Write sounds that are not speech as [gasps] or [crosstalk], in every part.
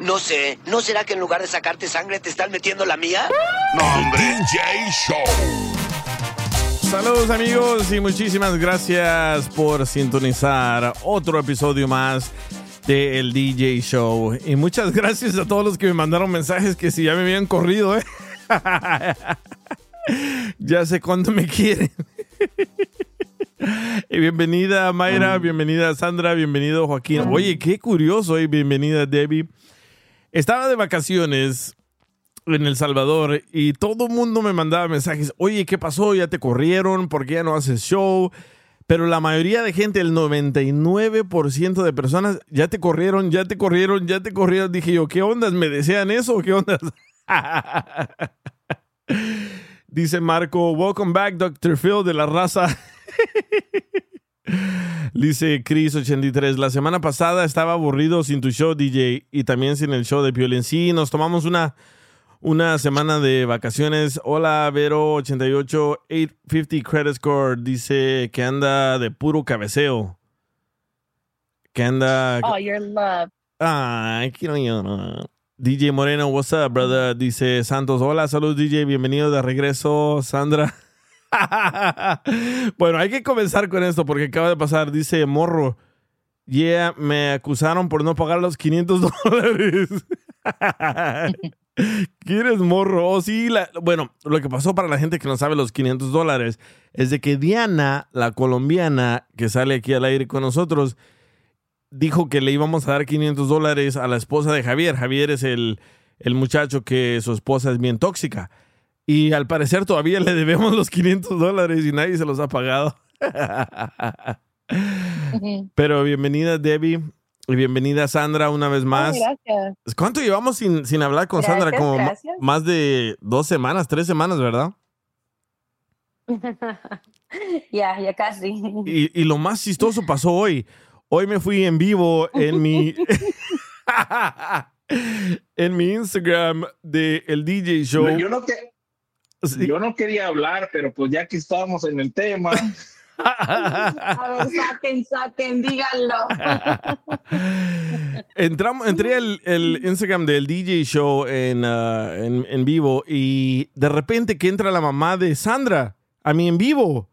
No sé, ¿no será que en lugar de sacarte sangre te están metiendo la mía? No, hombre. DJ Show. Saludos amigos y muchísimas gracias por sintonizar otro episodio más de El DJ Show. Y muchas gracias a todos los que me mandaron mensajes que si ya me habían corrido, ¿eh? [laughs] ya sé cuánto me quieren. [laughs] y bienvenida Mayra, bienvenida Sandra, bienvenido Joaquín. Oye, qué curioso y bienvenida Debbie. Estaba de vacaciones en El Salvador y todo el mundo me mandaba mensajes. Oye, ¿qué pasó? ¿Ya te corrieron? ¿Por qué ya no haces show? Pero la mayoría de gente, el 99% de personas, ya te corrieron, ya te corrieron, ya te corrieron. Dije yo, ¿qué ondas? ¿Me desean eso qué ondas? [laughs] Dice Marco, welcome back, Dr. Phil de la raza. [laughs] Dice Chris83, la semana pasada estaba aburrido sin tu show, DJ, y también sin el show de Piolín. Sí, nos tomamos una, una semana de vacaciones. Hola, Vero88, 850 Credit Score, dice que anda de puro cabeceo. Que anda... Oh, your love. Ay, quiero yo. DJ Moreno, what's up, brother? Dice Santos, hola, saludos, DJ, bienvenido de regreso, Sandra. [laughs] bueno, hay que comenzar con esto porque acaba de pasar. Dice Morro, yeah, me acusaron por no pagar los 500 [laughs] dólares. ¿Quieres morro? Oh, sí, bueno, lo que pasó para la gente que no sabe los 500 dólares es de que Diana, la colombiana que sale aquí al aire con nosotros, dijo que le íbamos a dar 500 dólares a la esposa de Javier. Javier es el, el muchacho que su esposa es bien tóxica. Y al parecer todavía le debemos los 500 dólares y nadie se los ha pagado. Pero bienvenida Debbie y bienvenida Sandra una vez más. gracias. ¿Cuánto llevamos sin, sin hablar con Sandra? Como más de dos semanas, tres semanas, ¿verdad? [laughs] Ya, ya casi. Y, y, lo más chistoso pasó hoy. Hoy me fui en vivo en mi... [laughs] [laughs] en mi Instagram de el DJ Show. Yo no, yo no quería hablar, pero pues ya que estábamos en el tema. A ver, saquen, saquen, díganlo. [laughs] Entramos, entré al el Instagram del DJ Show en, uh, en, en, vivo y de repente que entra la mamá de Sandra a mí en vivo.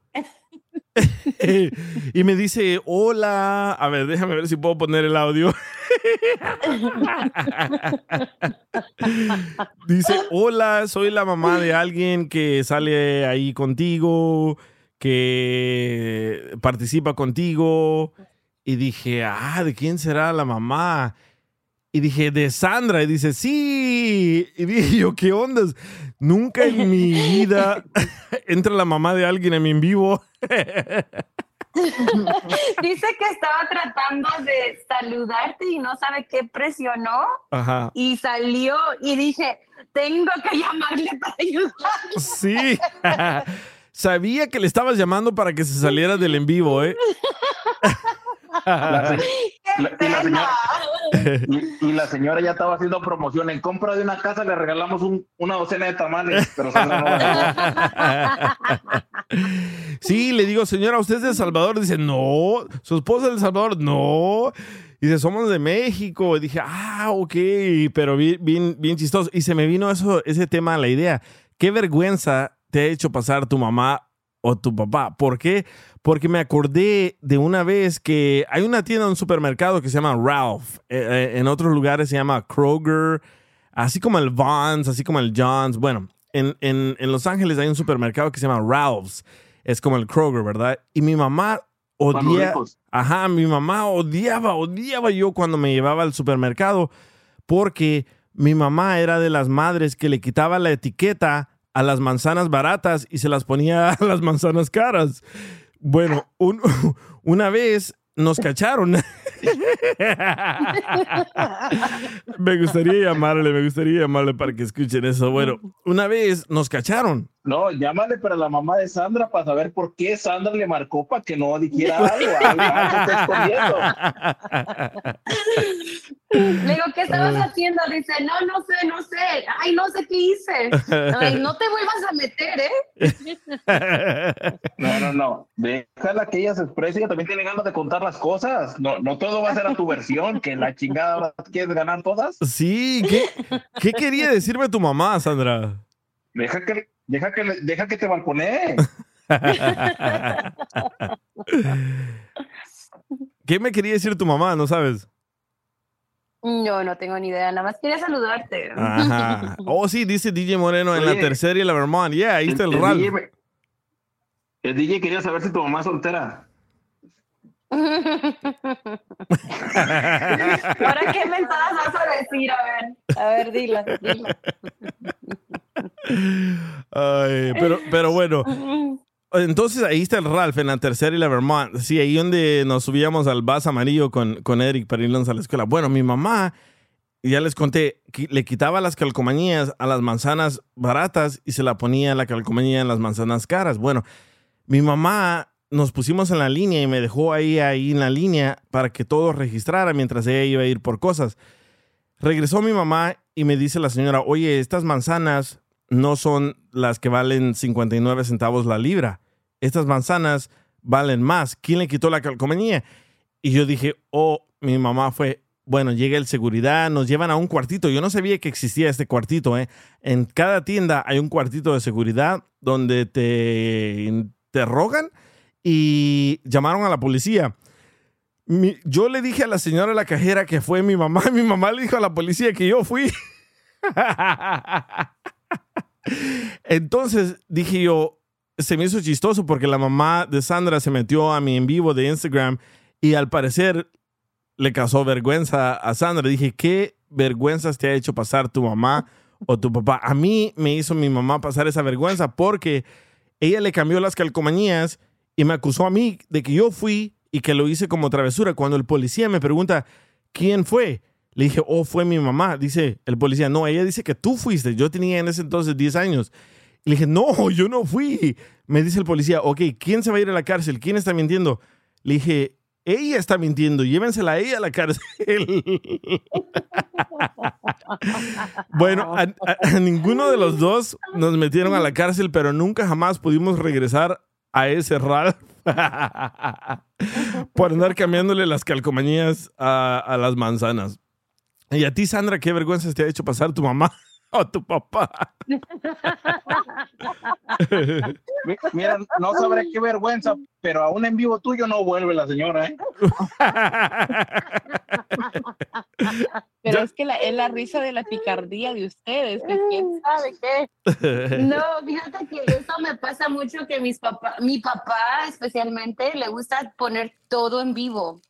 Y me dice, hola. A ver, déjame ver si puedo poner el audio. [laughs] dice, hola, soy la mamá de alguien que sale ahí contigo, que participa contigo. Y dije, ah, ¿de quién será la mamá? Y dije, de Sandra. Y dice, sí. Y dije [laughs] yo, ¿qué ondas? Nunca en mi vida [laughs] entra la mamá de alguien en mi en vivo. Dice que estaba tratando de saludarte y no sabe qué presionó. Ajá. Y salió y dije, tengo que llamarle para ayudar. Sí. [laughs] Sabía que le estabas llamando para que se saliera del en vivo, ¿eh? [laughs] La, y, la señora, y, la señora, ya estaba haciendo promoción. En compra de una casa le regalamos una docena de tamales, pero Sí, le digo, señora, ¿usted es de El Salvador? Dice, no. ¿Su esposa es de El Salvador? No. Dice, somos de México. Y dije, ah, ok, pero bien, bien, bien chistoso. Y se me vino eso, ese tema a la idea. ¿Qué vergüenza te ha hecho pasar tu mamá o tu papá? ¿Por qué? porque me acordé de una vez que hay una tienda, un supermercado que se llama Ralph. Eh, eh, en otros lugares se llama Kroger, así como el Vons, así como el John's. Bueno, en, en, en, Los Ángeles hay un supermercado que se llama Ralph's. Es como el Kroger, ¿verdad? Y mi mamá odiaba. Ajá, mi mamá odiaba, odiaba yo cuando me llevaba al supermercado porque mi mamá era de las madres que le quitaba la etiqueta a las manzanas baratas y se las ponía [laughs] a las manzanas caras. Bueno, [laughs] una vez nos cacharon. [laughs] Me gustaría llamarle, me gustaría llamarle para que escuchen eso. Bueno, una vez nos cacharon. No, llámale para la mamá de Sandra para saber por qué Sandra le marcó para que no dijera algo. Le digo, ¿qué estabas haciendo? Dice, no, no sé, no sé. Ay, no sé qué hice. Ay, no te vuelvas a meter, ¿eh? No, no, no. Déjala que ella se exprese. Ella también tiene ganas de contar las cosas. No, no todo va a ser a tu versión, que la chingada ahora quieres ganar todas. Sí, ¿qué, qué quería decirme tu mamá, Sandra? Deja que, deja que, le- deja que te balconee. [laughs] ¿Qué me quería decir tu mamá? ¿No sabes? No, no tengo ni idea. Nada más quería saludarte. Ajá. [laughs] Oh, sí, dice DJ Moreno en la tercera y la Vermont. Yeah, ahí está el Ralph. DJ, me- el DJ quería saber si tu mamá es soltera. [laughs] Ahora, ¿qué mentadas vas a decir? A ver, a ver, dila, dila. Pero, pero bueno, entonces ahí está el Ralph en la tercera y la Vermont. Sí, ahí donde nos subíamos al bus amarillo con, con Eric para irnos a la escuela. Bueno, mi mamá, ya les conté, le quitaba las calcomanías a las manzanas baratas y se la ponía la calcomanía en las manzanas caras. Bueno, mi mamá nos pusimos en la línea y me dejó ahí, ahí en la línea para que todo registrara mientras ella iba a ir por cosas. Regresó mi mamá y me dice la señora, oye, estas manzanas no son las que valen 59 centavos la libra. Estas manzanas valen más. ¿Quién le quitó la calcomanía? Y yo dije, oh, mi mamá fue, bueno, llega el seguridad, nos llevan a un cuartito. Yo no sabía que existía este cuartito, ¿eh? En cada tienda hay un cuartito de seguridad donde te interrogan y llamaron a la policía. Yo le dije a la señora la cajera que fue mi mamá. [laughs] Mi mamá le dijo a la policía que yo fui. [laughs] Entonces dije yo, se me hizo chistoso porque la mamá de Sandra se metió a mi en vivo de Instagram y al parecer le causó vergüenza a Sandra. Dije, ¿qué vergüenzas te ha hecho pasar tu mamá o tu papá? A mí me hizo mi mamá pasar esa vergüenza porque ella le cambió las calcomanías y me acusó a mí de que yo fui y que lo hice como travesura. Cuando el policía me pregunta, ¿quién fue? Le dije, oh, fue mi mamá. Dice el policía, no, ella dice que tú fuiste. Yo tenía en ese entonces 10 años. Le dije, no, [laughs] yo no fui. Me dice el policía, ok, ¿quién se va a ir a la cárcel? ¿Quién está mintiendo? Le dije, ella está mintiendo, llévensela a ella a la cárcel. [laughs] bueno, a, ninguno de los dos nos metieron a la cárcel, pero nunca jamás pudimos regresar a ese Ralph [laughs] por andar cambiándole las calcomanías a las manzanas. Y a ti, Sandra, ¿qué vergüenza te ha hecho pasar tu mamá [laughs] o tu papá? Mi- Mira, no sabré qué vergüenza, pero aún en vivo tuyo no vuelve la señora, ¿eh? [laughs] Pero es que la, es la risa de la picardía de ustedes, que quién sabe qué. [laughs] No, fíjate que eso me pasa mucho que mis papá, mi papá especialmente le gusta poner todo en vivo.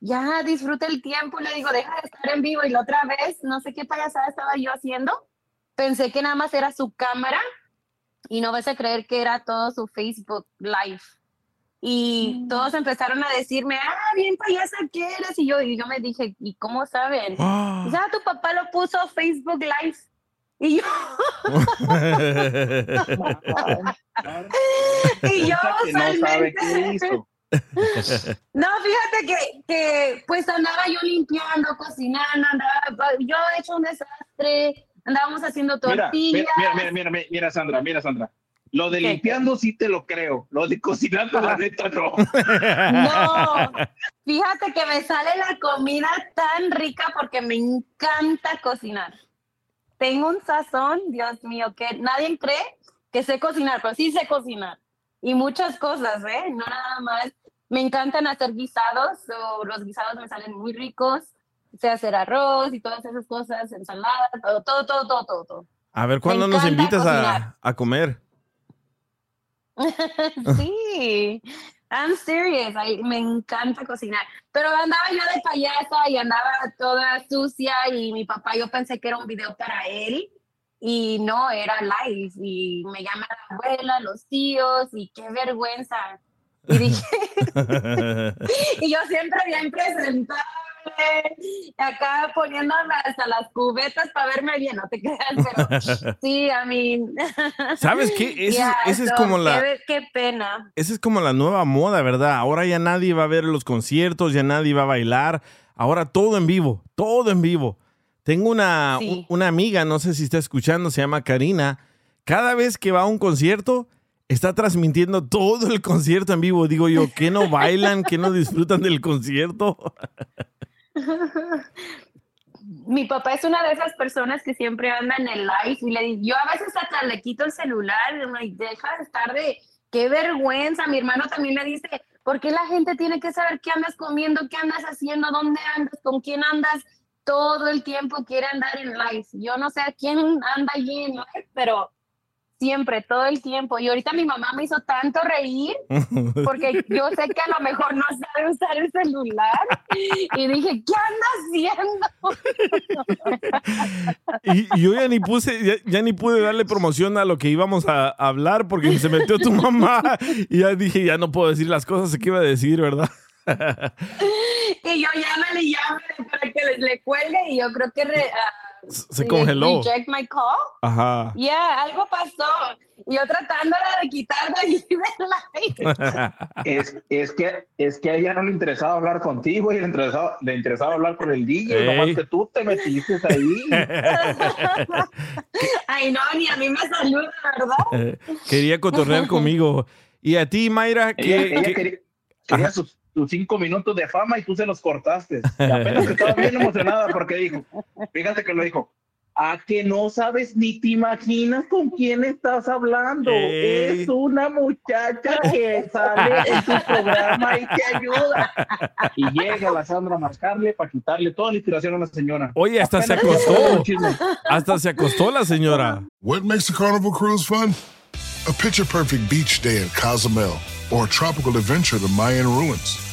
Ya disfruta el tiempo, le digo, deja de estar en vivo. Y la otra vez, no sé qué payasada estaba yo haciendo, pensé que nada más era su cámara y no vas a creer que era todo su Facebook Live. Y todos empezaron a decirme, ah, bien payasa que eres. Y yo, y yo me dije, ¿y cómo saben? Ya tu papá lo puso Facebook Live. Y yo, [laughs] [laughs] y yo Que no sabe qué usualmente- hizo. No, fíjate que, que pues andaba yo limpiando, cocinando, andaba, yo he hecho un desastre, andábamos haciendo tortillas. mira, mira, mira, mira, mira, Sandra, mira, Sandra. Lo de limpiando sí te lo creo. Lo de cocinando, la neta, no. No, fíjate que me sale la comida tan rica porque me encanta cocinar. Tengo un sazón, Dios mío, que nadie cree que sé cocinar, pero sí sé cocinar. Y muchas cosas, ¿eh? No nada más. Me encantan hacer guisados, o los guisados me salen muy ricos. Sé hacer arroz y todas esas cosas, ensaladas, todo, todo, todo, todo, todo. todo. A ver, ¿cuándo nos invitas a, a comer? [laughs] sí, I'm serious. I- me encanta cocinar. Pero andaba yo de payasa y andaba toda sucia y mi papá, yo pensé que era un video para él y no, era live. Y me llama la abuela, los tíos y qué vergüenza. Y dije, [laughs] [laughs] y yo siempre bien presentable, acá poniéndome hasta las cubetas para verme bien, no te creas, pero [laughs] sí, a mí. ¿Sabes qué? Ese es como la. Qué, qué pena. Esa es como la nueva moda, ¿verdad? Ahora ya nadie va a ver los conciertos, ya nadie va a bailar. Ahora todo en vivo, todo en vivo. Tengo una, Sí. una amiga, no sé si está escuchando, se llama Karina. Cada vez que va a un concierto, está transmitiendo todo el concierto en vivo. Digo yo, ¿qué no bailan? ¿Qué no disfrutan del concierto? [laughs] Mi papá es una de esas personas que siempre anda en el live y le digo, yo a veces hasta le quito el celular, y deja de estar de, qué vergüenza. Mi hermano también le dice, ¿por qué la gente tiene que saber qué andas comiendo, qué andas haciendo, dónde andas, con quién andas? Todo el tiempo quiere andar en live. Yo no sé a quién anda allí en live, pero siempre, todo el tiempo. Y ahorita mi mamá me hizo tanto reír [laughs] porque yo sé que a lo mejor no sabe usar el celular. Y dije, ¿qué anda haciendo? Y, y yo ya ni puse, ya, ya ni pude darle promoción a lo que íbamos a, a hablar porque se metió tu mamá. Y ya dije, ya no puedo decir las cosas que iba a decir, ¿verdad? [laughs] Y yo llámale y llámale para que le, le cuelgue y yo creo que re- ah, Se congeló. Reject my call. Ajá. Ya, algo pasó. Y yo tratándola de quitar de allí de la Es, es, que, es que a ella no le interesaba hablar contigo y le interesaba, le interesaba hablar con el DJ, Ey. nomás que tú te metiste ahí. [laughs] Ay, no, ni a mí me saluda, ¿verdad? Quería cotorrear conmigo. Y a ti, Mayra, Ella, ¿qué, ella qué- quería, quería sus, sus cinco minutos de fama y tú se los cortaste. Y apenas que estaba bien emocionada porque dijo, fíjate que lo dijo, a que no sabes ni te imaginas con quién estás hablando. Ey. Es una muchacha que sale en tu programa y te ayuda. Y llega la Sandra a marcarle para quitarle toda la inspiración a la señora. Oye, hasta se Apenas acostó. un chisme. Hasta se acostó la señora. What makes a carnival cruise fun? A picture perfect beach day in Cozumel or a tropical adventure to Mayan ruins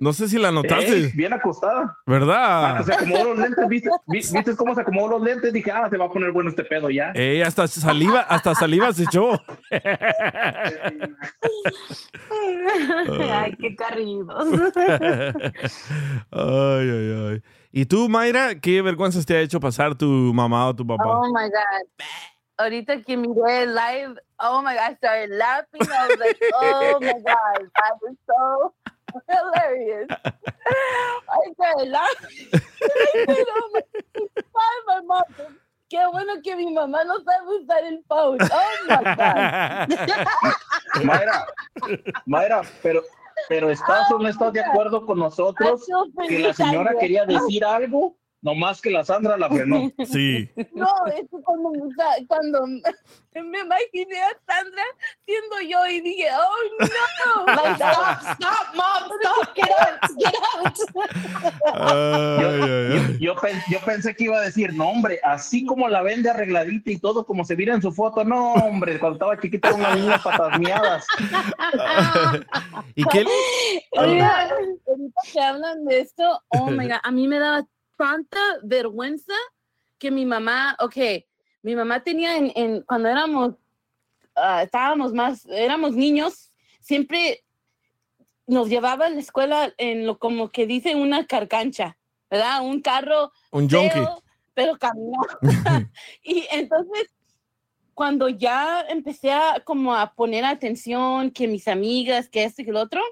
No sé si la Ey, notaste, bien acostada. Ah, ¿verdad? se acomodó los lentes, ¿viste? Vi- ¿Viste cómo se acomodó los lentes? Dije, ah, se va a poner bueno este pedo ya. Ey, hasta saliva, hasta saliva se echó. Ay, qué carridos. Ay, ay, ay. ¿Y tú, Mayra, qué vergüenzas te ha hecho pasar tu mamá o tu papá? Oh my God. Ahorita que miré el live, oh my God, I started laughing. I was like, oh my God, that was so hilarious. Said, oh my, mom. Qué bueno que mi mamá no sabe usar el phone. Oh my God. Mayra, Mayra, pero, pero ¿estás o no estás de acuerdo con nosotros que la señora quería decir algo? Nomás que la Sandra la frenó. [laughs] Sí. No, es que cuando, cuando me imaginé a Sandra siendo yo y dije, oh no. [laughs] Like, stop, stop, mom, stop, get out, get out. Yo, yo, pensé que iba a decir, no, hombre, así como la vende arregladita y todo, como se mira en su foto, no, hombre, cuando estaba chiquita era una niña patasmeadas. [laughs] ¿Y qué? Oiga, ahorita que hablan de esto, oh my God, a mí me daba tanta vergüenza que mi mamá, ok, mi mamá tenía en, en- cuando éramos, ah, estábamos más, éramos niños, siempre nos llevaba a la escuela en lo como que dice una carcancha, ¿verdad? Un carro Un junkie. pero caminaba. [laughs] y entonces, cuando ya empecé a como a poner atención, que mis amigas, que esto y que lo otro,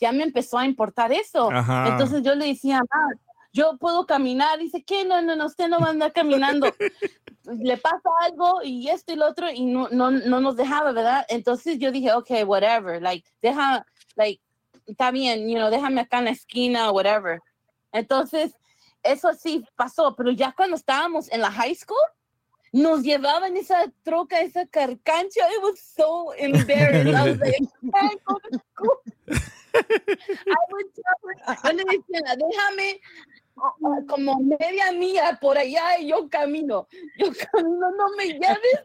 ya me empezó a importar eso. Ajá. Entonces yo le decía, "Ma, yo puedo caminar. Dice, ¿qué? No, no, no, usted no va a andar caminando. [laughs] Le pasa algo y esto y lo otro y no, no, no nos dejaba, ¿verdad? Entonces yo dije, ok, whatever, like, deja, like, está bien, you know, déjame acá en la esquina, whatever. Entonces, eso sí pasó, pero ya cuando estábamos en la high school, nos llevaban esa troca, esa carcancha. It was so embarrassed. I was like, I can't go to school. I would tell her- déjame como media milla por allá y yo camino. Yo camino, no me lleves.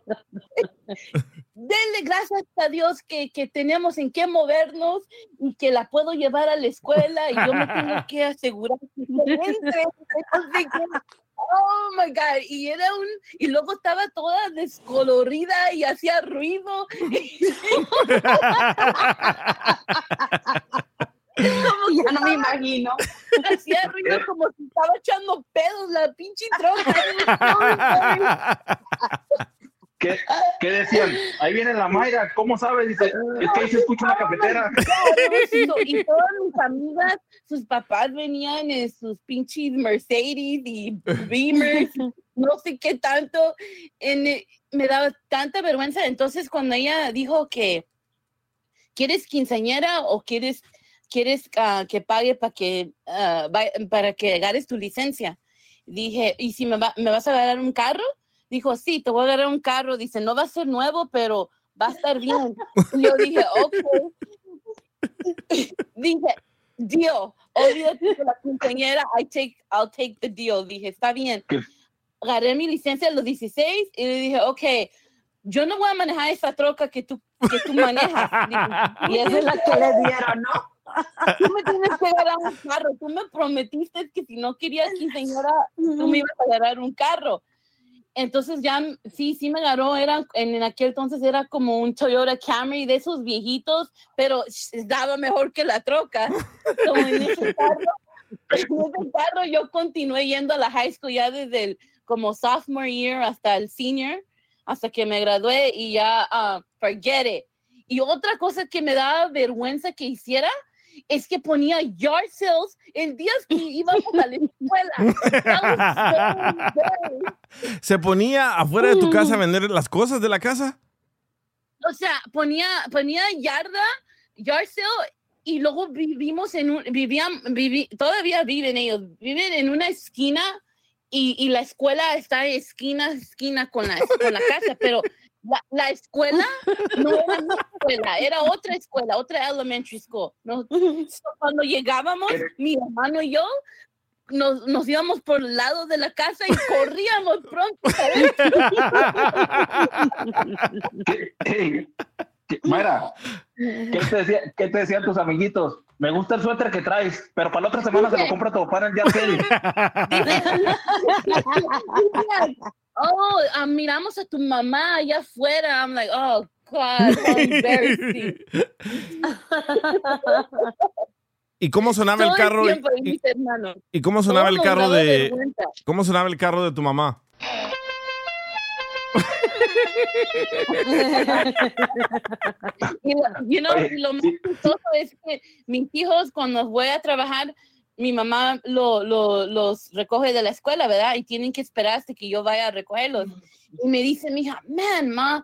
[laughs] Denle gracias a Dios que, que tenemos en qué movernos y que la puedo llevar a la escuela y yo me tengo [laughs] que asegurar que entre. Oh my God, y era un, y luego estaba toda descolorida y hacía ruido. [laughs] [laughs] Ya no me imagino. Hacía ruido como si estaba echando pedos la pinche troca. ¿Qué, qué decían? Ahí viene la Mayra, ¿cómo sabes? Dice, es que ahí se escucha una cafetera. y todas mis amigas, sus papás venían en sus pinches Mercedes y Beamers, no sé qué tanto. En, eh, me daba tanta vergüenza. Entonces, cuando ella dijo que quieres quinceañera o quieres quieres ah, que pague para que vaya- para que agarres tu licencia, dije, ¿y si me, va- me vas a agarrar un carro? Dijo, sí, te voy a agarrar un carro. Dice, no va a ser nuevo, pero va a estar bien. Y yo dije, ok. [laughs] dije, deal. Olvídate de la quinceañera. I take, I'll take the deal. Dije, está bien. Agarré mi licencia a los 16 y le dije, ok, yo no voy a manejar esa troca que tú, que tú manejas. [laughs] Dije, y esa es la que le dieron, ¿no? Tú me tienes que agarrar un carro. Tú me prometiste que si no querías quinceañera, tú me ibas a agarrar un carro. Entonces ya, sí, sí me agarró, era, en, en aquel entonces era como un Toyota Camry de esos viejitos, pero daba mejor que la troca. En ese carro, [laughs] en ese carro yo continué yendo a la high school ya desde el como sophomore year hasta el senior, hasta que me gradué y ya, ah, forget it. Y otra cosa que me daba vergüenza que hiciera es que ponía yard sales en días que íbamos a la escuela. [laughs] So. ¿Se ponía afuera de tu casa a vender las cosas de la casa? o sea, ponía, ponía yarda, yard sale, y luego vivimos en un, vivían, vivi- todavía viven ellos, viven en una esquina y, y la escuela está esquina a esquina con la, con la casa, pero la, la escuela [laughs] no era una escuela, era otra escuela, otra elementary school. ¿no? So, cuando llegábamos, mi hermano y yo, nos, nos íbamos por el lado de la casa y corríamos pronto. Ey, [laughs] ¿qué- Mayra, ¿qué te, decía- qué te decían tus amiguitos? Me gusta el suéter que traes, pero para la otra semana se lo compra tu papá en el Yard. [laughs] oh, ah, miramos a tu mamá allá afuera. I'm like, oh, God, how embarrassing. [laughs] ¿Y cómo sonaba el Todo carro? tiempo, y y- mis hermanos. ¿Y cómo sonaba Todo el carro daba de vergüenza. cómo sonaba el carro de tu mamá? [laughs] Y you know, lo más chistoso es que mis hijos, cuando voy a trabajar, mi mamá lo, lo- los recoge de la escuela, ¿verdad? Y tienen que esperar hasta que yo vaya a recogerlos. Y me dice mi hija, man, ma,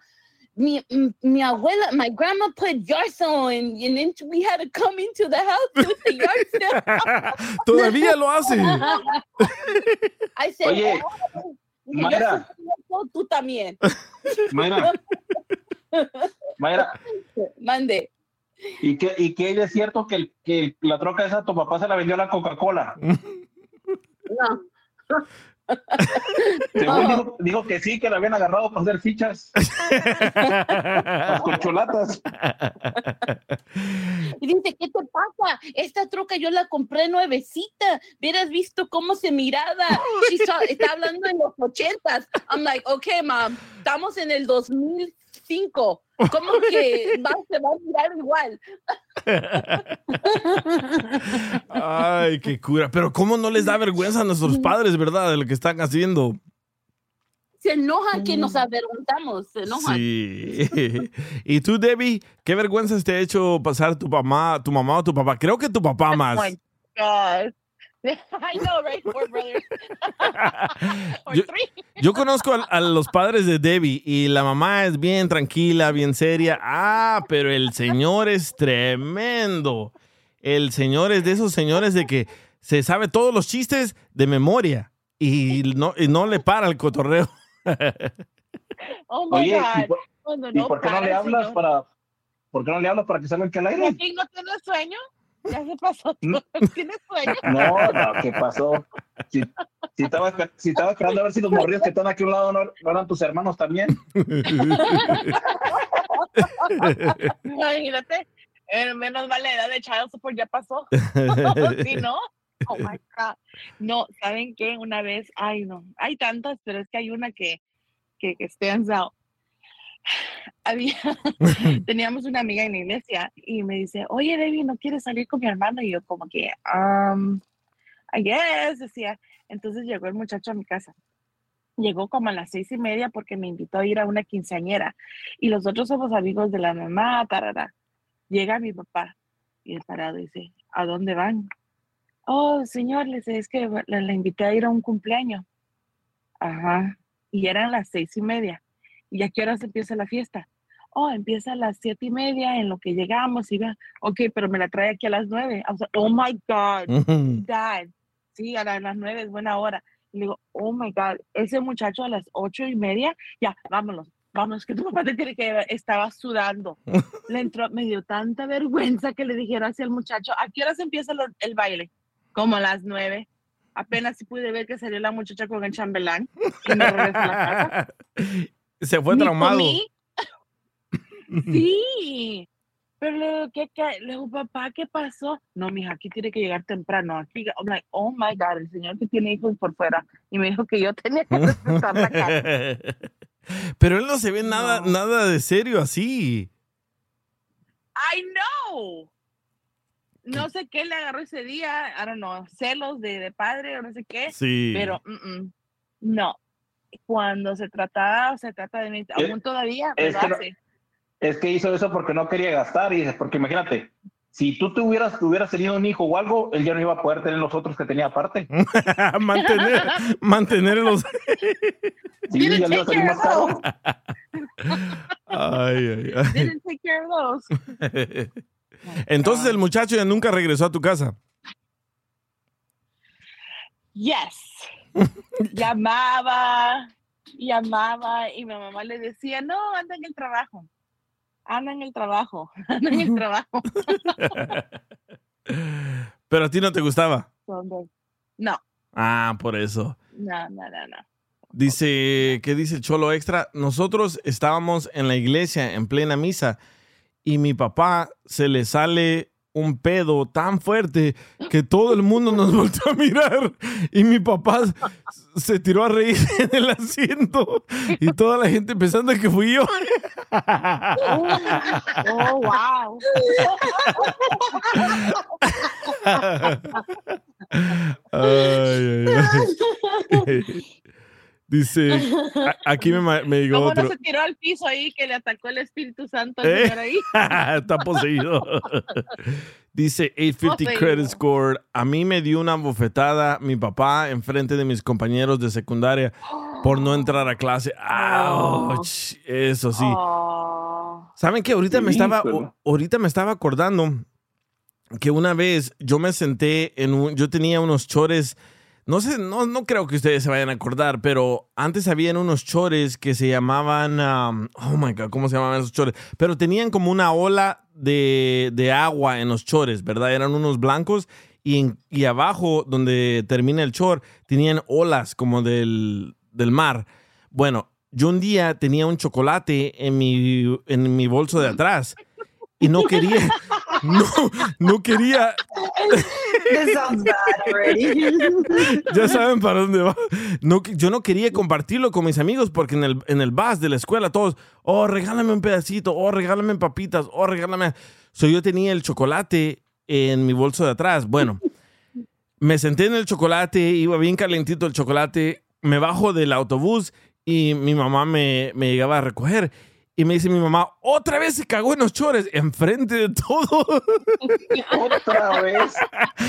mi, mi abuela, my grandma put yard sale and, and then we had to come into the house with the yard sale. [laughs] Todavía lo hace. I said, Oye, "Oh". Dije, "Yo Mayra. tú también. Mayra, [laughs] Mayra, Mande. ¿Y qué, y qué es cierto que, el- que la troca esa tu papá se la vendió a la Coca-Cola? No. [laughs] Según dijo, dijo que sí, que la habían agarrado para hacer fichas. Las corcholatas. Y dice, ¿qué te pasa? Esta troca yo la compré nuevecita. Hubieras visto cómo se miraba. Saw- está hablando en los ochentas. I'm like, okay, mom, estamos en el 2005. ¿Cómo que va, se va a mirar igual? Ay, qué cura. Pero ¿cómo no les da vergüenza a nuestros padres, verdad, de lo que están haciendo? Se enojan que nos avergonzamos. Se enojan. Sí. y tú, Debbie, ¿qué vergüenzas te ha hecho pasar tu mamá, tu mamá o tu papá? Creo que tu papá más. Oh my God. [laughs] I know, right? Four brothers. [laughs] Or Yo- three. Yo conozco a, a los padres de Debbie y la mamá es bien tranquila, bien seria. Ah, pero el señor es tremendo. El señor es de esos señores de que se sabe todos los chistes de memoria y no, y no le para el cotorreo. Oh my Oye, ¿y God. por, Cuando y por qué no le hablas señor. para, por qué no le hablas para que salga al aire? ¿Joaquín no tiene sueño? Ya se pasó. [laughs] ¿Tienes sueño? No, no, ¿qué pasó? Si, si estaba, si estaba esperando a ver si los morrillos que están aquí a un lado no, no eran tus hermanos también. [laughs] Imagínate. eh, menos mal la edad de child support ya pasó. [laughs] ¿Sí, no? Oh my God. No, ¿saben qué? Una vez, ay, no, hay tantas, pero es que hay una que, que, que stands out. Había, [laughs] teníamos una amiga en la iglesia y me dice, oye, Debbie, ¿no quieres salir con mi hermano? Y yo como que, um, I guess, decía. Entonces llegó el muchacho a mi casa. Llegó como a las seis y media porque me invitó a ir a una quinceañera. Y los otros somos amigos de la mamá, tarara. Llega mi papá y el parado dice, ¿a dónde van? Oh, señor, le dice, es que la, la invité a ir a un cumpleaños. Ajá. Y eran las seis y media. ¿Y a qué horas empieza la fiesta? Oh, empieza a las siete y media en lo que llegamos y va, ok, pero me la trae aquí a las nueve. Like, oh my God, Dad. Sí, a la- a las nueve es buena hora. Y le digo, oh my God, ese muchacho a las ocho y media, ya, vámonos, vámonos, que tu papá te tiene que. Estaba sudando. [laughs] Le entró, me dio tanta vergüenza que le dijera hacia el muchacho, ¿a qué horas empieza lo- el baile? Como a las nueve. Apenas si pude ver que salió la muchacha con el chambelán y me regresé a la casa. [laughs] Se fue Ni traumado. comí. [laughs] Sí. Pero le digo, ¿qué, qué? Le digo, papá, ¿qué pasó? No, mija, aquí tiene que llegar temprano. Aquí, I'm like, oh my God, el señor que tiene hijos por fuera. Y me dijo que yo tenía que respetar la casa. [laughs] Pero él no se ve nada, nada de serio así. I know. No sé qué le agarró ese día, I don't know, celos de, de padre o no sé qué. Sí. Pero mm, mm, no. Cuando se trata, se trata de mí, aún todavía es que no-. Es que hizo eso porque no quería gastar. Y porque imagínate, si tú te hubieras, hubieras tenido un hijo o algo, él ya no iba a poder tener los otros que tenía aparte. [laughs] mantener, mantenerlos. [laughs] Sí, ya le iba a salir más caro. Ay, ay, ay. Didn't take care of those. [laughs] Entonces el muchacho ya nunca regresó a tu casa. Yes. Llamaba, llamaba y mi mamá le decía, no, anda en el trabajo. Anda en el trabajo, [laughs] anda en el trabajo. [laughs] Pero a ti no te gustaba. No, Ah, por eso. no, no, no, no. Dice, ¿qué dice el Cholo Extra? Nosotros estábamos en la iglesia en plena misa y mi papá se le sale un pedo tan fuerte que todo el mundo nos [laughs] volvió a mirar y mi papá se tiró a reír [laughs] en el asiento y toda la gente pensando que fui yo. Oh, wow. [laughs] Ay, ay, ay. Dice, [laughs] aquí me, me llegó ¿Cómo otro. no se tiró al piso ahí que le atacó el Espíritu Santo al ¿Eh? señor ahí? [laughs] Está poseído. [laughs] Dice 850 Poseído. Credit Score. A mí me dio una bofetada mi papá en frente de mis compañeros de secundaria por no entrar a clase. ¡Auch! Eso sí. Oh. ¿Saben qué? Ahorita me Sí, estaba, pero- ahorita me estaba acordando que una vez yo me senté en un, yo tenía unos chores, no sé, no, no creo que ustedes se vayan a acordar, pero antes habían unos chores que se llamaban, oh my God, ¿cómo se llamaban esos chores? Pero tenían como una ola de, de agua en los chores, ¿verdad? Eran unos blancos y, y abajo, donde termina el shore, tenían olas como del, del mar. Bueno, yo un día tenía un chocolate en mi, en mi bolso de atrás y no quería, no, no quería, This sounds bad already. [laughs] ya saben para dónde va. No, yo no quería compartirlo con mis amigos porque en el, en el bus de la escuela todos, oh, regálame un pedacito, oh, regálame papitas, oh, regálame. So yo tenía el chocolate en mi bolso de atrás. Bueno, me senté en el chocolate, iba bien calentito el chocolate, me bajo del autobús y mi mamá me, me llegaba a recoger. Y me dice mi mamá, otra vez se cagó en los chores, enfrente de todo. [laughs] Otra vez.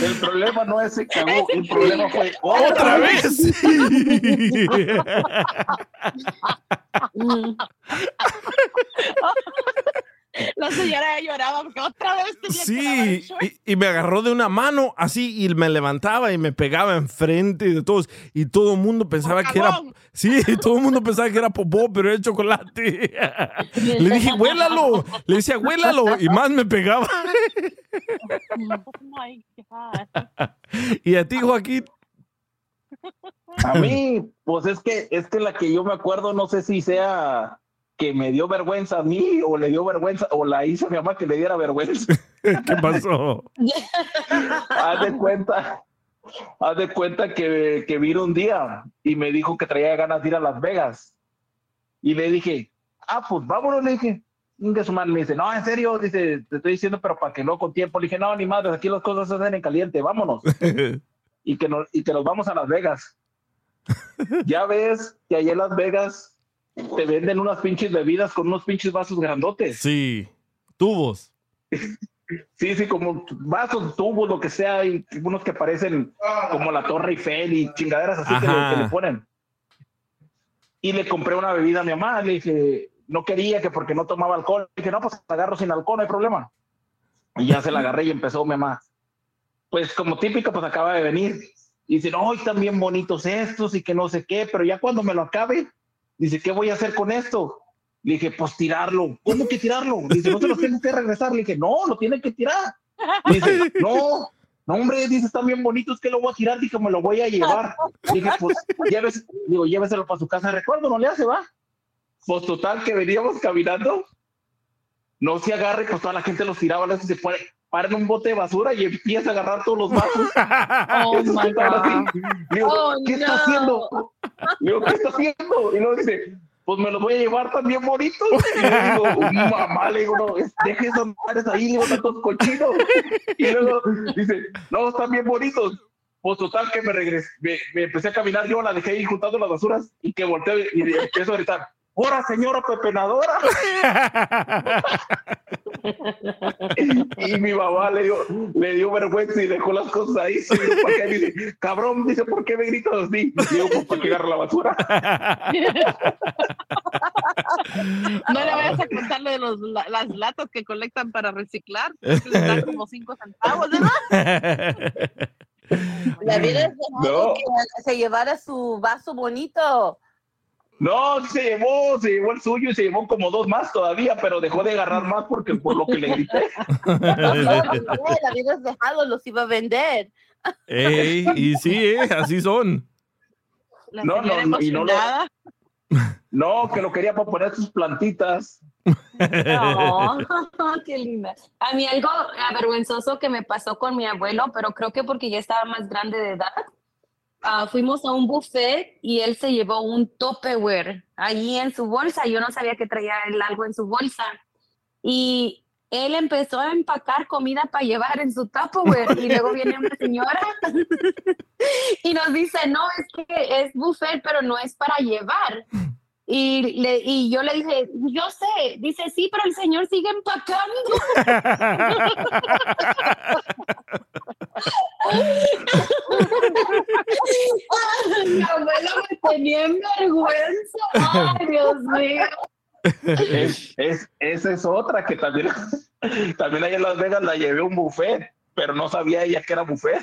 El problema no es se cagó, el problema fue ¡Otra vez! [laughs] [laughs] La señora lloraba porque otra vez tenía Sí, y, y me agarró de una mano así y me levantaba y me pegaba enfrente de todos y todo el mundo pensaba que era sí, todo el mundo pensaba que era popó, pero era chocolate. [laughs] Le dije, "Huélalo." Le decía, "Huélalo" y más me pegaba. Oh [laughs] my God. [laughs] Y a ti, Joaquín, A mí, pues es que es que la que yo me acuerdo, no sé si sea que me dio vergüenza a mí o le dio vergüenza o la hizo a mi mamá que le diera vergüenza. [laughs] ¿qué pasó? [laughs] haz de cuenta, haz de cuenta que, que vino un día y me dijo que traía ganas de ir a Las Vegas. Y le dije, ah, pues vámonos, le dije. Un su madre me dice, no, en serio, dice, te estoy diciendo, pero para que no con tiempo. Le dije, no, ni madre, aquí las cosas se hacen en caliente, vámonos. [laughs] y que nos, y que nos vamos a Las Vegas. ya ves que allá en Las Vegas te venden unas pinches bebidas con unos pinches vasos grandotes. Sí, tubos. Sí, sí, como vasos, tubos, lo que sea, y unos que parecen como la Torre Eiffel y chingaderas así que le, que le ponen. Y le compré una bebida a mi mamá, le dije, no quería que porque no tomaba alcohol. Le dije, no, pues la agarro sin alcohol, no hay problema. Y ya se la agarré y empezó mi mamá. Pues como típico, pues acaba de venir. Y dice, no, están bien bonitos estos y que no sé qué, pero ya cuando me lo acabe, dice, ¿qué voy a hacer con esto? Le dije, pues tirarlo. ¿Cómo que tirarlo? Dice, no se los tengo que regresar. Le dije, no, lo tienen que tirar. Dice, no, no, hombre, dice, están bien bonitos, que lo voy a tirar? Dije, me lo voy a llevar. Dije, pues, digo, lléveselo para su casa. Recuerdo, no le hace, va. Pues total, que veníamos caminando. No se agarre, pues toda la gente los tiraba, luego se pone, para en un bote de basura y empieza a agarrar todos los vasos. [laughs] Oh my. God. Le digo, Oh, ¿qué está haciendo? Digo, ¿qué está haciendo? Y luego dice, pues me los voy a llevar también bonitos. Y le digo, mamá, le digo, no, deje esas madres ahí, le digo, tantos cochinos. Y luego dice, no, están bien bonitos. Pues total que me regresé, me, me empecé a caminar, yo la dejé ahí juntando las basuras y que volteo y, y empiezo a gritar, ¡Hora, señora pepenadora! [laughs] y mi mamá le dio, le dio vergüenza y dejó las cosas ahí. ¿por qué? Dice, cabrón, dice, ¿por qué me gritas así? Digo, pues para que agarre la basura. No le vayas a contar lo de los, la- las latas que colectan para reciclar. [laughs] que les dan como cinco centavos, ¿verdad? Le hubieras dejado No. que se llevara su vaso bonito. No, se llevó, se llevó el suyo y se llevó como dos más todavía, pero dejó de agarrar más porque por lo que le grité. [laughs] La hubieras dejado, los iba a vender. Ey, y sí, eh, así son. La No, señora no, y no lo-. No, que lo quería para poner sus plantitas. No, [laughs] qué linda. A mí algo avergonzoso que me pasó con mi abuelo, pero creo que porque ya estaba más grande de edad. Ah, fuimos a un buffet y él se llevó un Tupperware allí en su bolsa. Yo no sabía que traía él algo en su bolsa. Y él empezó a empacar comida para llevar en su Tupperware. Y luego viene una señora y nos dice, no, es que es buffet, pero no es para llevar. Y, le, y yo le dije, yo sé, dice, sí, pero el señor sigue empacando. [laughs] [laughs] Mi abuelo me tenía en vergüenza. Ay, Dios mío. Es, es- esa es otra que también, [laughs] también allá en Las Vegas la llevé a un buffet, pero no sabía ella que era buffet.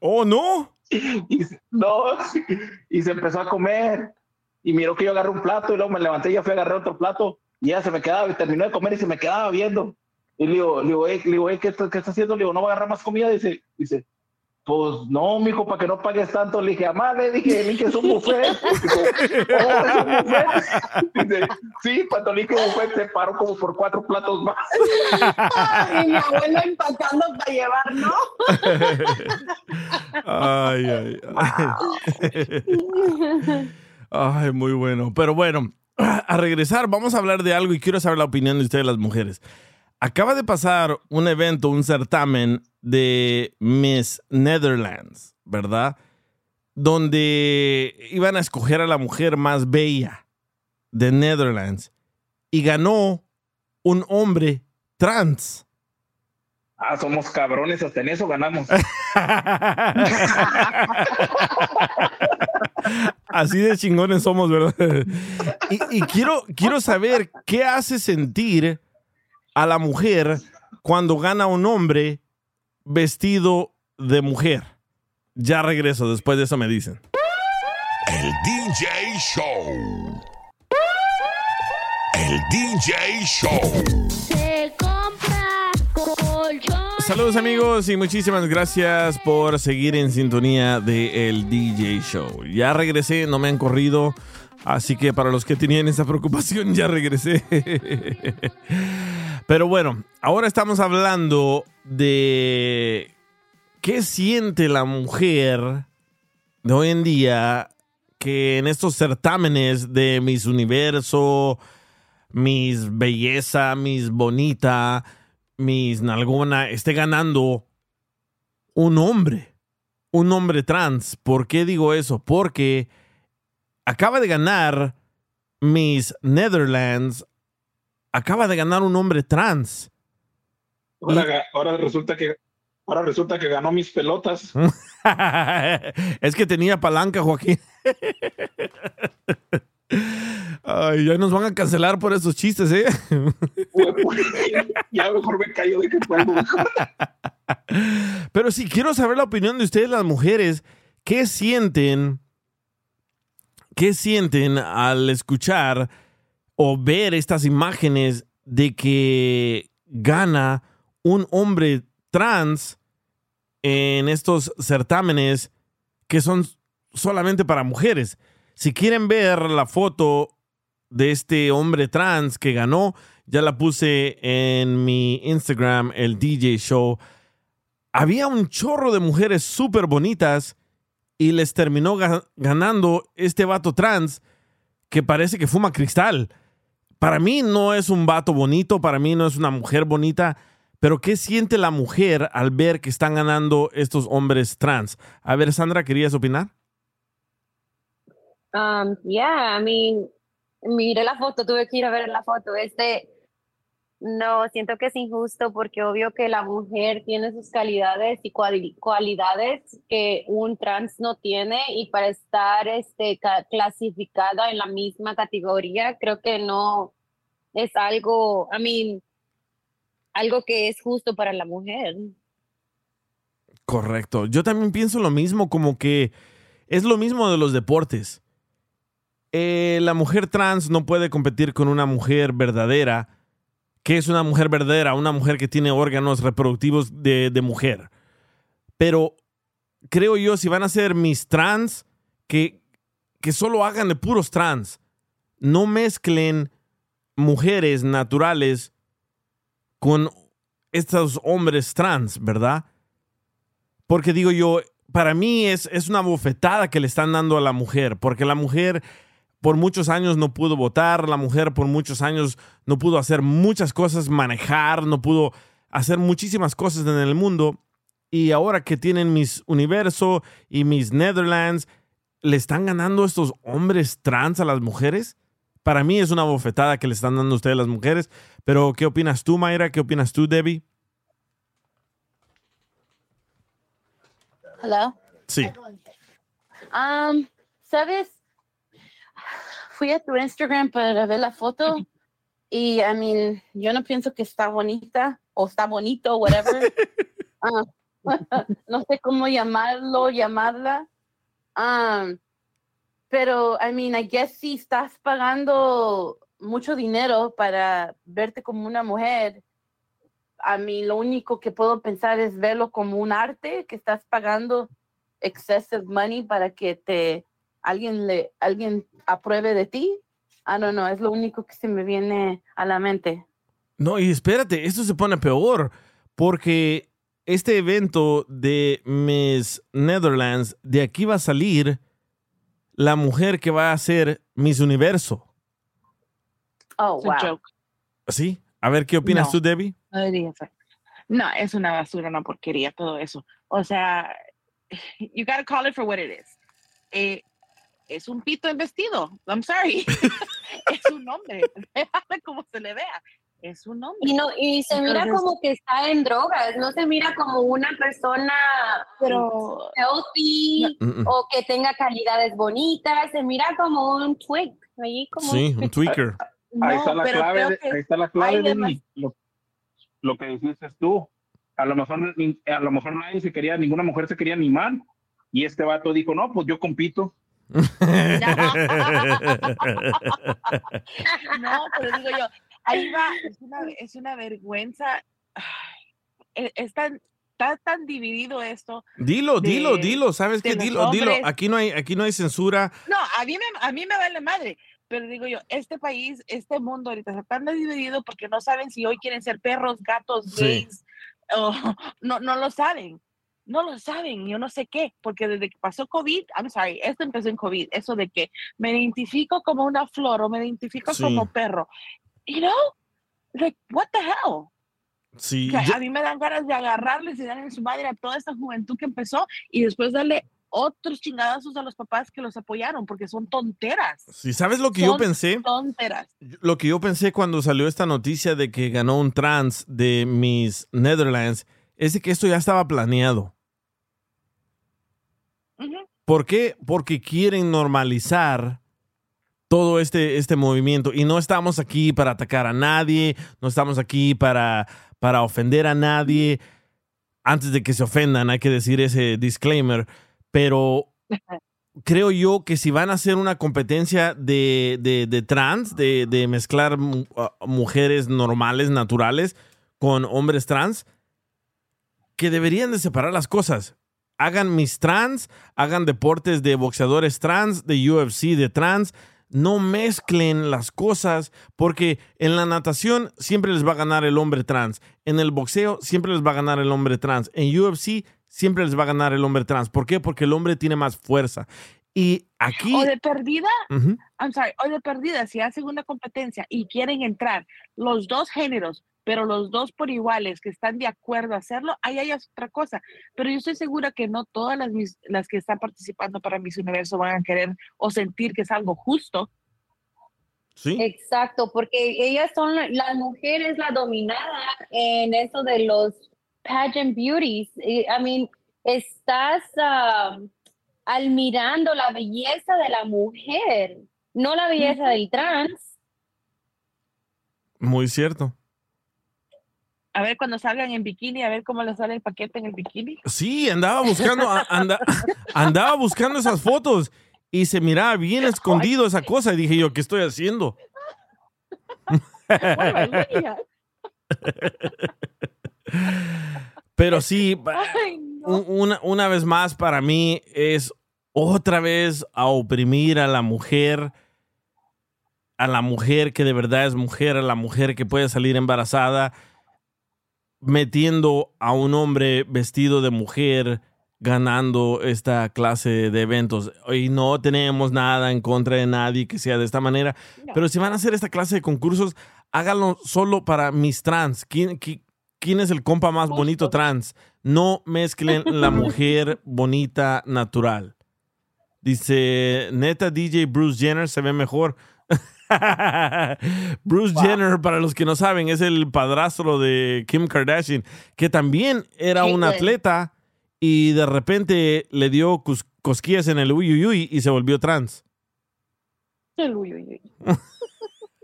Oh, no. Y, no, y se empezó a comer. Y miró que yo agarré un plato y luego me levanté y ya fui a agarrar otro plato. Y ella se me quedaba, y terminó de comer y se me quedaba viendo. Y le digo, le digo, "Ey", le digo, "Ey, ¿qué, está- ¿qué está haciendo? Le digo, no va a agarrar más comida. Dice, dice, Pues no, mijo, para que no pagues tanto. Le dije, mamá, le dije, le dije, es un buffet. [laughs] "Oh, es un buffet. Dice, sí, cuando le dije buffet, se paró como por cuatro platos más. [laughs] Ay, mi abuela empacando para llevar, ¿no? Ay, ay, ay. Ay, muy bueno. Pero bueno, [clears throat] a regresar, vamos a hablar de algo y quiero saber la opinión de ustedes, las mujeres. Acaba de pasar un evento, un certamen de Miss Netherlands, ¿verdad? Donde iban a escoger a la mujer más bella de Netherlands y ganó un hombre trans. Ah, somos cabrones, hasta en eso ganamos. [laughs] Así de chingones somos, ¿verdad? Y, y quiero, quiero saber qué hace sentir a la mujer cuando gana un hombre vestido de mujer. Ya regreso, después de eso me dicen. El DJ Show. El DJ Show. Se compra colchón. Saludos amigos y muchísimas gracias por seguir en sintonía de El DJ Show. Ya regresé, no me han corrido, así que para los que tenían esa preocupación ya regresé. [laughs] Pero bueno, ahora estamos hablando de qué siente la mujer de hoy en día que en estos certámenes de Miss Universo, Miss Belleza, Miss Bonita, Miss Nalgona, esté ganando un hombre, un hombre trans. ¿Por qué digo eso? Porque acaba de ganar Miss Netherlands, acaba de ganar un hombre trans. Ahora, resulta que ahora resulta que ganó mis pelotas. [laughs] es que tenía palanca, Joaquín. Ay, ya nos van a cancelar por esos chistes, ¿eh? [laughs] ya mejor me callo de que puedo. Pero sí, quiero saber la opinión de ustedes, las mujeres. ¿Qué sienten? ¿Qué sienten al escuchar o ver estas imágenes de que gana un hombre trans en estos certámenes que son solamente para mujeres? Si quieren ver la foto de este hombre trans que ganó, ya la puse en mi Instagram, el DJ Show. Había un chorro de mujeres súper bonitas y les terminó ga- ganando este vato trans que parece que fuma cristal. Para mí no es un vato bonito, para mí no es una mujer bonita, pero ¿qué siente la mujer al ver que están ganando estos hombres trans? A ver, Sandra, ¿querías opinar? Um, yeah, I mean, miré la foto, tuve que ir a ver la foto. Este, no, siento que es injusto porque obvio que la mujer tiene sus calidades y cuali- cualidades que un trans no tiene y para estar este, ca- clasificada en la misma categoría, creo que no es algo, I mean, algo que es justo para la mujer. Correcto. Yo también pienso lo mismo, como que es lo mismo de los deportes. Eh, la mujer trans no puede competir con una mujer verdadera. ¿Qué es una mujer verdadera? Una mujer que tiene órganos reproductivos de, de mujer. Pero creo yo, si van a ser mis trans, que, que solo hagan de puros trans. No mezclen mujeres naturales con estos hombres trans, ¿verdad? Porque digo yo, para mí es, es una bofetada que le están dando a la mujer, porque la mujer por muchos años no pudo votar, la mujer por muchos años no pudo hacer muchas cosas, manejar, no pudo hacer muchísimas cosas en el mundo. Y ahora que tienen mis Universo y mis Netherlands, ¿le están ganando estos hombres trans a las mujeres? Para mí es una bofetada que le están dando a ustedes las mujeres. Pero, ¿qué opinas tú, Mayra? ¿Qué opinas tú, Debbie? Hello. Sí. Um, ¿sabes? Fui a tu Instagram para ver la foto y, I mean, yo no pienso que está bonita o está bonito, whatever. [laughs] Ah, [laughs] no sé cómo llamarlo, llamarla. Um, pero, I mean, I guess si estás pagando mucho dinero para verte como una mujer, a mí lo único que puedo pensar es verlo como un arte que estás pagando excessive money para que te alguien le alguien apruebe de ti. Ah, no, no, es lo único que se me viene a la mente. No, y espérate, esto se pone peor, porque este evento de Miss Netherlands, de aquí va a salir la mujer que va a ser Miss Universo. Oh, wow. ¿Sí? A ver, ¿qué opinas No. tú, Debbie? No diría eso. No, es una basura, una porquería, todo eso. O sea, [laughs] you gotta call it for what it is. Eh, es un pito en vestido. I'm sorry. [laughs] es un hombre. [laughs] Déjame como se le vea. Es un hombre. Y no, y se mira Entonces- como que está en drogas, no se mira como una persona Pero healthy mm. o que tenga calidades bonitas, se mira como un twig, ahí como Sí, un [laughs] tweaker. Ahí No, está la clave, ahí está la clave, de demas- lo, lo que dijiste tú. A lo mejor a lo mejor nadie se quería, ninguna mujer se quería animar. Y este vato dijo, no, pues yo compito. No, pero digo yo, ahí va, es una, es una vergüenza. E- es tan, está tan dividido esto. Dilo, de- dilo, dilo, ¿sabes qué? Dilo, dilo. Aquí no hay, aquí no hay censura. No, a mí, me, a mí me vale madre, pero digo yo, este país, este mundo ahorita está tan dividido porque no saben si hoy quieren ser perros, gatos, Sí. gays, o no, no lo saben. No lo saben, yo no sé qué, porque desde que pasó COVID, I'm sorry, esto empezó en COVID, eso de que me identifico como una flor o me identifico Sí. como perro. You know, like, what the hell? Sí, Que yo- a mí me dan ganas de agarrarles y darle en su madre a toda esta juventud que empezó y después darle otros chingadazos a los papás que los apoyaron, porque son tonteras. sí, ¿sabes lo que yo pensé? Tonteras. Lo que yo pensé cuando salió esta noticia de que ganó un trans de Miss Netherlands es de que esto ya estaba planeado. ¿Por qué? Porque quieren normalizar todo este, este movimiento. Y no estamos aquí para atacar a nadie, no estamos aquí para, para ofender a nadie. Antes de que se ofendan, hay que decir ese disclaimer. Pero [laughs] creo yo que si van a hacer una competencia de, de- de trans, de, de mezclar mu- a- mujeres normales, naturales, con hombres trans, que deberían de separar las cosas. Hagan mis trans, hagan deportes de boxeadores trans, de UFC de trans. No mezclen las cosas porque en la natación siempre les va a ganar el hombre trans. En el boxeo siempre les va a ganar el hombre trans. En UFC siempre les va a ganar el hombre trans. ¿Por qué? Porque el hombre tiene más fuerza. Y aquí... O de perdida. I'm sorry, o de perdida, si hacen una competencia y quieren entrar los dos géneros, pero los dos por iguales, que están de acuerdo a hacerlo, ahí hay otra cosa. Pero yo estoy segura que no todas las, mis- las que están participando para Miss Universo van a querer o sentir que es algo justo. Sí. Exacto, porque ellas son, la- la mujer es la dominada en eso de los pageant beauties. I mean, estás ah, admirando la belleza de la mujer, no la belleza del trans. Muy cierto. A ver cuando salgan en bikini, a ver cómo les sale el paquete en el bikini. Sí, andaba buscando, anda- [laughs] andaba buscando esas fotos y se miraba bien escondido esa cosa y dije yo, ¿qué estoy haciendo? Pero sí, un- una, una vez más para mí es otra vez a oprimir a la mujer, a la mujer que de verdad es mujer, a la mujer que puede salir embarazada, metiendo a un hombre vestido de mujer ganando esta clase de eventos. Y no tenemos nada en contra de nadie que sea de esta manera, pero si van a hacer esta clase de concursos, háganlo solo para mis trans. ¿Quién, qui- quién es el compa más bonito trans? No mezclen la [laughs] mujer bonita natural. Dice, neta DJ Bruce Jenner se ve mejor. [laughs] Bruce Jenner, para los que no saben, es el padrastro de Kim Kardashian, que también era un atleta y de repente le dio cosquillas en el uyuyuy y se volvió trans. El uy,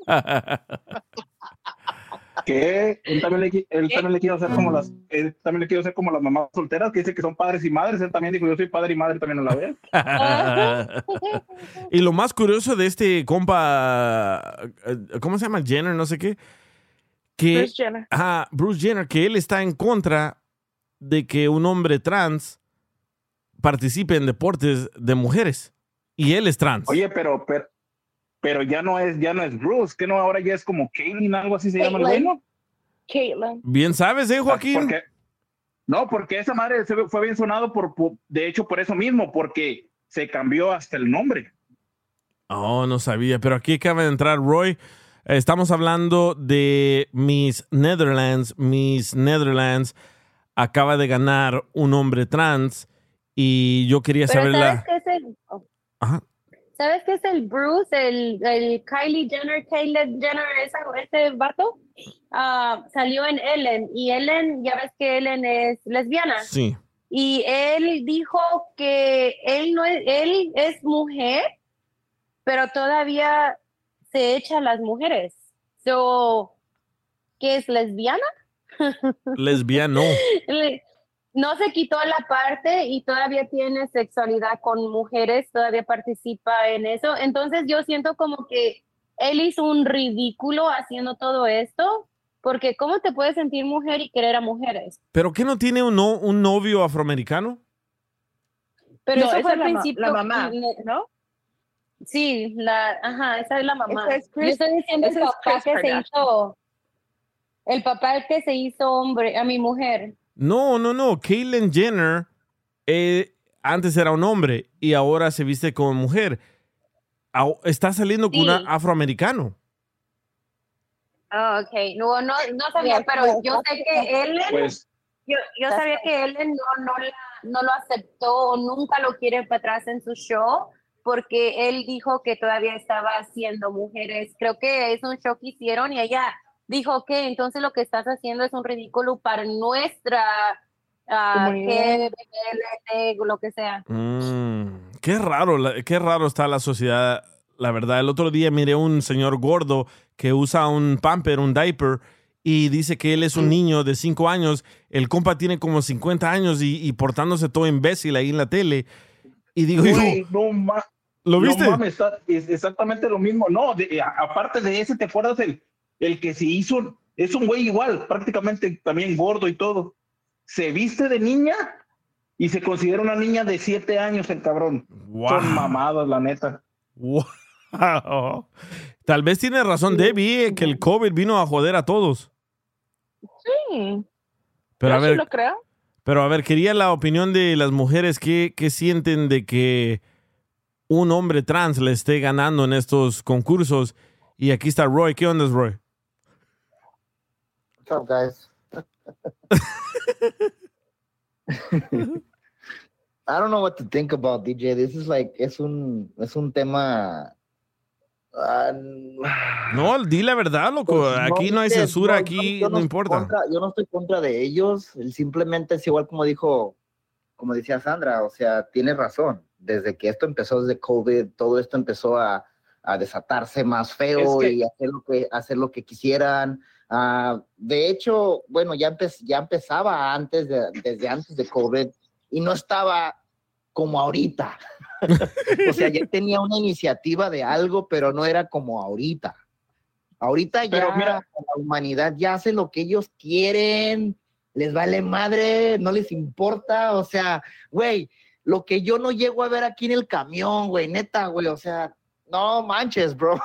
[laughs] que él también le, él también le quiere hacer como las él también le quiere hacer como las mamás solteras que dicen que son padres y madres él también dijo yo soy padre y madre también a la vez [laughs] y lo más curioso de este compa, ¿cómo se llama? Jenner, no sé qué, que Bruce Jenner. Ajá, Bruce Jenner, que él está en contra de que un hombre trans participe en deportes de mujeres. Y él es trans. Oye, pero, pero, pero ya no es, ya no es Bruce, que no, ahora ya es como Kaylin, algo así se llama el Caitlyn. bueno. Caitlyn. Bien sabes, ¿eh, Joaquín? No, porque esa madre fue bien sonado por, por- de hecho, por eso mismo, porque se cambió hasta el nombre. Oh, no sabía, pero aquí acaba de entrar Roy. Estamos hablando de Miss Netherlands. Miss Netherlands acaba de ganar un hombre trans y yo quería Pero saber ¿sabes la... qué es el, oh, Ajá. ¿Sabes qué es el Bruce, el, el Kylie Jenner, Kylie Jenner, esa, ese vato? Ah, salió en Ellen y Ellen, ya ves que Ellen es lesbiana. Sí. Y él dijo que él no es, él es mujer, pero todavía se echa a las mujeres. So, ¿qué es lesbiana? [laughs] Lesbiano. Le- No se quitó la parte y todavía tiene sexualidad con mujeres, todavía participa en eso. Entonces yo siento como que él hizo un ridículo haciendo todo esto, porque ¿cómo te puedes sentir mujer y querer a mujeres? ¿Pero qué no tiene un, no- un novio afroamericano? Pero No, eso esa fue es al principio. la mamá, ¿no? Sí, la, ajá, esa es la mamá. Es Chris- Yo estoy diciendo el ese es papá Chris que se hizo, el papá el que se hizo hombre, a mi mujer. No, no, no. Caitlyn Jenner eh, antes era un hombre y ahora se viste como mujer. Está saliendo con Sí. un afroamericano. Ah, ok. No, no, no sabía, pero yo sé que Ellen, Pues, yo, yo sabía que Ellen no, no, la- no lo aceptó o nunca lo quiere para atrás en su show porque él dijo que todavía estaba haciendo mujeres. Creo que es un show que hicieron y ella dijo que entonces lo que estás haciendo es un ridículo para nuestra. LGBT, lo que sea. Mm, qué raro, qué raro está la sociedad. La verdad, el otro día miré un señor gordo que usa un pamper, un diaper, y dice que él es un niño de 5 años. El compa tiene como 50 años y, y portándose todo imbécil ahí en la tele. Y digo, no ma- ¿Lo no mames, está- es exactamente lo mismo. No, de- aparte de ese, ¿te acuerdas el, el que se hizo? Es un güey igual, prácticamente también gordo y todo. Se viste de niña y se considera una niña de siete años el cabrón. Wow. Son mamadas, la neta. Wow. Tal vez tiene razón Debbie, eh, que el COVID vino a joder a todos. Sí, Pero a yo sí ver, lo creo. Pero a ver, quería la opinión de las mujeres. ¿Qué, qué sienten de que un hombre trans le esté ganando en estos concursos? Y aquí está Roy. ¿Qué onda, Roy? What's up, guys? [laughs] I don't know what to think about DJ. This is like es un es un tema ah, No, di la verdad, loco. pues, Aquí no hay censura, no- aquí no importa. contra- yo no estoy contra de ellos. Simplemente es igual como dijo, como decía Sandra, o sea, tiene razón. Desde que esto empezó desde COVID, todo esto empezó a, a desatarse más feo Es que- y hacer lo que hacer lo que quisieran. Ah, de hecho, bueno, ya, empe- ya empezaba antes de, desde antes de COVID y no estaba como ahorita. [laughs] o sea, ya tenía una iniciativa de algo, pero no era como ahorita. Ahorita ya Pero mira- la humanidad ya hace lo que ellos quieren, les vale madre, no les importa, o sea, güey, lo que yo no llego a ver aquí en el camión, güey, neta, güey, o sea, no manches, bro.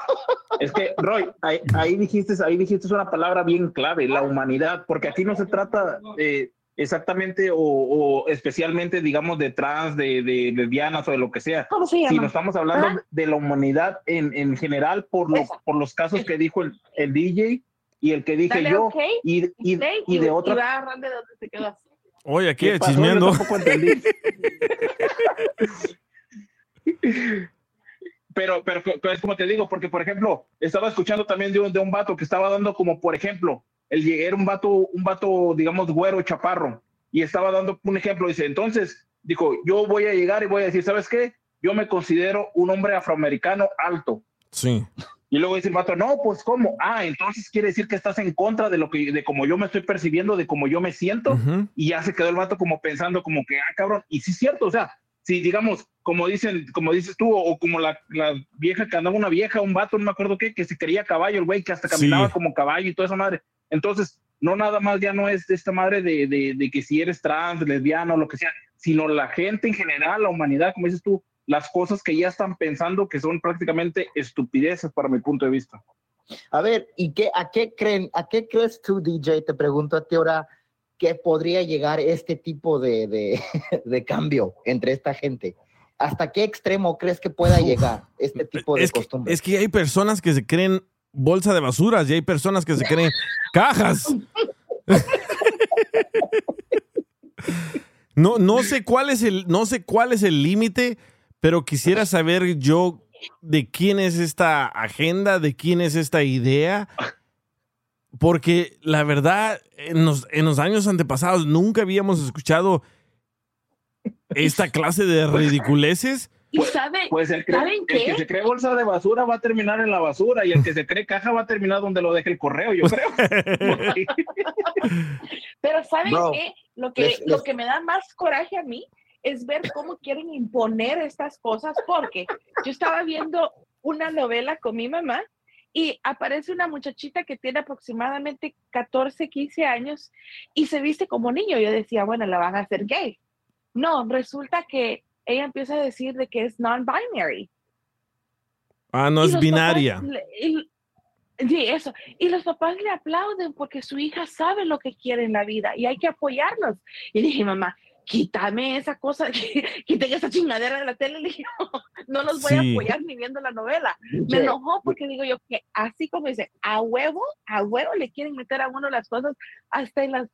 Es que, Roy, ahí, ahí dijiste, ahí dijiste una palabra bien clave, la humanidad, porque aquí no se trata eh, exactamente o, o especialmente, digamos, de trans, de, de lesbianas o de lo que sea, ¿Cómo se llama? sino estamos hablando ¿Ah? de la humanidad en, en general por, lo- por los casos que dijo el, el DJ y el que dije Dale yo ok, y, y, ok, y de y otra... agarrar de donde. Oye, aquí ¿Qué pasó? Yo chismeando. tampoco entendí. [laughs] pero, pero pero es como te digo, porque por ejemplo, estaba escuchando también de un, de un vato que estaba dando como, por ejemplo, el era un vato, un vato, digamos, güero, chaparro, y estaba dando un ejemplo, dice, entonces, dijo, yo voy a llegar y voy a decir, ¿sabes qué? Yo me considero un hombre afroamericano alto. Sí. Y luego dice el vato, no, pues ¿cómo? Ah, entonces quiere decir que estás en contra de lo que, de cómo yo me estoy percibiendo, de cómo yo me siento. Ujú. Y ya se quedó el vato como pensando como que, ah, cabrón. Y sí es cierto, o sea, si digamos, como dicen, como dices tú, o, o como la, la vieja que andaba una vieja, un vato, no me acuerdo qué, que se quería caballo, el güey, que hasta Sí. caminaba como caballo y toda esa madre. Entonces, no nada más ya no es esta madre de, de, de que si eres trans, lesbiano, lo que sea, sino la gente en general, la humanidad, como dices tú, las cosas que ya están pensando que son prácticamente estupideces para mi punto de vista. A ver, ¿y qué, a qué creen, a qué crees tú, DJ? Te pregunto a ti ahora, ¿qué podría llegar este tipo de, de, [laughs] de cambio entre esta gente? ¿Hasta qué extremo crees que pueda llegar este tipo de Es que, costumbre? es que hay personas que se creen bolsa de basuras y hay personas que se creen cajas. [laughs] No, no sé cuál es el, no sé cuál es el límite, pero quisiera saber yo de quién es esta agenda, de quién es esta idea. Porque la verdad, en los, en los años antepasados nunca habíamos escuchado esta clase de ridiculeces. Y sabe, Pues el, que- ¿saben el que qué? se cree bolsa de basura va a terminar en la basura y el que se cree caja va a terminar donde lo deje el correo, yo creo. [laughs] Pero ¿saben qué? Lo que, les- lo les- que me da más coraje a mí es ver cómo quieren imponer estas cosas, porque yo estaba viendo una novela con mi mamá y aparece una muchachita que tiene aproximadamente 14, 15 años y se viste como niño. Yo decía, bueno, la van a hacer gay. No, resulta que ella empieza a decir de que es non-binary. Ah, no Y es binaria. papás le- y- sí, eso. Y los papás le aplauden porque su hija sabe lo que quiere en la vida y hay que apoyarlos. Y dije, mamá, quítame esa cosa, [laughs] quiten esa chingadera de la tele. Le dije, no, los voy Sí. a apoyar ni viendo la novela. Me enojó porque digo yo que así como dice, a huevo, a huevo le quieren meter a uno las cosas hasta en las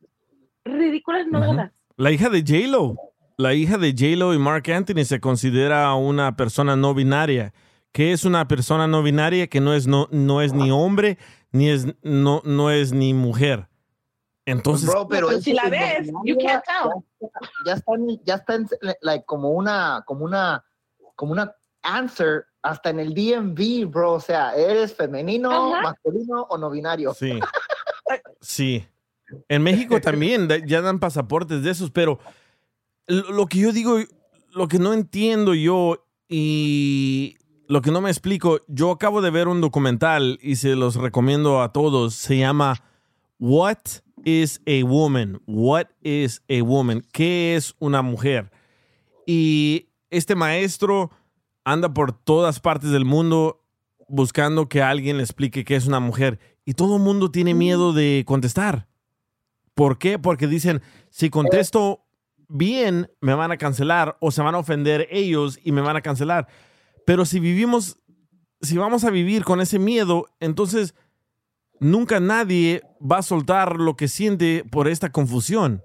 ridículas novelas. La hija de J-Lo. La hija de J-Lo y Mark Anthony se considera una persona no binaria. ¿Qué es una persona no binaria? Que no es, no, no es ni hombre, ni es, no, no es ni mujer. Entonces, Bro, pero Pero si la ves, you can't tell. ya está, ya está en, like, como una, como una, como una answer hasta en el DMV, bro. O sea, eres femenino, Ajá. masculino o no binario. Sí. Sí. En México también ya dan pasaportes de esos, pero lo que yo digo, lo que no entiendo yo y lo que no me explico, yo acabo de ver un documental y se los recomiendo a todos. Se llama What is a Woman? What is a Woman? ¿Qué es una mujer? Y este maestro anda por todas partes del mundo buscando que alguien le explique qué es una mujer. Y todo el mundo tiene miedo de contestar. ¿Por qué? Porque dicen, si contesto bien, me van a cancelar o se van a ofender ellos y me van a cancelar. Pero si vivimos, si vamos a vivir con ese miedo, entonces nunca nadie va a soltar lo que siente por esta confusión.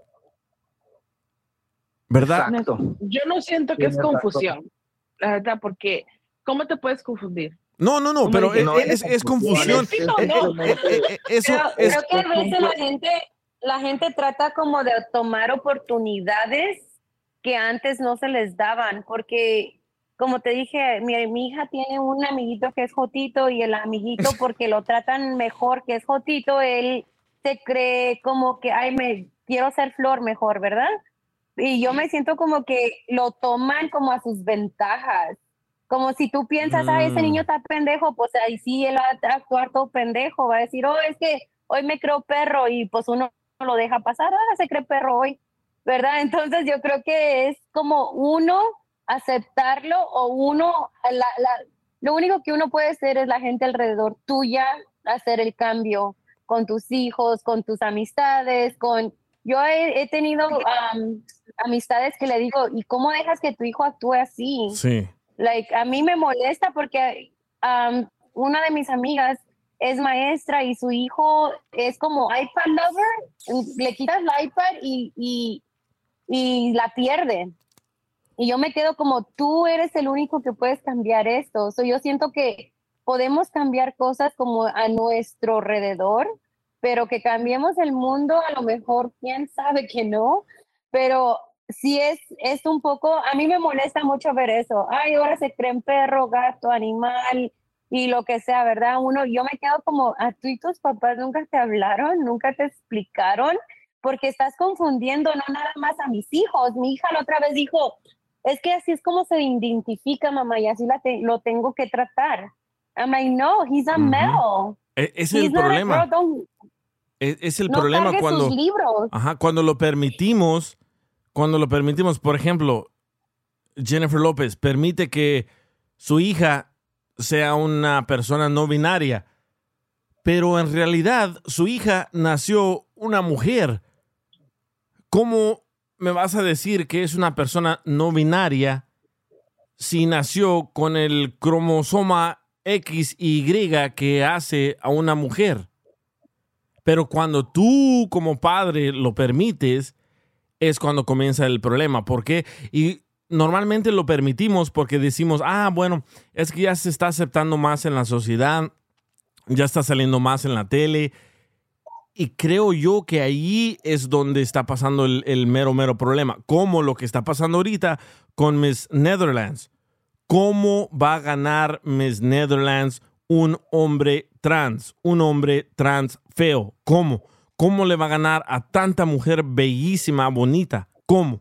¿Verdad? No, Yo no siento que es confusión, la verdad, porque ¿cómo te puedes confundir? No, no, no, ¿Cómo pero es, No, es- es confusión. No, Eh, eh, eh, eh, Eso creo que a veces la gente, la gente trata como de tomar oportunidades que antes no se les daban, porque como te dije, mi, mi hija tiene un amiguito que es Jotito y el amiguito [laughs] porque lo tratan mejor que es Jotito, él se cree como que, ay, me quiero ser flor mejor, ¿verdad? Y yo me siento como que lo toman como a sus ventajas. Como si tú piensas, ah, ese Mm. niño está pendejo, pues ahí sí él va a actuar todo pendejo, va a decir, oh, es que hoy me creo perro y pues uno lo deja pasar, ah, se cree perro hoy, ¿verdad? Entonces yo creo que es como uno aceptarlo o uno, la, la- lo único que uno puede hacer es la gente alrededor tuya, hacer el cambio con tus hijos, con tus amistades, con... Yo he, he tenido am, amistades que le digo, ¿y cómo dejas que tu hijo actúe así? Sí. Like, a mí me molesta porque um, una de mis amigas es maestra y su hijo es como iPad lover. Le quitas la iPad y, y, y la pierde. Y yo me quedo como, tú eres el único que puedes cambiar esto. So, yo siento que podemos cambiar cosas como a nuestro alrededor, pero que cambiemos el mundo, a lo mejor, quién sabe que no, pero sí es, es un poco, a mí me molesta mucho ver eso. Ay, ahora se creen perro, gato, animal y lo que sea, ¿verdad? Uno, yo me quedo como, a tú y tus papás nunca te hablaron, nunca te explicaron, porque estás confundiendo no nada más a mis hijos. Mi hija la otra vez dijo, es que así es como se identifica, mamá, y así la te- lo tengo que tratar. I'm like, no, he's a male. E- ese es He's el not a problema. girl, don't- Es, es el No problema cuando... sus libros. Ajá, cuando lo permitimos, cuando lo permitimos, por ejemplo, Jennifer López permite que su hija sea una persona no binaria, pero en realidad su hija nació una mujer. ¿Cómo me vas a decir que es una persona no binaria si nació con el cromosoma XY que hace a una mujer? Pero cuando tú como padre lo permites, es cuando comienza el problema. ¿Por qué? Y normalmente lo permitimos porque decimos, ah, bueno, es que ya se está aceptando más en la sociedad, ya está saliendo más en la tele. Y creo yo que ahí es donde está pasando el, el mero, mero problema. Como lo que está pasando ahorita con Miss Netherlands. ¿Cómo va a ganar Miss Netherlands un hombre trans? Un hombre trans feo. ¿Cómo? ¿Cómo le va a ganar a tanta mujer bellísima, bonita? ¿Cómo?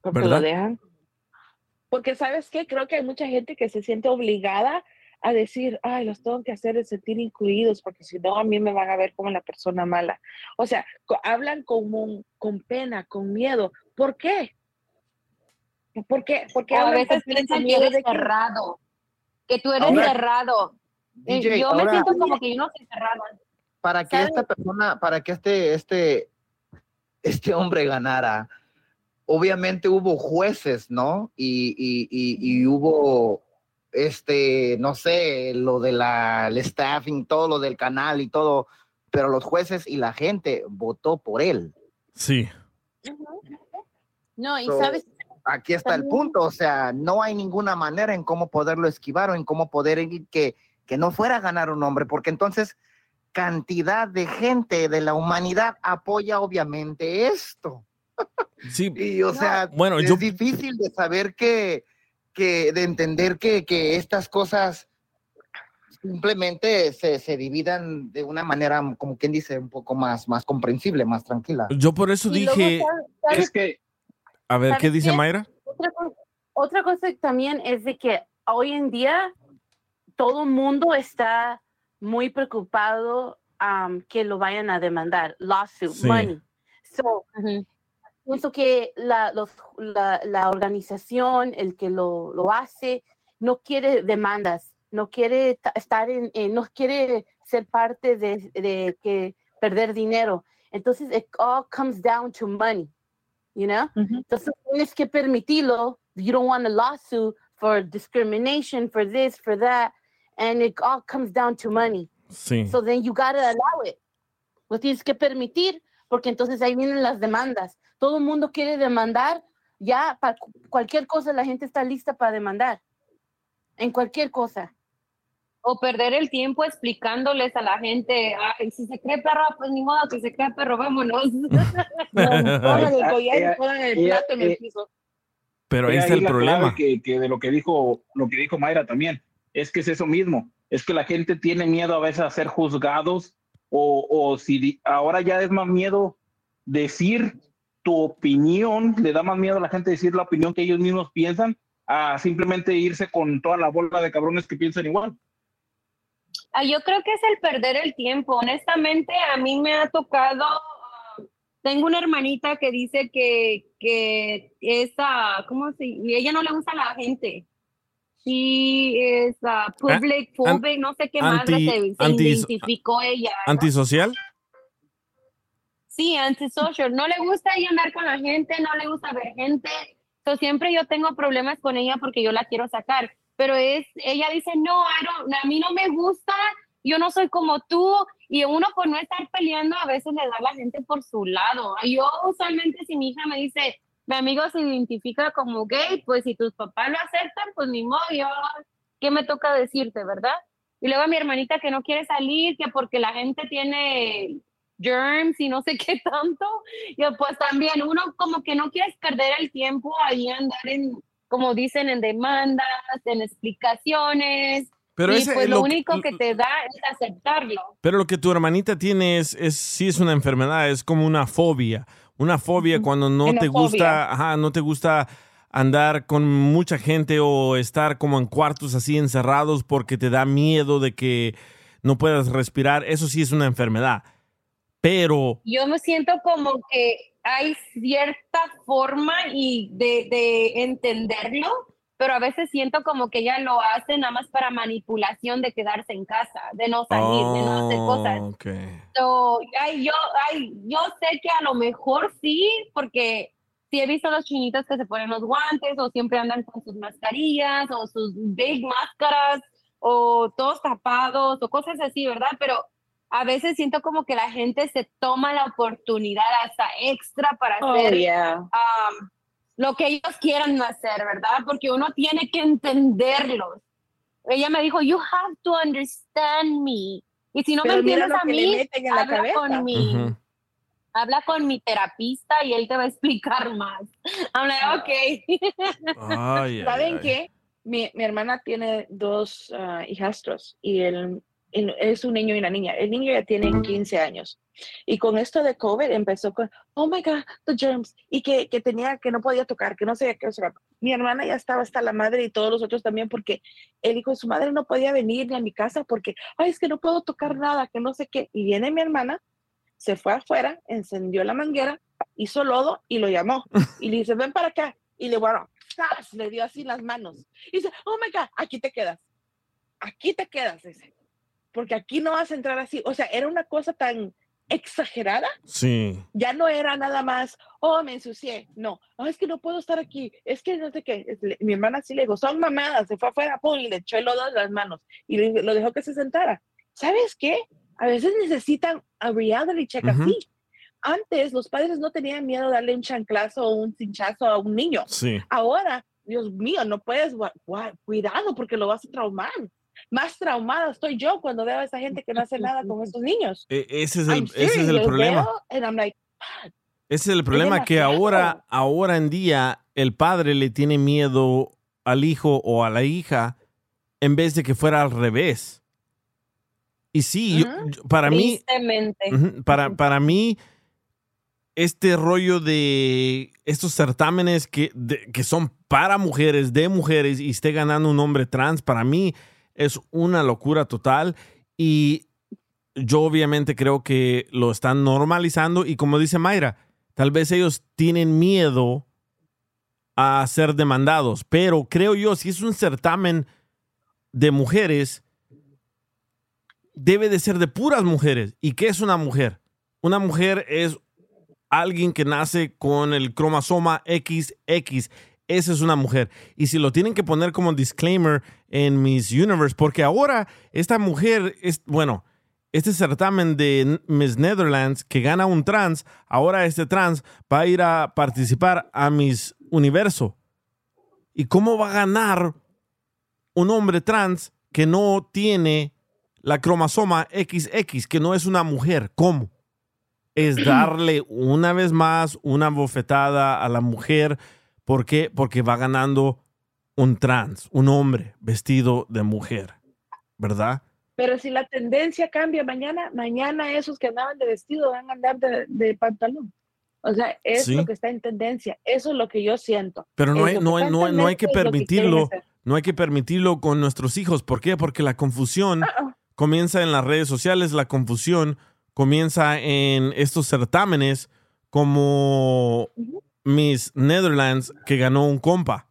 porque ¿Verdad? lo dejan. Porque sabes qué, creo que hay mucha gente que se siente obligada a decir, ay, los tengo que hacer sentir incluidos, porque si no, a mí me van a ver como la persona mala. O sea, co- hablan como con pena, con miedo. ¿Por qué? ¿Por qué? Porque a veces con piensan con que miedo eres que- cerrado, que tú eres Ahora- cerrado. Eh, DJ, yo me siento como que yo no soy cerrada. para que esta persona, para que este, este, este hombre ganara, obviamente hubo jueces, ¿no? Y, y, y, y hubo, este, no sé, lo de la, el staffing, todo lo del canal y todo, pero los jueces y la gente votó por él. Sí. No, y So, sabes, Aquí está el punto, o sea, no hay ninguna manera en cómo poderlo esquivar o en cómo poder que, que no fuera a ganar un hombre, porque entonces cantidad de gente de la humanidad apoya obviamente esto. Sí. Y o sea, Bueno, es yo- difícil de saber que, que de entender que, que estas cosas simplemente se, se dividan de una manera, como quien dice, un poco más, más comprensible, más tranquila. Yo por eso Y luego, dije, ¿sabes- sabes Es que a ver, ¿qué ¿sabes dice? Mayra? otra, co- otra cosa también es de que hoy en día todo el mundo está muy preocupado um, que lo vayan a demandar, lawsuit, Sí. money. So, pienso que la, los- la, la organización, el que lo, lo hace, no quiere demandas, no quiere ta- estar en, en- no quiere ser parte de, de que perder dinero. Entonces, it all comes down to money, you know? Entonces, tienes que permitirlo. You don't want a lawsuit for discrimination, for this, for that. And it all comes down to money. Sí. So then you gotta allow it. Lo tienes que permitir, porque entonces ahí vienen las demandas. Todo el mundo quiere demandar. Ya, para cualquier cosa, la gente está lista para demandar. En cualquier cosa. O perder el tiempo explicándoles a la gente, "Ay, si se cree perro, pues ni modo que se cree perro, vámonos. Pongan el collar y Ella- pongan el ella- plato en el piso. Pero ahí está el problema. Que, que de lo que dijo lo que dijo Mayra también es que es eso mismo es que la gente tiene miedo a veces a ser juzgados o, o si ahora ya es más miedo decir tu opinión le da más miedo a la gente decir la opinión que ellos mismos piensan a simplemente irse con toda la bola de cabrones que piensan igual Ah, yo creo que es el perder el tiempo. Honestamente, a mí me ha tocado. ah, tengo una hermanita que dice que, que esa, ¿cómo se y ella no le gusta a la gente. Sí, es ah, public, Ah, an- phobic, no sé qué más anti- se, se anti- identificó ella. ¿no? Sí, antisocial. No le gusta ella andar con la gente, no le gusta ver gente. So, siempre yo tengo problemas con ella porque yo la quiero sacar. Pero es, ella dice, no, a mí no me gusta, yo no soy como tú. Y uno por no estar peleando a veces le da a la gente por su lado. Yo usualmente si mi hija me dice, mi amigo se identifica como gay, pues si tus papás lo aceptan, pues ni modo, yo, ¿qué me toca decirte, verdad? Y luego mi hermanita que no quiere salir, que porque la gente tiene germs y no sé qué [laughs] tanto. Yo pues también uno como que no quieres perder el tiempo ahí andar en, como dicen, en demandas, en explicaciones. Pero y ese pues es lo, único que te da es aceptarlo. Pero lo que tu hermanita tiene es, es sí es una enfermedad, es como una fobia. Una fobia cuando no te gusta, ajá, no te gusta andar con mucha gente o estar como en cuartos así encerrados porque te da miedo de que no puedas respirar, eso sí es una enfermedad. Pero Yo me siento como que hay cierta forma y de, de entenderlo, pero a veces siento como que ella lo hace nada más para manipulación de quedarse en casa, de no salir, de no hacer cosas. Oh, ok. So, ay, yo, ay, yo sé que a lo mejor sí, porque sí he visto a los chinitos que se ponen los guantes o siempre andan con sus mascarillas o sus big máscaras o todos tapados o cosas así, ¿verdad? Pero a veces siento como que la gente se toma la oportunidad hasta extra para Oh, hacer yeah. um, lo que ellos quieran hacer, ¿verdad? Porque uno tiene que entenderlos. Ella me dijo, you have to understand me. Y si no Pero me entiendes a mí, habla cabeza. con mi, Ujú. habla con mi terapista y él te va a explicar más. I'm like, okay. Ay, [laughs] ay, ¿Saben ay. qué? Mi, mi hermana tiene dos ah, hijastros y él es un niño y una niña. El niño ya tiene 15 años. Y con esto de COVID empezó con, oh my God, the germs. Y que, que tenía, que no podía tocar, que no sabía qué hacer. Mi hermana ya estaba hasta la madre y todos los otros también porque él dijo, su madre no podía venir ni a mi casa porque, ay, es que no puedo tocar nada, que no sé qué. Y viene mi hermana, se fue afuera, encendió la manguera, hizo lodo y lo llamó. [laughs] Y le dice, ven para acá. Y le, bueno, ¡zas! le dio así las manos. Y dice, oh my God, aquí te quedas. Aquí te quedas, dice. Porque aquí no vas a entrar así. O sea, era una cosa tan exagerada. Sí. Ya no era nada más, oh, me ensucié. No, "Ah, es que no puedo estar aquí. Es que no sé qué. Mi hermana sí le dijo, son mamadas. Se fue afuera, pum, y le echó el lodo en las manos. Y lo dejó que se sentara. ¿Sabes qué? A veces necesitan a reality check Ujú. así. Antes los padres no tenían miedo de darle un chanclazo o un cinchazo a un niño. Sí. Ahora, Dios mío, no puedes, cuidado porque lo vas a traumar. Más traumada estoy yo cuando veo a esa gente que no hace nada con estos niños. E- ese es el, ese es el problema. veo and I'm like, Ese es el problema que ahora, ahora en día el padre le tiene miedo al hijo o a la hija en vez de que fuera al revés. Y sí, yo- yo- para mí, Para, para mí, este rollo de estos certámenes que, de- que son para mujeres, de mujeres, y esté ganando un hombre trans, para mí es una locura total. Y yo obviamente creo que lo están normalizando. Y como dice Mayra, tal vez ellos tienen miedo a ser demandados. Pero creo yo, si es un certamen de mujeres, debe de ser de puras mujeres. ¿Y qué es una mujer? Una mujer es alguien que nace con el cromosoma XX. Esa es una mujer. Y si lo tienen que poner como disclaimer en Miss Universe, porque ahora esta mujer es, bueno, este certamen de Miss Netherlands que gana un trans, ahora este trans va a ir a participar a Miss Universo. ¿Y cómo va a ganar un hombre trans que no tiene la cromosoma XX, que no es una mujer? ¿Cómo? Es darle una vez más una bofetada a la mujer. ¿Por qué? Porque va ganando un trans, un hombre vestido de mujer, ¿verdad? pero si la tendencia cambia mañana, mañana esos que andaban de vestido van a andar de, de pantalón. O sea, es Sí. lo que está en tendencia. Eso es lo que yo siento. Pero no hay, no, hay- no, no hay que permitirlo, no hay que permitirlo con nuestros hijos. ¿Por qué? Porque la confusión Ah, comienza en las redes sociales, la confusión comienza en estos certámenes como Miss Netherlands que ganó un compa,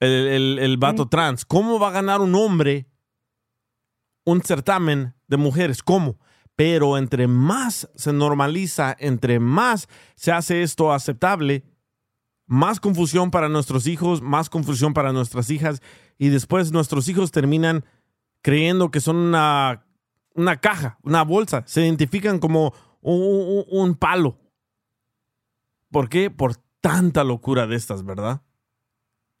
el, el, el vato trans. ¿Cómo va a ganar un hombre un certamen de mujeres? ¿Cómo? Pero entre más se normaliza, entre más se hace esto aceptable, más confusión para nuestros hijos, más confusión para nuestras hijas y después nuestros hijos terminan creyendo que son una, una caja, una bolsa, se identifican como un, un- un palo. ¿Por qué? Por tanta locura de estas, ¿verdad?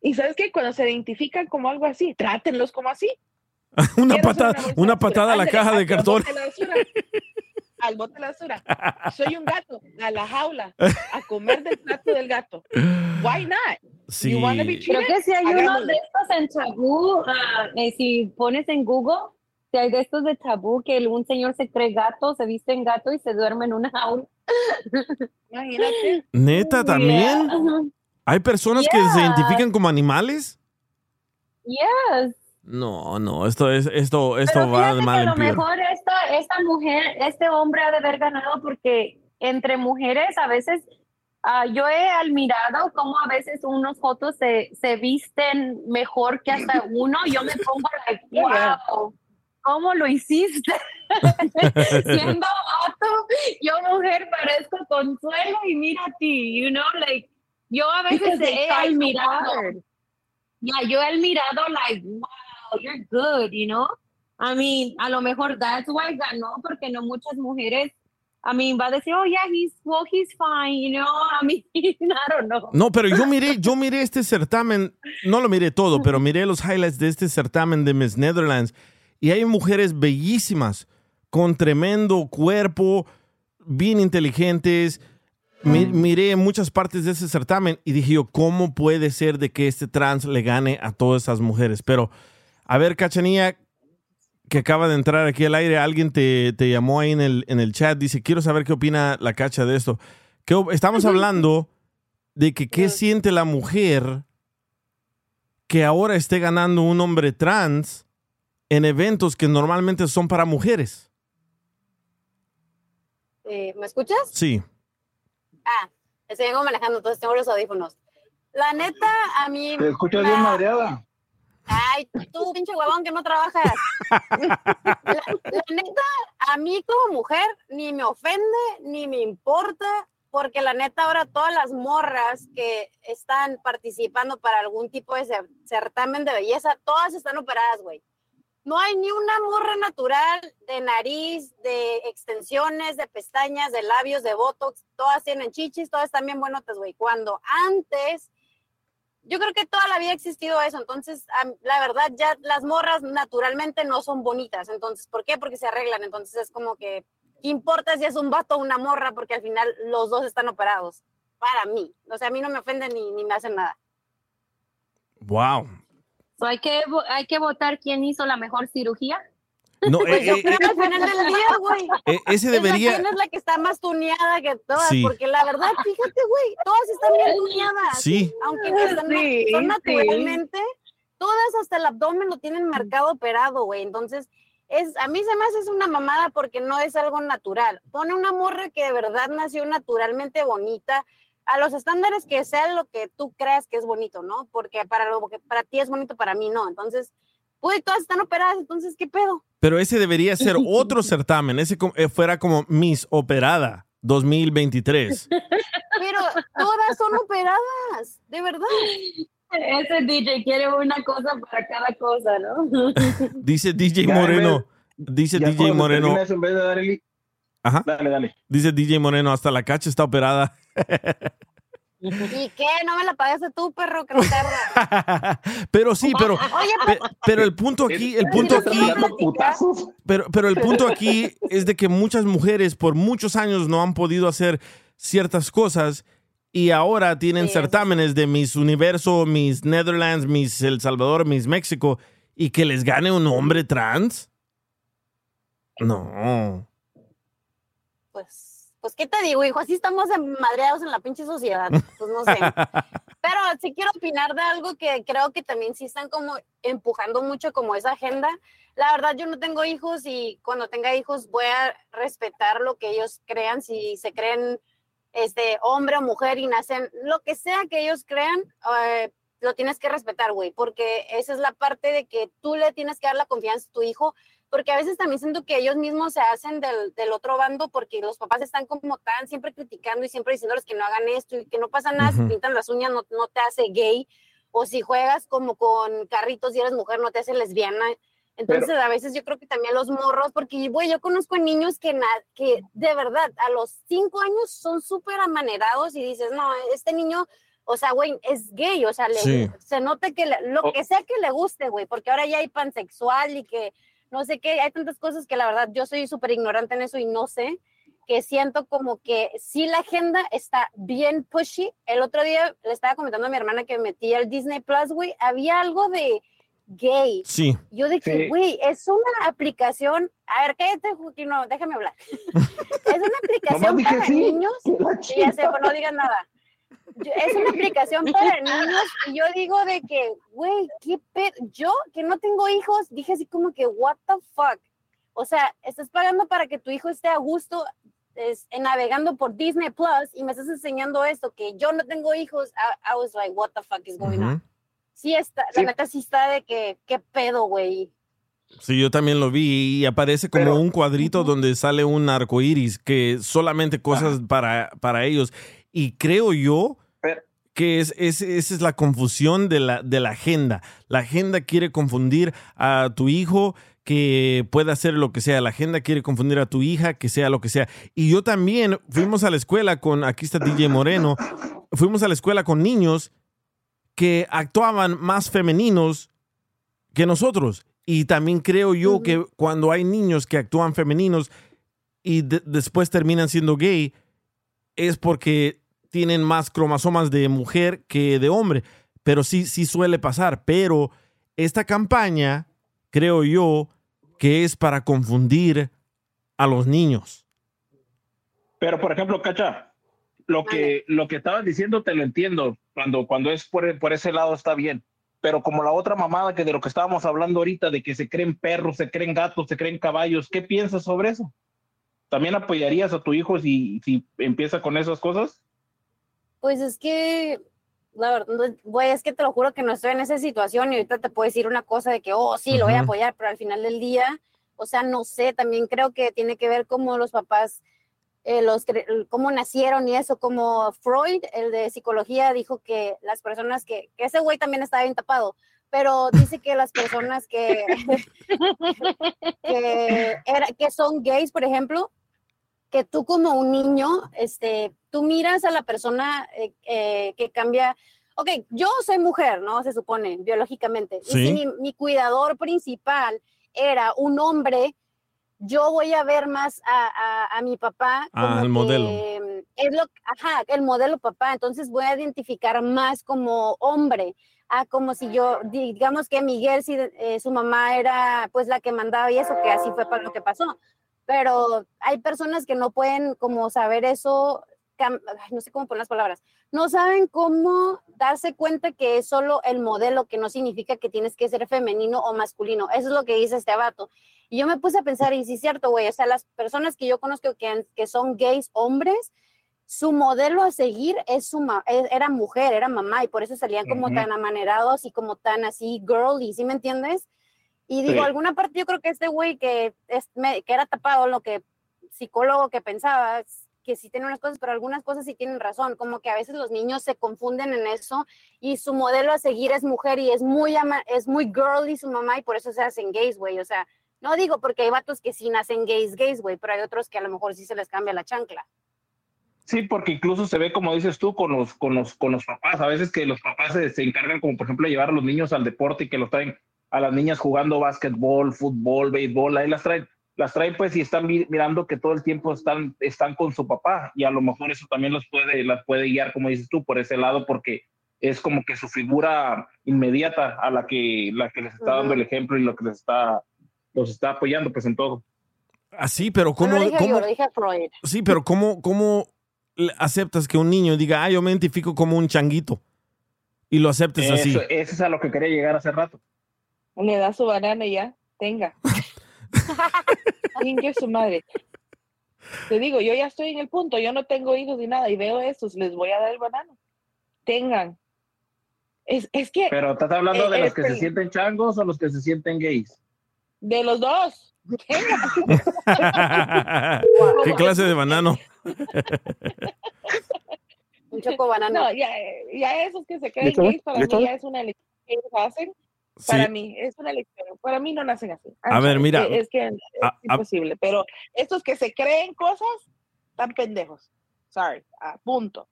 Y sabes que cuando se identifican como algo así, trátenlos como así. [laughs] una patada, una una patada a la Ándale, caja de cartón. Al bote de la basura. Soy un gato, a la jaula, a comer del plato del gato. Why not? Sí. You wanna be Creo que si hay uno de estos en tabú, ah, eh, si pones en Google, hay de estos de tabú que un señor se cree gato, se viste en gato y se duerme en una jaula. Imagínate. Neta, también. Yeah. Hay personas que se Yeah. identifican como animales. Yes. No, no, esto es, esto, esto Pero va de que mal a en lo peor. mejor esta, esta mujer, este hombre ha de haber ganado porque entre mujeres a veces ah, yo he admirado cómo a veces unos fotos se, se visten mejor que hasta uno. Yo me pongo like, [laughs] wow, ¿cómo lo hiciste? [laughs] Siendo vato, yo mujer parezco consuelo y mira a ti, you know, like, yo a veces he admirado. Yeah, yo he admirado like, wow, you're good, you know? I mean, a lo mejor that's why ganó, porque no muchas mujeres, I mean, va a decir, oh, yeah, he's, well, he's fine, you know? I mean, [laughs] I don't know. No, pero yo miré, yo miré este certamen, no lo miré todo, pero miré los highlights de este certamen de Miss Netherlands y hay mujeres bellísimas con tremendo cuerpo, bien inteligentes. Mi- miré muchas partes de ese certamen y dije yo, ¿cómo puede ser de que este trans le gane a todas esas mujeres? Pero, a ver, Cachanilla, que acaba de entrar aquí al aire, alguien te, te llamó ahí en el, en el chat, dice, quiero saber qué opina la Cacha de esto. Que estamos hablando de que qué siente la mujer que ahora esté ganando un hombre trans en eventos que normalmente son para mujeres. Eh, ¿Me escuchas? Sí. Ah, estoy vengo manejando, entonces tengo los audífonos. La neta, a mí. Te escuchas me- bien madreada. Ay, tú, pinche huevón, que no trabajas. La, la neta, a mí como mujer ni me ofende ni me importa, porque la neta ahora todas las morras que están participando para algún tipo de cer- certamen de belleza, todas están operadas, güey. No hay ni una morra natural de nariz, de extensiones, de pestañas, de labios, de botox. Todas tienen chichis, todas están bien buenotas, güey. Cuando antes yo creo que toda la existido eso, entonces la verdad ya las morras naturalmente no son bonitas, entonces ¿por qué? Porque se arreglan, entonces es como que ¿qué importa si es un vato o una morra? Porque al final los dos están operados, para mí, o sea, a mí no me ofenden ni, ni me hacen nada. Wow. So, hay, que, hay que votar quién hizo la mejor cirugía. No, [laughs] Pues eh, yo eh, creo eh, que al final del día, [laughs] güey. Eh, ese es debería- es la que está más tuneada que todas, Sí. porque la verdad, fíjate, güey, todas están bien tuneadas. Sí. Aunque no están, Sí, son sí. naturalmente, todas hasta el abdomen lo tienen marcado operado, güey. Entonces, es, a mí se me hace es una mamada porque no es algo natural. Pone una morra que de verdad nació naturalmente bonita, a los estándares que sea lo que tú creas que es bonito, ¿no? Porque para lo que para ti es bonito, para mí no. Entonces, güey, todas están operadas, entonces, ¿qué pedo? Pero ese debería ser [laughs] otro certamen. Ese eh, fuera como Miss Operada 2023. Pero todas son operadas, de verdad. Ese DJ quiere una cosa para cada cosa, ¿no? Dice DJ Moreno. Dice Ya DJ Moreno. en vez de dar el... Ajá. Dale, dale. Dice DJ Moreno, hasta la cacha está operada. [laughs] ¿Y qué? ¿No me la pagaste tú, perro, que? [laughs] Pero sí, pero, Oye, pe- pero el punto aquí, el punto aquí, pero, pero el punto aquí es de que muchas mujeres por muchos años no han podido hacer ciertas cosas y ahora tienen certámenes de Miss Universo, Miss Netherlands, Miss El Salvador, Miss México y que les gane un hombre trans. No. Pues, pues, ¿qué te digo, hijo? Así estamos madreados en la pinche sociedad. Pues no sé. [laughs] Pero sí quiero opinar de algo que creo que también sí están como empujando mucho como esa agenda. La verdad, yo no tengo hijos y cuando tenga hijos voy a respetar lo que ellos crean. Si se creen este hombre o mujer y nacen, lo que sea que ellos crean, eh, lo tienes que respetar, güey, porque esa es la parte de que tú le tienes que dar la confianza a tu hijo, porque a veces también siento que ellos mismos se hacen del, del otro bando porque los papás están como tan siempre criticando y siempre diciéndoles que no hagan esto y que no pasa nada, si Ujú. pintan las uñas no, no te hace gay, o si juegas como con carritos y eres mujer no te hace lesbiana. Entonces Pero- a veces yo creo que también los morros, porque güey, yo conozco niños que, na- que de verdad a los cinco años son súper amanerados y dices, no, este niño, o sea, güey, es gay, o sea, le- Sí. se nota que le- lo Oh. que sea que le guste, güey, porque ahora ya hay pansexual y que no sé qué, hay tantas cosas que la verdad yo soy súper ignorante en eso y no sé, que siento como que sí la agenda está bien pushy. El otro día le estaba comentando a mi hermana que metí al Disney Plus, güey, había algo de gay. Sí. Yo dije, Sí. güey, es una aplicación. A ver, cállate, Joaquín, no, déjame hablar. [laughs] es una aplicación para sí, niños. [laughs] Y ya sé, pues no digas nada. Yo- es una aplicación [laughs] para niños y yo digo de que, güey, qué pe... Yo que no tengo hijos, dije así como que, what the fuck. O sea, estás pagando para que tu hijo esté a gusto es, en navegando por Disney Plus y me estás enseñando esto, que yo no tengo hijos. I, I was like, what the fuck is going on? Sí está, la neta sí está de que, qué pedo, güey. Sí, yo también lo vi y aparece como un cuadrito donde sale un arco iris, que solamente cosas para, para ellos. Y creo yo que es, es- esa es la confusión de la, de la agenda. La agenda quiere confundir a tu hijo que pueda hacer lo que sea. La agenda quiere confundir a tu hija que sea lo que sea. Y yo también fuimos a la escuela con, aquí está DJ Moreno, fuimos a la escuela con niños que actuaban más femeninos que nosotros. Y también creo yo que cuando hay niños que actúan femeninos y de- después terminan siendo gay, es porque tienen más cromosomas de mujer que de hombre. Pero sí, sí suele pasar. Pero esta campaña, creo yo, que es para confundir a los niños. Pero, por ejemplo, Cacha, lo que, lo que estabas diciendo te lo entiendo. Cuando, cuando es por, por ese lado está bien. Pero como la otra mamada que de lo que estábamos hablando ahorita, de que se creen perros, se creen gatos, se creen caballos, ¿qué piensas sobre eso? ¿También apoyarías a tu hijo si, si empieza con esas cosas? Pues es que, la verdad, güey, es que te lo juro que no estoy en esa situación y ahorita te puedo decir una cosa de que, oh, sí, lo voy a apoyar, pero al final del día, o sea, no sé, también creo que tiene que ver cómo los papás, eh, los, cómo nacieron y eso, como Freud, el de psicología, dijo que las personas que, que ese güey también estaba bien tapado, pero dice que las personas que, [laughs] que, era, que son gays, por ejemplo, que tú como un niño, este, tú miras a la persona eh, eh, que cambia. Ok, yo soy mujer, ¿no? Se supone, biológicamente. Y Sí. si mi, mi cuidador principal era un hombre, yo voy a ver más a, a- a mi papá Ah, como el modelo. que, es lo, ajá, el modelo papá. Entonces voy a identificar más como hombre. Ah, como si yo, digamos que Miguel, si eh, su mamá era pues la que mandaba y eso, que así fue para lo que pasó pero hay personas que no pueden como saber eso, no sé cómo poner las palabras, no saben cómo darse cuenta que es solo el modelo, que no significa que tienes que ser femenino o masculino. Eso es lo que dice este vato. Y yo me puse a pensar, y sí es cierto, güey, o sea, las personas que yo conozco que, que son gays hombres, su modelo a seguir es su ma- e- era mujer, era mamá, y por eso salían como Ujú. tan amanerados y como tan así girly, ¿sí me entiendes? Y digo, Sí. alguna parte yo creo que este güey que, es, me- que era tapado, lo que psicólogo que pensaba, que sí tiene unas cosas, pero algunas cosas sí tienen razón, como que a veces los niños se confunden en eso y su modelo a seguir es mujer y es muy, ama- es muy girly su mamá y por eso se hacen gays, güey, o sea, no digo porque hay vatos que sí nacen gays, gays, güey, pero hay otros que a lo mejor sí se les cambia la chancla. Sí, porque incluso se ve, como dices tú, con los, con los, con los papás. A veces que los papás se, se encargan, como por ejemplo, de llevar a los niños al deporte y que los traen a las niñas jugando básquetbol, fútbol, béisbol. Ahí las traen, las traen pues y están mi- mirando que todo el tiempo están, están con su papá. Y a lo mejor eso también los puede, las puede guiar, como dices tú, por ese lado, porque es como que su figura inmediata a la que, la que les está dando el ejemplo y lo que les está, los está apoyando pues en todo. Así, pero No ¿cómo? lo dije cómo- yo, lo dije Freud. Sí, pero ¿cómo, cómo aceptas que un niño diga, ah, yo me identifico como un changuito? Y lo aceptes así. Eso, eso es a lo que quería llegar hace rato. Le da su banana y ya, tenga. [laughs] Chingue su madre. Te digo, yo ya estoy en el punto, yo no tengo hijos ni nada y veo estos, les voy a dar el banano. Tengan. Es, es que Pero estás hablando Eh, de los que se sienten changos o los que se sienten gays. de los dos. [laughs] ¿Qué clase de banano? Un choco banano. No, ya, ya esos que se creen gays, para mí ya es una elección que ellos hacen. Sí. Para mí, es una elección. Para mí no nacen así. A I'm ver, mira. Es que, es, que es A- a- imposible. Pero estos que se creen cosas, están pendejos. Sorry. A punto.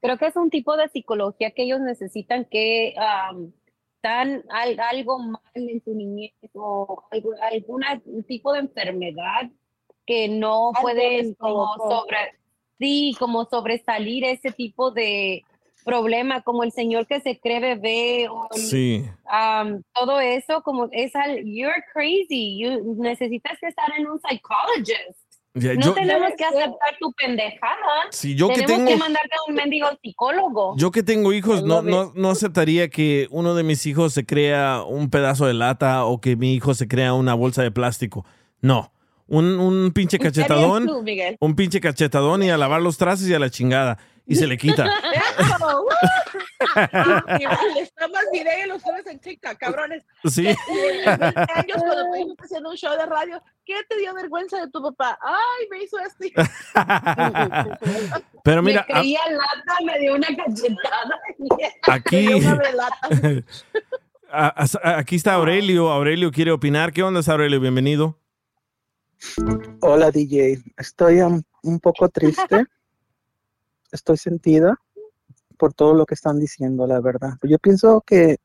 Creo que es un tipo de psicología que ellos necesitan que al- algo mal en su niñez o algún alguna tipo de enfermedad que no pueden como sobre sí como sobresalir ese tipo de problema como el señor que se cree bebé o el- Sí. am, todo eso como es al you're crazy you necesitas que estar en un psychologist Ya, No yo, tenemos que aceptar tu pendejada. Sí, yo que tengo- que mandarte a un mendigo psicólogo. yo que tengo hijos, I no, no, no aceptaría que uno de mis hijos se crea un pedazo de lata o que mi hijo se crea una bolsa de plástico. No. Un, un pinche ¿Qué harías cachetadón. tú, Miguel? Un pinche cachetadón y a lavar los trastes y a la chingada. Y se le quita. [laughs] Está más video y los subes en TikTok, cabrones. Sí. 20 años, cuando está haciendo un show de radio, ¿qué te dio vergüenza de tu papá? ¡Ay, me hizo esto! [laughs] Pero mira, me creía lata, me dio una cachetada. [laughs] Aquí- a- a- aquí está Aurelio. Aurelio quiere opinar. ¿Qué onda, Aurelio? Bienvenido. Hola DJ, estoy un poco triste, estoy sentida por todo lo que están diciendo, la verdad. Yo pienso que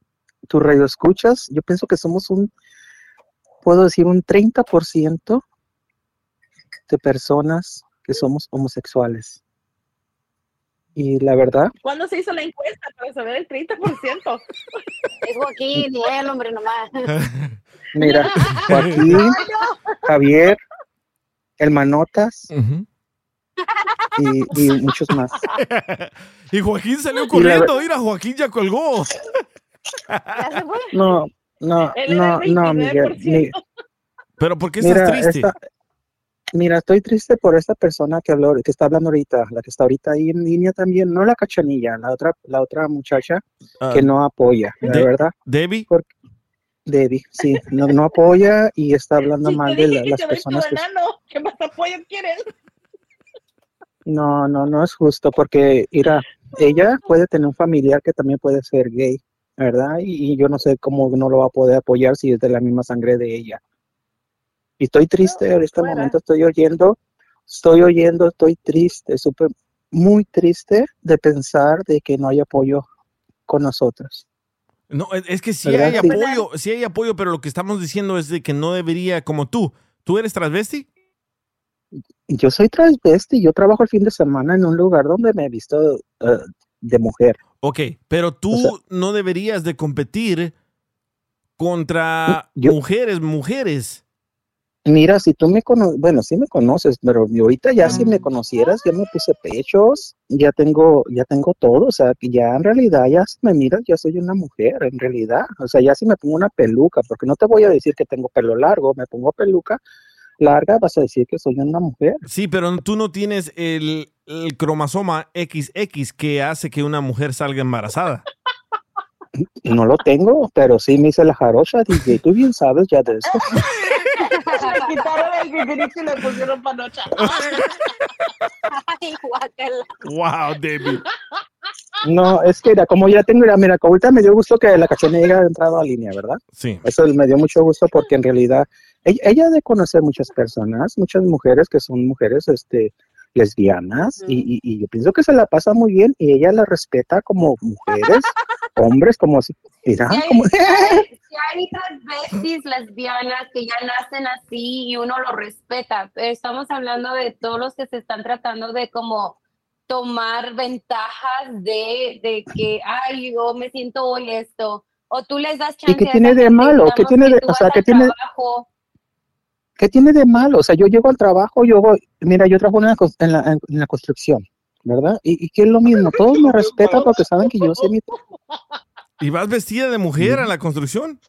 tu radio escuchas, yo pienso que somos un, puedo decir un 30% de personas que somos homosexuales. Y la verdad, ¿Cuándo se hizo la encuesta para saber el 30%? Es Joaquín y él, hombre, nomás. mira, [laughs] Joaquín, Javier, el Manotas y, y muchos más. [laughs] Y Joaquín salió corriendo. Mira, Joaquín ya colgó. No, no, no, no, Miguel. 29%. mi- Pero ¿por qué estás Mira, triste? esta- mira, estoy triste por esta persona que habló, que está hablando ahorita, la que está ahorita ahí en línea también, no la cachanilla, la otra, la otra muchacha Ah, que no apoya, la De- verdad. Debbie. Debbie, sí, no, no apoya y está [laughs] hablando mal de la- las personas que ¿qué más apoyo quieren? No, no, no es justo porque, mira, ella puede tener un familiar que también puede ser gay, ¿verdad? Y, y yo no sé cómo no lo va a poder apoyar si es de la misma sangre de ella. Y estoy triste, en este momento estoy oyendo, estoy oyendo, estoy triste, súper, muy triste de pensar de que no hay apoyo con nosotros. No, es- es que sí ¿Verdad? hay Sí. apoyo, sí hay apoyo, pero lo que estamos diciendo es de que no debería, como tú. ¿Tú eres transvesti? Yo soy transvesti, yo trabajo el fin de semana en un lugar donde me he visto eh, de mujer. Ok, pero tú no deberías de competir contra mujeres, mujeres. Mira, si tú me conoces, bueno, sí me conoces, pero ahorita ya si me conocieras, ya me puse pechos, ya tengo, ya tengo todo, o sea, que ya en realidad ya si me miras, ya soy una mujer, en realidad, o sea, ya si me pongo una peluca, porque no te voy a decir que tengo pelo largo, me pongo peluca larga, vas a decir que soy una mujer. Sí, pero tú no tienes el, el cromosoma XX que hace que una mujer salga embarazada. No lo tengo, pero sí me hice la jarocha, DJ, tú bien sabes ya de eso. Le [laughs] quitaron el y le pusieron panocha. Ay. Wow, Debbie. No, es que mira, como ya tengo, mira, mira, ahorita me dio gusto que la cachanilla haya entrado a línea, ¿verdad? Sí. Eso me dio mucho gusto porque en realidad ella, de conocer muchas personas, muchas mujeres que son mujeres este, lesbianas y, y- y yo pienso que se la pasa muy bien y ella la respeta como mujeres, [laughs] hombres, como si, mira, como, si [laughs] hay- si hay transvestis lesbianas que ya nacen así y uno lo respeta, pero estamos hablando de todos los que se están tratando de como tomar ventajas de, de que, ay, yo me siento hoy esto, o tú les das chance ¿Y qué tiene de malo? ¿Qué tiene de- o sea, qué tiene- trabajo, ¿qué tiene de malo? O sea, yo llego al trabajo, yo voy, mira, yo trabajo en la, en la, en la construcción, ¿verdad? Y, y que es lo mismo, todos me respetan porque saben que yo sé mi ¿Y vas vestida de mujer a la construcción?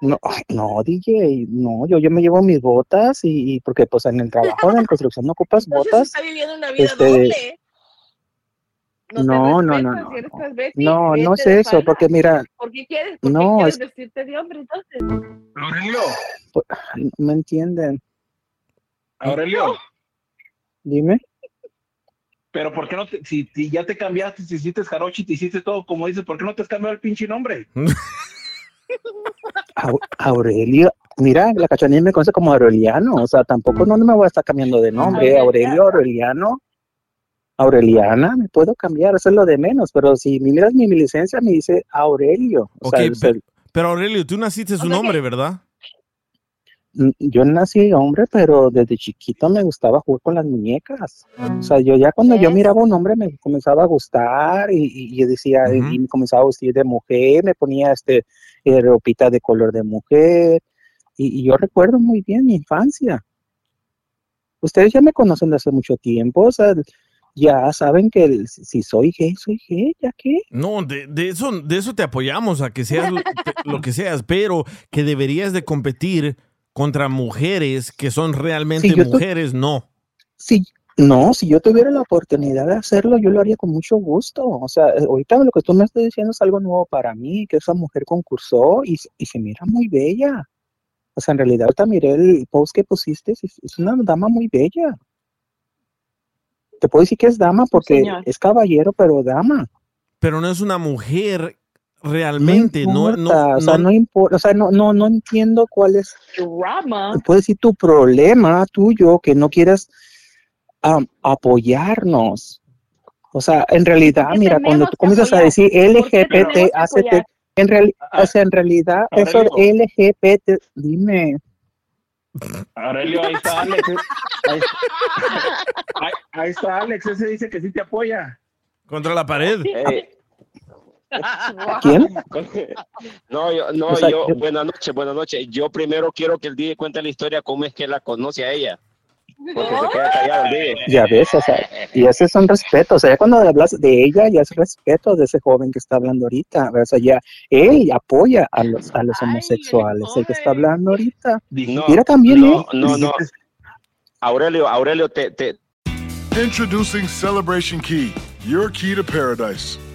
No, no, DJ, no, yo, yo me llevo mis botas y, y porque pues en el trabajo en la construcción no ocupas Entonces botas. está viviendo una vida este, doble. No, no, no, no, no, no es eso, porque mira, ¿Por qué quieres, no, quieres es- vestirte de hombre entonces? Aurelio, pues, ¿me entienden? Aurelio, Dime. pero ¿por qué no te, si, si ya te cambiaste, si hiciste jarochi, te hiciste todo como dices, ¿por qué no te has cambiado el pinche nombre? [laughs] Au- Aurelio, mira, la cachanilla me conoce como Aureliano, o sea, tampoco no, no me voy a estar cambiando de nombre, Aurelio, Aureliano, Aureliana, me puedo cambiar, eso es lo de menos, pero si miras mi, mi licencia me dice Aurelio, o Ok, sea, o sea, pe- pero Aurelio, tú naciste su nombre, ¿verdad? Yo nací hombre, pero desde chiquito me gustaba jugar con las muñecas. O sea, yo ya cuando yo miraba un hombre me comenzaba a gustar y, y- y yo decía, y me comenzaba a vestir de mujer, me ponía este eh, ropita de color de mujer. Y, y yo recuerdo muy bien mi infancia. ustedes ya me conocen desde hace mucho tiempo, o sea, ya saben que el- si soy gay, soy gay, ¿ya qué? No, de, de eso, de eso te apoyamos, a que seas lo, te- lo que seas, pero que deberías de competir contra mujeres que son realmente mujeres, no. Sí, no, si yo tuviera la oportunidad de hacerlo, yo lo haría con mucho gusto. O sea, ahorita lo que tú me estás diciendo es algo nuevo para mí, que esa mujer concursó y, y se mira muy bella. O sea, en realidad ahorita miré el post que pusiste, es, es una dama muy bella. Te puedo decir que es dama porque señor. es caballero, pero dama. Pero no es una mujer realmente, no, no, importa, o sea, no- no importa, o sea, no, no, no entiendo cuál es, Drama. puedo decir tu problema tuyo, que no quieras apoyarnos. O sea, en realidad, mira, cuando tú comienzas a decir ¿Por qué LGBT, ACT, en, real, o sea, en realidad, eso LGBT, dime, Aurelio, ahí está Alex. Ahí, [laughs] ahí- ahí está Alex, ese dice que sí te apoya. Contra la pared. ¿Quién? No, yo, no, O sea, yo, yo- buenas noches, buenas noches. Yo primero quiero que el DJ cuente la historia, cómo es que la conoce a ella. Porque se queda callado el DJ. ya ves, o sea, y ese es un respeto, o sea, ya cuando hablas de ella, ya es respeto de ese joven que está hablando ahorita, o sea, ya él apoya a los, a los homosexuales, el que está hablando ahorita. No, Mira también, no, ¿eh? no, no. Aurelio, Aurelio, te, te, Introducing Celebration Key, your key to paradise.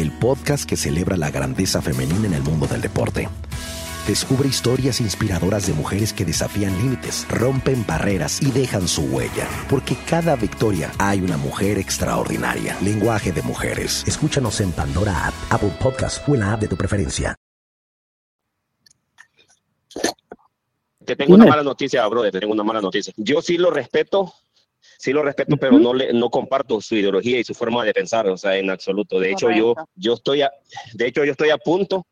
el podcast que celebra la grandeza femenina en el mundo del deporte. Descubre historias inspiradoras de mujeres que desafían límites, rompen barreras y dejan su huella, porque cada victoria hay una mujer extraordinaria. Lenguaje de Mujeres. Escúchanos en Pandora App, Apple Podcast o en la app de tu preferencia. te tengo una mala noticia, brother, te tengo una mala noticia. Yo sí lo respeto, sí lo respeto, pero no le, no comparto su ideología y su forma de pensar, o sea, en absoluto. De hecho, yo, Correcto. yo estoy a, de hecho, yo estoy a punto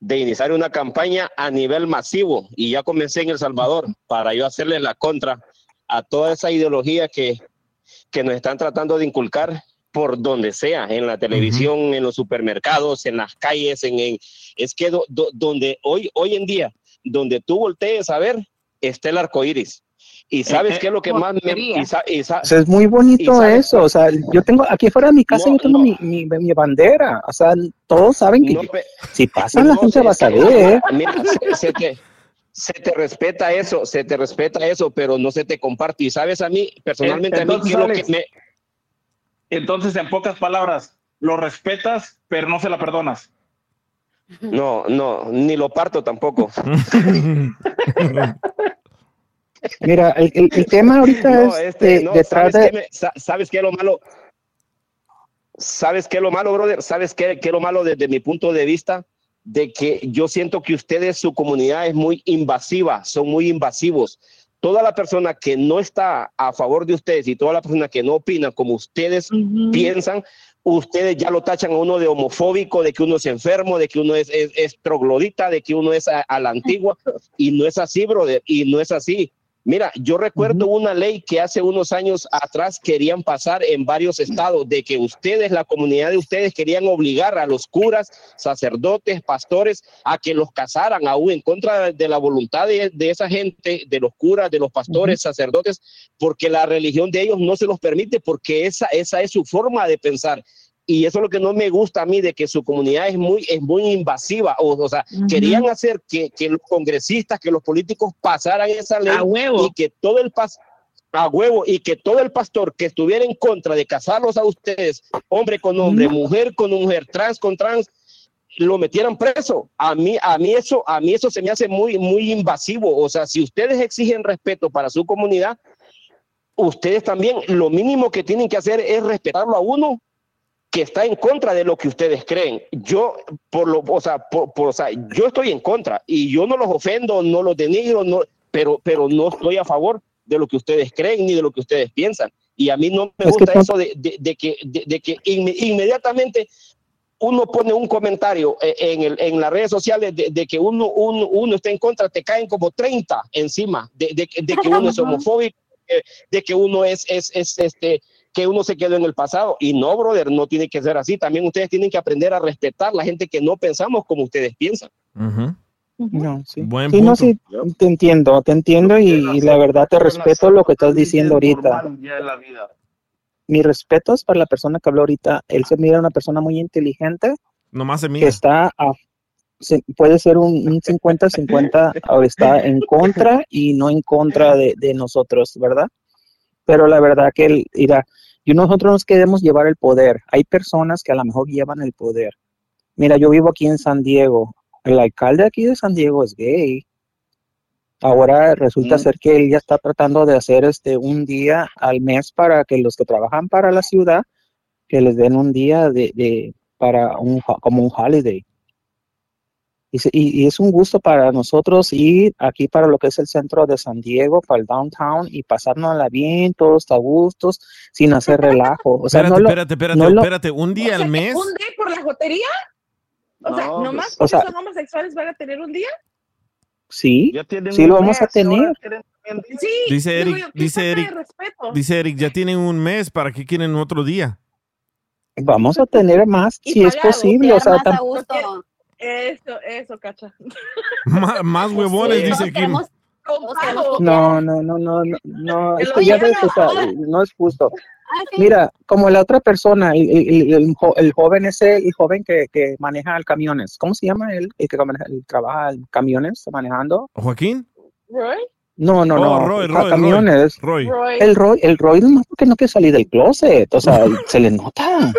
de iniciar una campaña a nivel masivo y ya comencé en El Salvador para yo hacerle la contra a toda esa ideología que, que nos están tratando de inculcar por donde sea, en la televisión, en los supermercados, en las calles, en, en- es que do- do- donde hoy, hoy en día, donde tú voltees a ver, está el arco iris. Y sabes eh, qué es lo que más me... y sa- y sa- O sea, es muy bonito eso, o sea, yo tengo, aquí fuera de mi casa yo tengo mi, mi, mi bandera, o sea, todos saben que No, yo- pe- si [laughs] pasan la gente se- va a saber. Mira, se, se te, se te respeta eso, se te respeta eso, pero no se te comparte. Y sabes a mí, personalmente a mí, Entonces, ¿qué es lo que Alex, me... Entonces, en pocas palabras, lo respetas, pero no se la perdonas. No, no, ni lo parto tampoco. [laughs] [laughs] Mira, el, el- el tema ahorita No, es este, de- no, detrás ¿sabes de... qué me- sa- ¿Sabes qué es lo malo? ¿Sabes qué es lo malo, brother? ¿Sabes qué, qué es lo malo desde mi punto de vista? De que yo siento que ustedes, su comunidad es muy invasiva, son muy invasivos. Toda la persona que no está a favor de ustedes y toda la persona que no opina como ustedes piensan, ustedes ya lo tachan a uno de homofóbico, de que uno es enfermo, de que uno es, es, es troglodita, de que uno es a, a la antigua, [laughs] y no es así, brother, y no es así. Mira, yo recuerdo una ley que hace unos años atrás querían pasar en varios estados, de que ustedes, la comunidad de ustedes, querían obligar a los curas, sacerdotes, pastores, a que los casaran, aún en contra de la voluntad de, de esa gente, de los curas, de los pastores, sacerdotes, porque la religión de ellos no se los permite, porque esa, esa es su forma de pensar. Y eso es lo que no me gusta a mí, de que su comunidad es muy, es muy invasiva. O, o sea, Ujú. querían hacer que, que los congresistas, que los políticos pasaran esa ley A huevo. y que todo el pas a huevo y que todo el pastor que estuviera en contra de casarlos a ustedes, hombre con hombre, mujer con mujer, trans con trans, lo metieran preso. A mí, a mí eso, a mí eso se me hace muy, muy invasivo. O sea, si ustedes exigen respeto para su comunidad, ustedes también lo mínimo que tienen que hacer es respetarlo a uno que está en contra de lo que ustedes creen. Yo, por lo, o sea, por, por- o sea, yo estoy en contra y yo no los ofendo, no los denigro, no, pero, pero no estoy a favor de lo que ustedes creen ni de lo que ustedes piensan. Y a mí no me Es que gusta son- eso de, de- de que, de, de que inme- inmediatamente uno pone un comentario eh, en, el- en las redes sociales de, de que uno, uno, uno está en contra, te caen como 30 encima, de, de que- de que uno es [laughs] homofóbico, de que uno es, es, es, este, que uno se quedó en el pasado. Y no, brother, no tiene que ser así. También ustedes tienen que aprender a respetar la gente que no pensamos como ustedes piensan. No, sí. Buen Sí, no, punto. sí, te entiendo, te entiendo y, y la verdad te respeto lo que estás diciendo ahorita. Ya en la vida. Mi respeto es para la persona que habló ahorita. Él se mira una persona muy inteligente Nomás se que mira. está a, se- puede ser un, un 50-50 o está en contra y no en contra de, de nosotros, ¿verdad? Pero la verdad que él, mira, y nosotros nos queremos llevar el poder. Hay personas que a lo mejor llevan el poder. Mira, yo vivo aquí en San Diego. El alcalde aquí de San Diego es gay. Ahora resulta Mm. ser que él ya está tratando de hacer este un día al mes para que los que trabajan para la ciudad que les den un día de, de- para un como un holiday. Y, se- y- y es un gusto para nosotros ir aquí para lo que es el centro de San Diego, para el downtown y pasárnosla bien, todos a gustos, sin hacer relajo. O sea, espérate, no lo- espérate, espérate, no lo- espérate. Un día al mes. ¿Un día por la jotería? O sea, No, nomás o porque sea- son homosexuales van a tener un día. Sí, sí lo vamos a mes, tener. Sí, Dice Eric, dice Eric, dice Eric, ya tienen un mes, ¿para qué quieren otro día? Vamos a tener más Y si es posible. O sea, más a tam- gusto. Eso, eso, cacha. [laughs] Má- más huevones, Sí, dice todos queremos no, no, no, no, no, no, es que ya ves, o sea, ahora. no es justo. Ah. Mira, como la otra persona, el, el- el el joven ese, el joven que, que maneja el camiones, ¿cómo se llama él? El que maneja- el trabaja en camiones, manejando. ¿Joaquín? Roy. No, no, Oh, no, Roy, ca- Roy, camiones. Roy. Roy. El Roy, el Roy nomás porque no quiere salir del closet, o sea, [laughs] se le nota,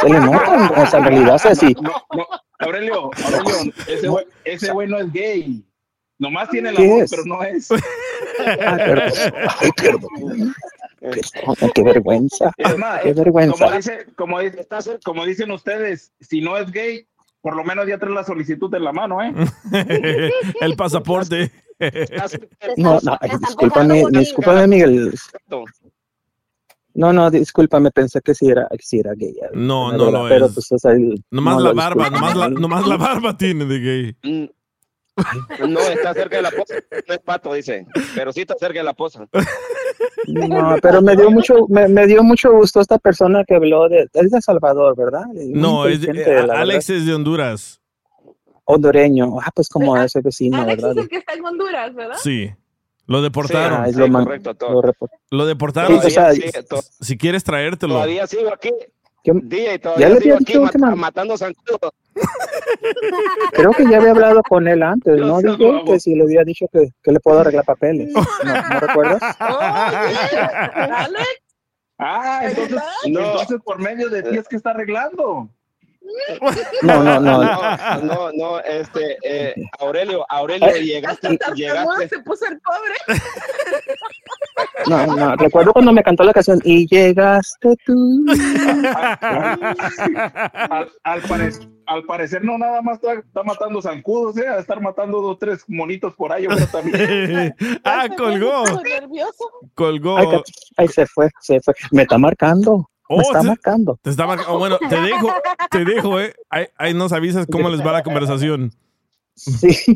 se le nota, o sea, en realidad es así. No, no, Aurelio, Aurelio, ese güey, ese güey no es gay. Nomás tiene la ¿Qué voz, es? pero no es. [laughs] Ay, perdón, ay, perdón. Perdón, qué vergüenza, Es más, qué vergüenza. como, dice, como, dice- como dicen ustedes, si no es gay, por lo menos ya trae la solicitud en la mano, ¿eh? [laughs] el pasaporte. No, no, discúlpame, discúlpame, Miguel. No, no, discúlpame, pensé que sí era, que sí era gay. No, Pero- no lo pero, es. pues, o sea, Nomás no, la barba, nomás la, [laughs] nomás la barba tiene de gay. No, está cerca de la poza. No es pato, dice. Pero sí está cerca de la poza. No, pero me dio mucho, me, me dio mucho gusto esta persona que habló de, es de Salvador, ¿verdad? Muy No, es de- la Alex verdad. es de Honduras. hondureño, ah, pues como ese vecino, Alex ¿verdad? es el que está en Honduras, ¿verdad? Sí. Lo deportaron. Ah, es lo man- lo report- Lo deportaron. Sí, o sea, si, si quieres traértelo. Todavía sigo aquí. ¿Qué? Día y Ya todavía le sigo aquí mat- que ma- matando zancudos. [laughs] Creo que ya había hablado con él antes, ¿no? Dije vamos. que si le había dicho que, que le puedo arreglar papeles. [laughs] ¿No, ¿no recuerdas? [laughs] Alex. Ah, entonces, No. entonces por medio de ti es que está arreglando. No, no, no. No, no, no, este, eh, Aurelio, Aurelio, Ay. llegaste, llegaste. se puso el pobre. No, no, recuerdo cuando me cantó la canción y llegaste tú. Al, al, pare- al parecer no nada más está, está matando zancudos, ¿eh? A estar matando dos, tres monitos por ahí, creo también. [laughs] ah, colgó. Colgó. Ay, ay, se fue, se fue. Me está marcando. Oh, está te- marcando. Te está marcando. bueno, te dejo, te dejo, eh. Ahí, ahí nos avisas cómo les va la conversación. Sí, sí,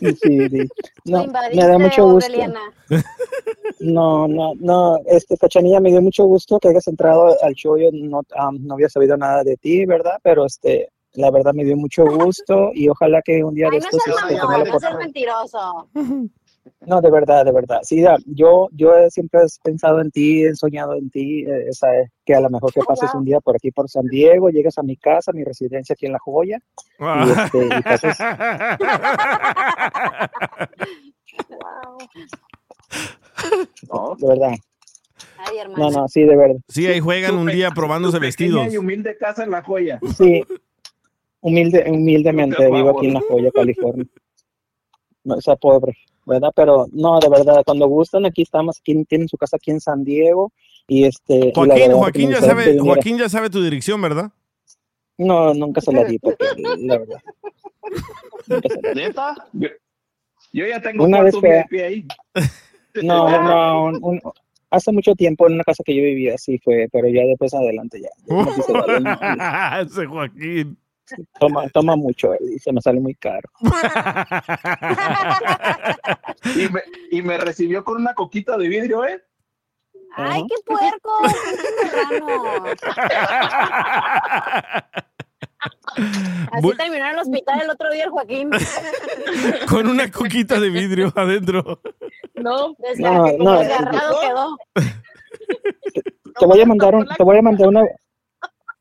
sí, sí. No, me da mucho gusto. Aureliana. No, no, no, este, Cachanilla, me dio mucho gusto que hayas entrado al show. Yo no, no había sabido nada de ti, ¿verdad? Pero este, la verdad me dio mucho gusto y ojalá que un día de Ay, no estos seas este, no seas oportunidad. mentiroso. No, de verdad, de verdad. Sí, ya, yo, yo he siempre he pensado en ti, he soñado en ti, eh, esa, que a lo mejor que pases un día por aquí por San Diego, llegas a mi casa, mi residencia aquí en La Joya, y, este, y pases, de verdad. Ay, hermano. No, no, sí, de verdad. Sí, ahí juegan un día probándose vestidos. Y humilde casa en la joya. Sí, humilde, humildemente vivo aquí en La Joya, California. No, esa pobre, ¿verdad? Pero no, de verdad, cuando gustan, aquí estamos, aquí tienen su casa aquí en San Diego, y este... Joaquín, verdad, Joaquín ya sabe, Joaquín ya sabe tu dirección, ¿verdad? No, nunca se la di, porque la verdad. ¿Neta? Yo, yo ya tengo Una vez que- VIP ahí. No, no, un- un- hace mucho tiempo en una casa que yo vivía, sí fue, pero ya después adelante ya. ya no quise darle, no, no. Ese Joaquín. Toma, toma mucho él y se me sale muy caro. Y me, y me recibió con una coquita de vidrio, ¿eh? ¡Ay, qué puerco! Así Voy- terminó en el hospital el otro día el Joaquín. [laughs] Con una coquita de vidrio adentro. No, Desgar- No, no. desgarrado quedó. Te voy a mandar un, te voy a mandar una,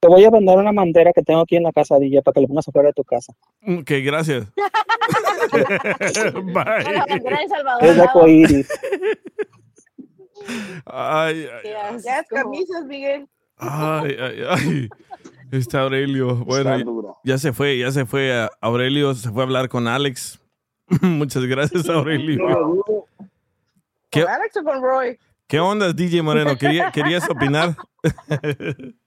te voy a mandar una bandera que tengo aquí en la casa, DJ, para que le pongas afuera de tu casa. Ok, gracias. La [laughs] Bye. bandera de Salvador. Es. Ay, ay. Ya es camisas, Miguel. ay, ay, ay. Está Aurelio. Bueno, Está ya- se fue, ya se fue. Aurelio se fue a hablar con Alex. [laughs] Muchas gracias, Aurelio. ¿Qué, ¿Con Alex o con Roy? qué onda, DJ Moreno? ¿Quería- ¿Querías opinar? [laughs]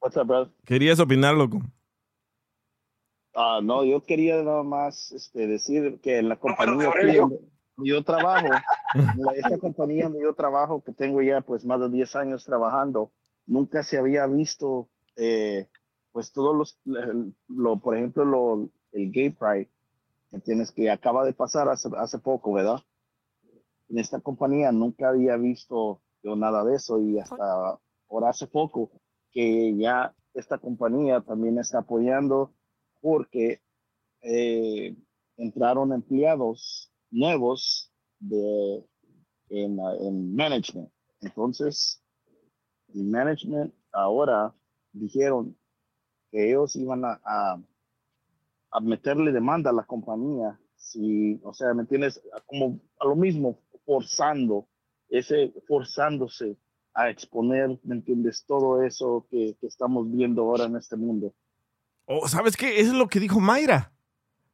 What's up, brother? ¿Querías opinar, loco? Ah, no, yo quería nada más este, decir que en la compañía Aurelio. donde yo trabajo, esta compañía donde yo trabajo, que tengo ya pues más de 10 años trabajando, nunca se había visto eh, pues todos los, lo, por ejemplo, lo, el Gay Pride, ¿entiendes? Que acaba de pasar hace, hace poco, ¿verdad? En esta compañía nunca había visto yo nada de eso y hasta ahora hace poco que ya esta compañía también está apoyando porque eh, entraron empleados nuevos de, en, en management. Entonces, el management ahora dijeron que ellos iban a, a, a meterle demanda a la compañía. Si, o sea, ¿me entiendes? Como a lo mismo, forzando, ese, forzándose a exponer, ¿me entiendes? Todo eso que, que estamos viendo ahora en este mundo. Oh, ¿Sabes qué? Eso es lo que dijo Mayra.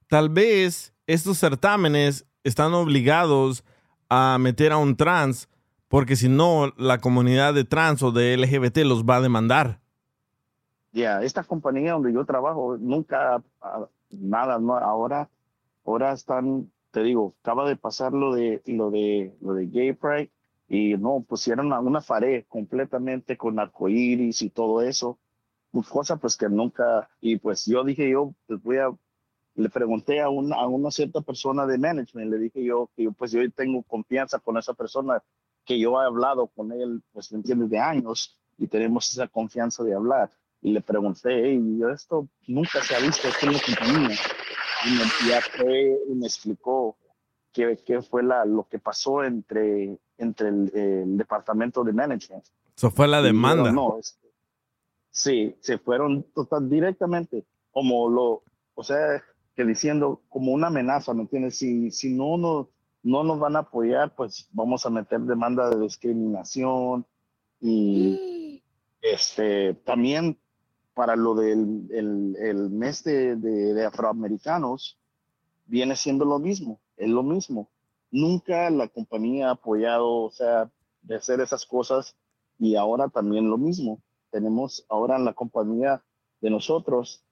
Tal vez estos certámenes están obligados a meter a un trans, porque si no, la comunidad de trans o de LGBT los va a demandar. Ya, esta compañía donde yo trabajo nunca ah, nada, no, ahora, ahora están, te digo, acaba de pasar lo de lo de lo de Gay Pride y no pusieron una, una pared completamente con arcoíris y todo eso, pues, cosa pues que nunca y pues yo dije yo pues voy a le pregunté a una, a una cierta persona de management, le dije yo que yo, pues yo tengo confianza con esa persona que yo he hablado con él, pues me entiendes, de años y tenemos esa confianza de hablar. Y le pregunté, y esto nunca se ha visto aquí en la compañía. Y me, y me explicó qué, qué fue la, lo que pasó entre, entre el, el departamento de management. Eso fue la demanda. dijeron, no, es- sí, se fueron total, directamente, como lo, o sea, que diciendo como una amenaza, ¿me entiendes? Si, si no, no, no nos van a apoyar, pues vamos a meter demanda de discriminación y [gasps] este también para lo del el, el mes de, de- de afroamericanos viene siendo lo mismo, es lo mismo. Nunca la compañía ha apoyado, o sea, de hacer esas cosas y ahora también lo mismo. Tenemos ahora en la compañía de nosotros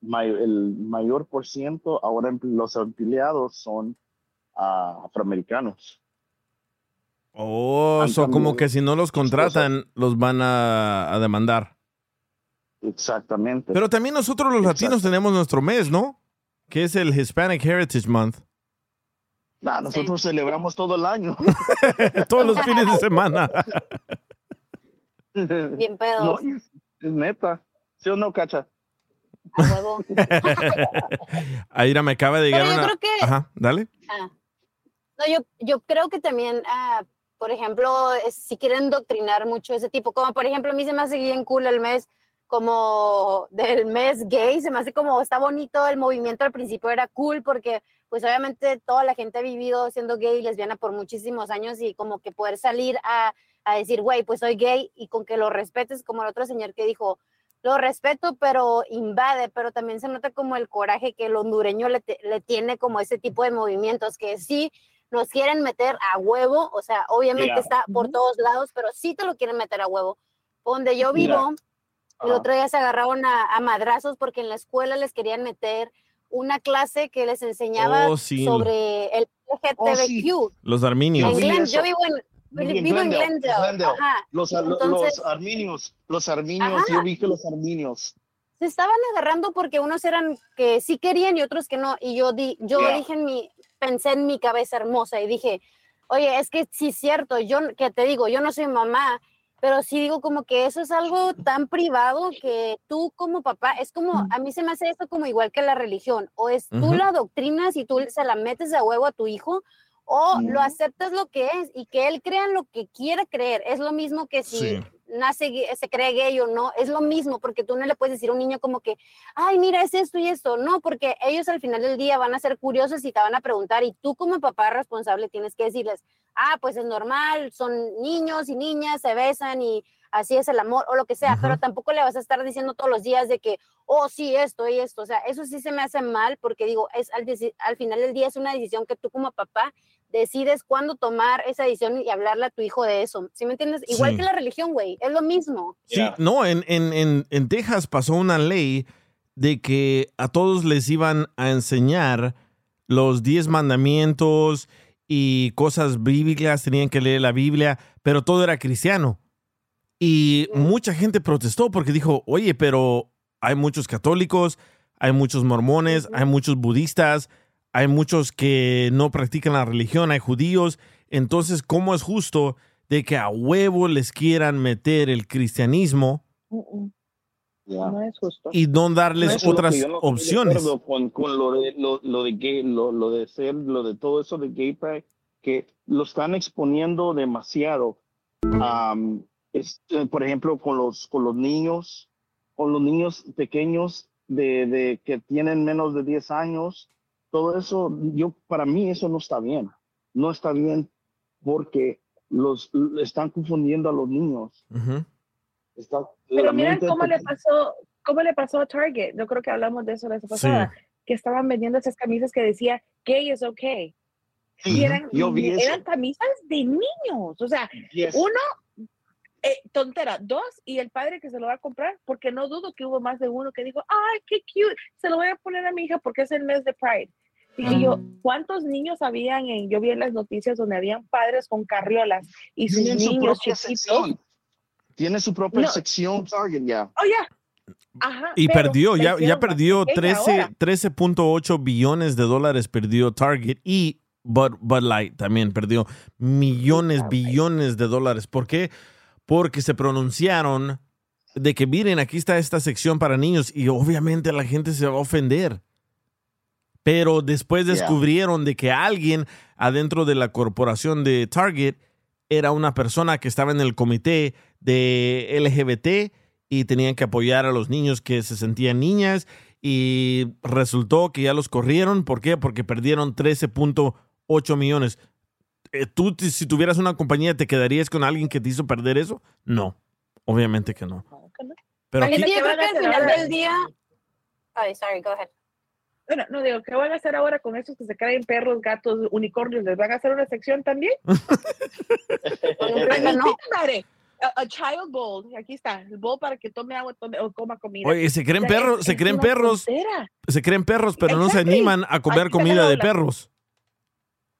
may- el mayor por ciento ahora em- los empleados son ah, afroamericanos. Oh, so como que si no los contratan, los van a, a demandar. Exactamente. Pero también nosotros los latinos tenemos nuestro mes, ¿no? Que es el Hispanic Heritage Month. Nah, nosotros celebramos todo el año. [laughs] Todos los fines de semana. Bien [laughs] pedos. No, es, es neta. ¿Sí o no, Cacha? A huevo. [laughs] Aira me acaba de llegar Pero yo una. creo que- Ajá, dale. Ah. No, yo, yo creo que también, ah, por ejemplo, si quieren doctrinar mucho ese tipo, como por ejemplo, a mí se me hace bien cool el mes como del mes gay, se me hace como está bonito, el movimiento al principio era cool porque pues obviamente toda la gente ha vivido siendo gay y lesbiana por muchísimos años y como que poder salir a, a decir, güey, pues soy gay y con que lo respetes, como el otro señor que dijo, lo respeto, pero invade, pero también se nota como el coraje que el hondureño le, te- le tiene como ese tipo de movimientos, que sí nos quieren meter a huevo, o sea, obviamente Mira. está por todos lados, pero sí te lo quieren meter a huevo. Donde yo Mira. El otro día se agarraron a, a madrazos porque en la escuela les querían meter una clase que les enseñaba Oh, sí. sobre el, LGTBQ. Los arminios. En Glen- eso. yo vivo en, vivo en Glendale. Ajá. Los, Entonces, los arminios, los arminios, Ajá. yo vi que los arminios. se estaban agarrando porque unos eran que sí querían y otros que no. Y yo di, yo Yeah. dije en mi, pensé en mi cabeza hermosa y dije, oye, es que sí es cierto, yo que te digo, yo no soy mamá, pero sí digo como que eso es algo tan privado que tú como papá, es como, a mí se me hace esto como igual que la religión, o es tú Ujú. la doctrinas y tú se la metes a huevo a tu hijo, o lo aceptas lo que es y que él crea lo que quiera creer. Es lo mismo que si Sí. nace, se cree gay o no, es lo mismo, porque tú no le puedes decir a un niño como que, ay, mira, es esto y esto, no, porque ellos al final del día van a ser curiosos y te van a preguntar, y tú como papá responsable tienes que decirles, ah, pues es normal, son niños y niñas, se besan y así es el amor o lo que sea, pero tampoco le vas a estar diciendo todos los días de que, oh, sí, esto y esto, o sea, eso sí se me hace mal, porque digo, es al, al final del día es una decisión que tú como papá decides cuándo tomar esa decisión y hablarle a tu hijo de eso, ¿sí me entiendes? Igual Sí. que la religión, güey, es lo mismo. Sí, no, en, en, en, en Texas pasó una ley de que a todos les iban a enseñar los 10 mandamientos y cosas bíblicas, tenían que leer la Biblia, pero todo era cristiano. Y mucha gente protestó porque dijo, oye, pero hay muchos católicos, hay muchos mormones, hay muchos budistas, hay muchos que no practican la religión, hay judíos. Entonces, ¿cómo es justo de que a huevo les quieran meter el cristianismo No es justo. y no darles lo otras no opciones? Con, con lo, de, lo, lo de gay, lo, lo de ser, lo de todo eso de gay pride, que lo están exponiendo demasiado. Am, es, eh, por ejemplo, con los, con los niños, con los niños pequeños de, de que tienen menos de 10 años, todo eso, yo, para mí eso no está bien. No está bien porque los están confundiendo a los niños. Está- Pero miren cómo le pasó, cómo le pasó a Target. Yo creo que hablamos de eso la vez pasada, que estaban vendiendo esas camisas que decía gay is okay. Sí, y eran, yo vi eso. eran camisas de niños. O sea, Yes. uno, eh, tontera, dos, y el padre que se lo va a comprar, porque no dudo que hubo más de uno que dijo, ay, qué cute, se lo voy a poner a mi hija porque es el mes de Pride. Dije yo, ¿cuántos niños habían en, yo vi en las noticias donde habían padres con carriolas y sus niños chiquitos? Tiene su propia No. sección Target ya. Oh, ya. Ajá, Y perdió, ya, ya perdió más pequeña 13 ahora. 13.8 billones de dólares perdió Target y Bud, Bud Light también perdió millones, billones de dólares. ¿Por qué? Porque se pronunciaron de que miren, aquí está esta sección para niños y obviamente la gente se va a ofender. Pero después Yeah. descubrieron de que alguien adentro de la corporación de Target era una persona que estaba en el comité de LGBT y tenían que apoyar a los niños que se sentían niñas y resultó que ya los corrieron. ¿Por qué? Porque perdieron 13.8 millones. Eh, ¿Tú si tuvieras una compañía te quedarías con alguien que te hizo perder eso? No, obviamente que no. Pero aquí, que yo creo que al hacer final del día... Ay, sorry, go ahead. Bueno, no digo, ¿qué van a hacer ahora con esos que se creen perros, gatos, unicornios? ¿Les van a hacer una sección también? [laughs] Ay, no. A, a child bowl, aquí está, el bowl para que tome agua tome- o coma comida. oye, se creen O sea, es- perros, se es creen una perros, tontera. se creen perros, pero no se animan a comer Aquí comida de perros.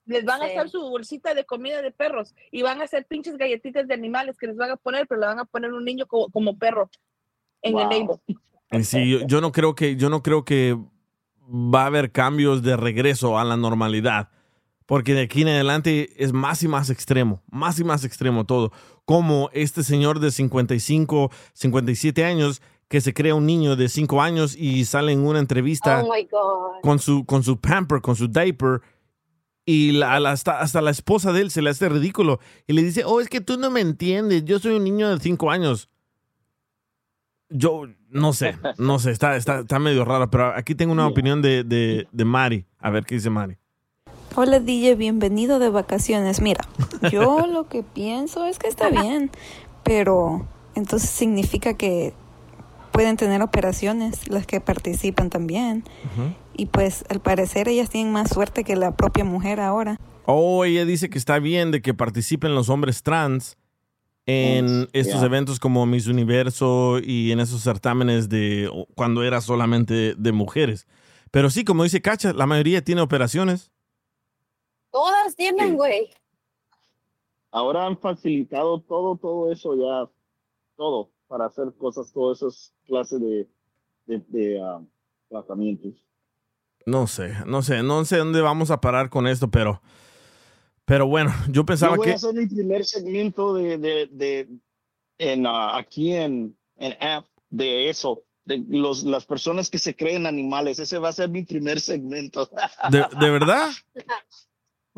Les van a Sí. hacer su bolsita de comida de perros y van a hacer pinches galletitas de animales que les van a poner, pero le van a poner un niño como, como perro en el label. Sí, yo, yo no creo que, yo no creo que va a haber cambios de regreso a la normalidad. Porque de aquí en adelante es más y más extremo, más y más extremo todo. Como este señor de 55, 57 años que se crea un niño de 5 años y sale en una entrevista Oh con su, con su pamper, con su diaper, y la- la- hasta, hasta la esposa de él se le hace ridículo. Y le dice, oh, es que tú no me entiendes, yo soy un niño de 5 años. Yo no sé, no sé, está, está, está medio raro, pero aquí tengo una [laughs] opinión de, de, de Mari. A ver qué dice Mari. Hola DJ, bienvenido de vacaciones. Mira, yo [laughs] lo que pienso es que está bien, pero entonces significa que pueden tener operaciones las que participan también. Y pues al parecer ellas tienen más suerte que la propia mujer ahora. Oh, ella dice que está bien de que participen los hombres trans en estos eventos como Miss Universo y en esos certámenes de cuando era solamente de mujeres. Pero sí, como dice Cacha, la mayoría tiene operaciones. Todas tienen, güey. Ahora han facilitado todo, todo eso ya, todo, para hacer cosas, todas esas clases de, de, de, ah, tratamientos. No sé, no sé, no sé dónde vamos a parar con esto, pero, pero bueno, yo pensaba Yo voy que... a hacer mi primer segmento de, de, de en, ah, aquí en, en app de eso, de los, las personas que se creen animales. Ese va a ser mi primer segmento. ¿De, de verdad? [laughs]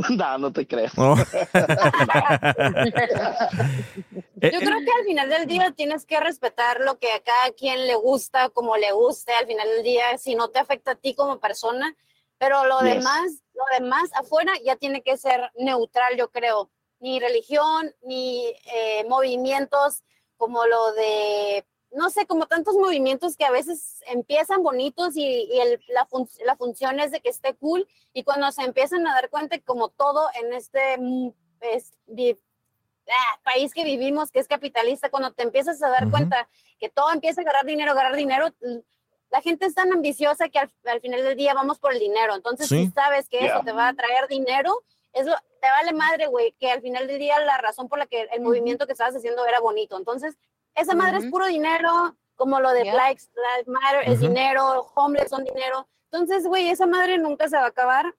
[laughs] no, no te creo. Oh. Eh, [laughs] Yo creo que al final del día tienes que respetar lo que a cada quien le gusta, como le guste, al final del día, si no te afecta a ti como persona, pero lo Yes. demás, lo demás afuera ya tiene que ser neutral, yo creo. Ni religión, ni eh, movimientos como lo de, no sé, como tantos movimientos que a veces empiezan bonitos y, y el- la, fun- la función es de que esté cool y cuando se empiezan a dar cuenta como todo en este mm, es, vi- ah, país que vivimos, que es capitalista, cuando te empiezas a dar cuenta que todo empieza a agarrar dinero, agarrar dinero, la gente es tan ambiciosa que al, al final del día vamos por el dinero. Entonces, Sí. si sabes que Yeah. eso te va a traer dinero, es lo- te vale madre, güey, que al final del día la razón por la que el movimiento que estabas haciendo era bonito. Entonces, esa madre es Ujú. puro dinero, como lo de Yeah. Black Lives Matter es Ujú. dinero, homeless son dinero. Entonces, güey, esa madre nunca se va a acabar.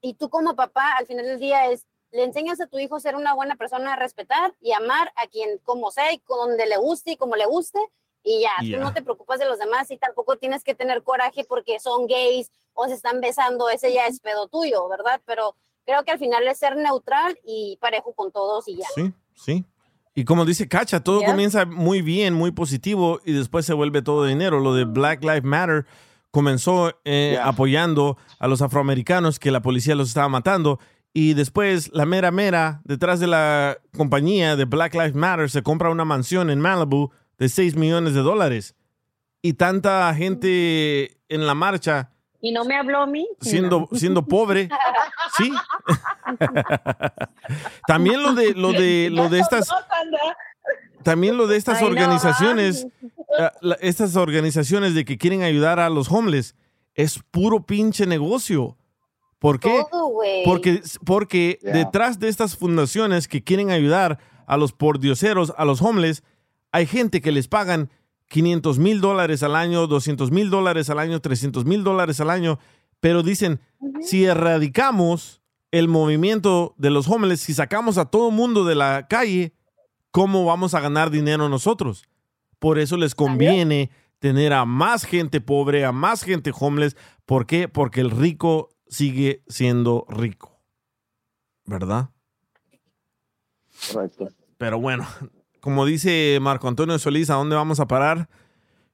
Y tú como papá, al final del día es, le enseñas a tu hijo a ser una buena persona, a respetar y amar a quien como sea y donde le guste y como le guste. Y ya, Ya. tú no te preocupas de los demás y tampoco tienes que tener coraje porque son gays o se están besando, ese ya es pedo tuyo, ¿verdad? Pero creo que al final es ser neutral y parejo con todos y ya. Sí, sí. Y como dice Cacha, todo comienza muy bien, muy positivo y después se vuelve todo dinero. Lo de Black Lives Matter comenzó eh, apoyando a los afroamericanos que la policía los estaba matando y después la mera mera detrás de la compañía de Black Lives Matter se compra una mansión en Malibu de 6 millones de dólares y tanta gente en la marcha Y no me habló a mí. siendo, siendo pobre. [laughs] Sí. [laughs] También lo de lo de lo de estas también lo de estas Ay, organizaciones, eh, estas organizaciones de que quieren ayudar a los homeless es puro pinche negocio. ¿Por qué? Todo. Porque, porque Yeah. detrás de estas fundaciones que quieren ayudar a los pordioseros, a los homeless, hay gente que les pagan 500 mil dólares al año, 200 mil dólares al año, 300 mil dólares al año, pero dicen, si erradicamos el movimiento de los homeless, si sacamos a todo mundo de la calle, ¿cómo vamos a ganar dinero nosotros? Por eso les conviene tener a más gente pobre, a más gente homeless. ¿Por qué? Porque el rico sigue siendo rico. ¿Verdad? Correcto. Pero bueno, como dice Marco Antonio Solís, ¿a dónde vamos a parar?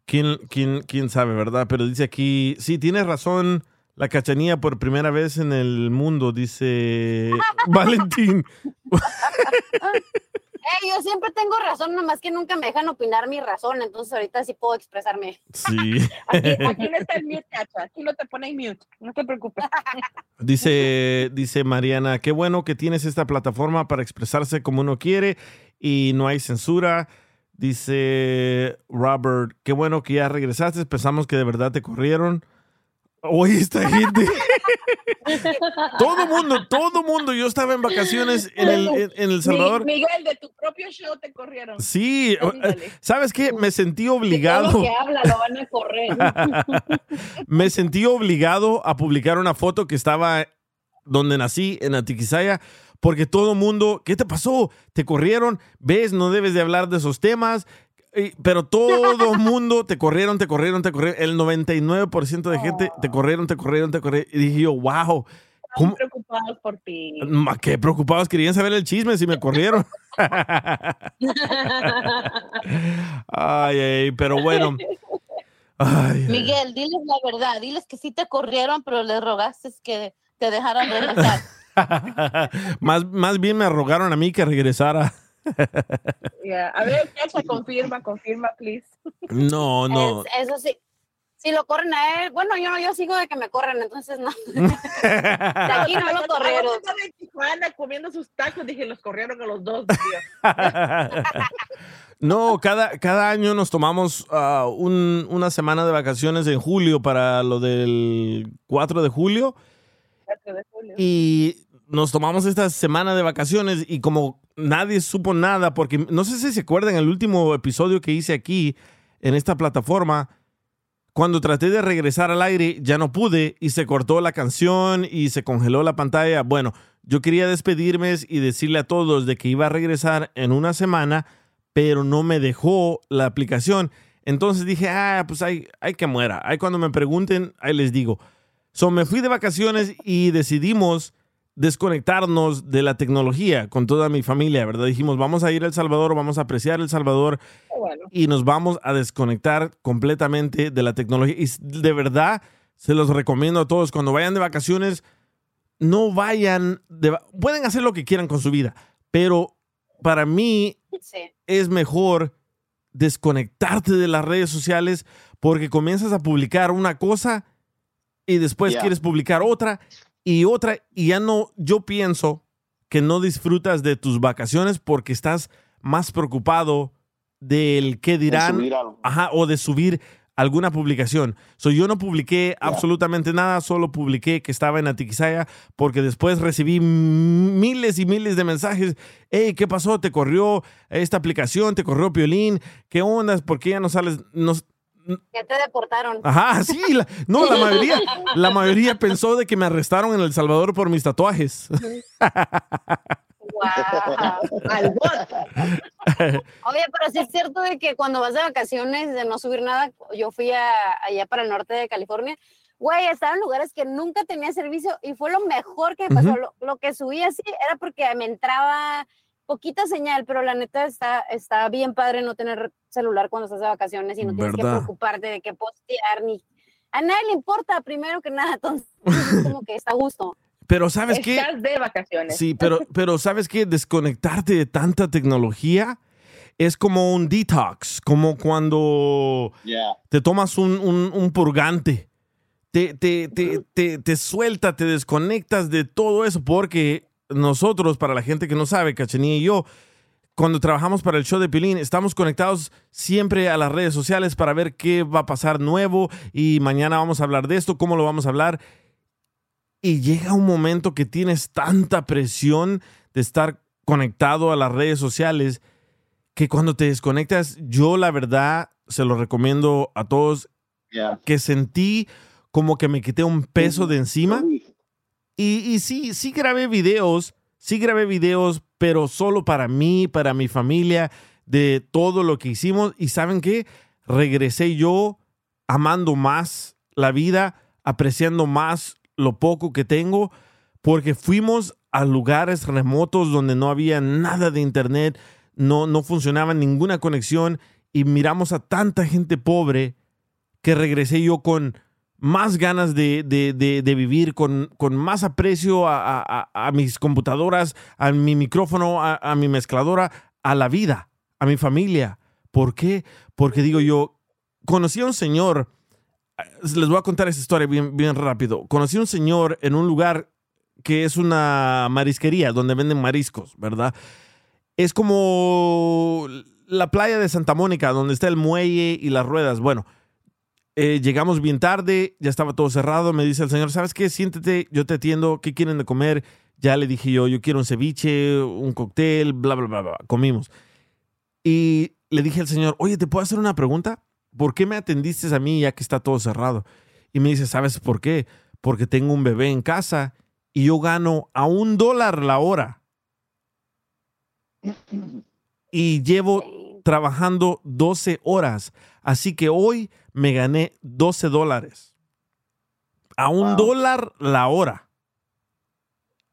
¿Quién, quién, quién sabe, verdad? Pero dice aquí, sí, tienes razón, la cachanía por primera vez en el mundo, dice [laughs] Valentín. [laughs] Yo siempre tengo razón, nomás que nunca me dejan opinar mi razón, entonces ahorita sí puedo expresarme. Sí. [laughs] Aquí, aquí no está el mute, Cacha. Aquí no te ponen mute. No te preocupes. [laughs] Dice, dice Mariana, qué bueno que tienes esta plataforma para expresarse como uno quiere y no hay censura. Dice Robert, qué bueno que ya regresaste, pensamos que de verdad te corrieron. Oye, esta gente. [laughs] todo mundo, todo mundo. Yo estaba en vacaciones en el, en- en El Salvador. Mi- Miguel, de tu propio show te corrieron. Sí, Ándale. ¿sabes qué? Me sentí Todo obligado. lo que habla lo van a correr. [laughs] me sentí obligado a publicar una foto que estaba donde nací, en Atiquizaya, porque todo mundo, ¿qué te pasó? ¿Te corrieron? ¿Ves? No debes de hablar de esos temas. Pero todo [laughs] mundo te corrieron, te corrieron, te corrieron. El 99% de gente te corrieron, te corrieron, te corrieron. Y dije yo, wow, ¿cómo? preocupados por ti. Ma, Qué preocupados querían saber el chisme si me corrieron. [laughs] ay, ay, pero bueno. Ay, Miguel, diles la verdad, diles que sí te corrieron, pero les rogaste que te dejaran regresar. [laughs] más, más bien me rogaron a mí que regresara. Ya, A ver, Cacha, confirma, confirma, please. No, no. Es- eso sí. Si lo corren a él, bueno, yo, yo sigo de que me corren, entonces no. [laughs] De aquí no lo corrieron. Estaba en Tijuana comiendo sus tacos, dije, los corrieron a los dos. [laughs] No, cada, cada año nos tomamos ah, un- una semana de vacaciones en julio para lo del 4 de julio. Cuatro de julio. Y nos tomamos esta semana de vacaciones y como nadie supo nada, porque no sé si se acuerdan el último episodio que hice aquí en esta plataforma, cuando traté de regresar al aire ya no pude y se cortó la canción y se congeló la pantalla. Bueno, yo quería despedirme y decirle a todos de que iba a regresar en una semana, pero no me dejó la aplicación. Entonces dije, ah, pues hay, hay que muera. Ahí cuando me pregunten, ahí les digo. So me fui de vacaciones y decidimos desconectarnos de la tecnología con toda mi familia, ¿verdad? Dijimos, vamos a ir a El Salvador, vamos a apreciar El Salvador y nos vamos a desconectar completamente de la tecnología. Y de verdad, se los recomiendo a todos, cuando vayan de vacaciones, no vayan, de va- pueden hacer lo que quieran con su vida, pero para mí es mejor desconectarte de las redes sociales porque comienzas a publicar una cosa y después Yeah. quieres publicar otra y otra y ya no, yo pienso que no disfrutas de tus vacaciones porque estás más preocupado del qué dirán ajá, o de subir alguna publicación. So, yo no publiqué absolutamente nada, solo publiqué que estaba en Atiquizaya porque después recibí miles y miles de mensajes. Hey, ¿qué pasó? ¿Te corrió esta aplicación? ¿Te corrió Piolín? ¿Qué ondas? ¿Por qué ya no sales? No, Que te deportaron. Ajá, sí. la- no, la mayoría, la mayoría pensó de que me arrestaron en El Salvador por mis tatuajes. Al Oye, pero sí es cierto de que cuando vas de vacaciones, de no subir nada, yo fui a- allá para el norte de California, güey, estaba en lugares que nunca tenía servicio y fue lo mejor que me pasó. Lo que subí así era porque me entraba poquita señal, pero la neta está, está bien padre no tener celular cuando estás de vacaciones y no tienes que preocuparte de qué postear ni... A nadie le importa, primero que nada, entonces es como que está a gusto. Pero ¿sabes qué? Estás de vacaciones. Sí, pero, pero ¿sabes qué? Desconectarte de tanta tecnología es como un detox, como cuando te tomas un, un- un purgante. Te, te, te, te, te suelta, te desconectas de todo eso, porque nosotros, para la gente que no sabe, Cachanía y yo, cuando trabajamos para el show de Pilín, estamos conectados siempre a las redes sociales para ver qué va a pasar nuevo y mañana vamos a hablar de esto, cómo lo vamos a hablar. Y llega un momento que tienes tanta presión de estar conectado a las redes sociales que cuando te desconectas, yo la verdad se lo recomiendo a todos que sentí como que me quité un peso de encima. Y, sí, sí grabé videos, sí grabé videos, pero solo para mí, para mi familia, de todo lo que hicimos. Y saben qué? Regresé yo amando más la vida, apreciando más lo poco que tengo, porque fuimos a lugares remotos donde no había nada de internet, no, no funcionaba ninguna conexión y miramos a tanta gente pobre que regresé yo con más ganas de, de- de- vivir, con, con más aprecio a, a- mis computadoras, a mi micrófono, a, mi mezcladora, a la vida, a mi familia. ¿Por qué? Porque digo yo, conocí a un señor, eh, les voy a contar esa historia bien, bien rápido. Conocí a un señor en un lugar que es una marisquería donde venden mariscos, ¿verdad? Es como la playa de Santa Mónica, donde está el muelle y las ruedas. Bueno, eh, llegamos bien tarde, ya estaba todo cerrado. Me dice el señor, ¿sabes qué? Siéntete, yo te atiendo. ¿Qué quieren de comer? Ya le dije yo, yo quiero un ceviche, un cóctel, bla, bla, bla, bla. Comimos. Y le dije al señor, oye, ¿te puedo hacer una pregunta? ¿Por qué me atendiste a mí ya que está todo cerrado? Y me dice, ¿sabes por qué? Porque tengo un bebé en casa y yo gano a un dólar la hora. Y llevo trabajando 12 horas. Así que hoy me gané 12 dólares. A un dólar la hora.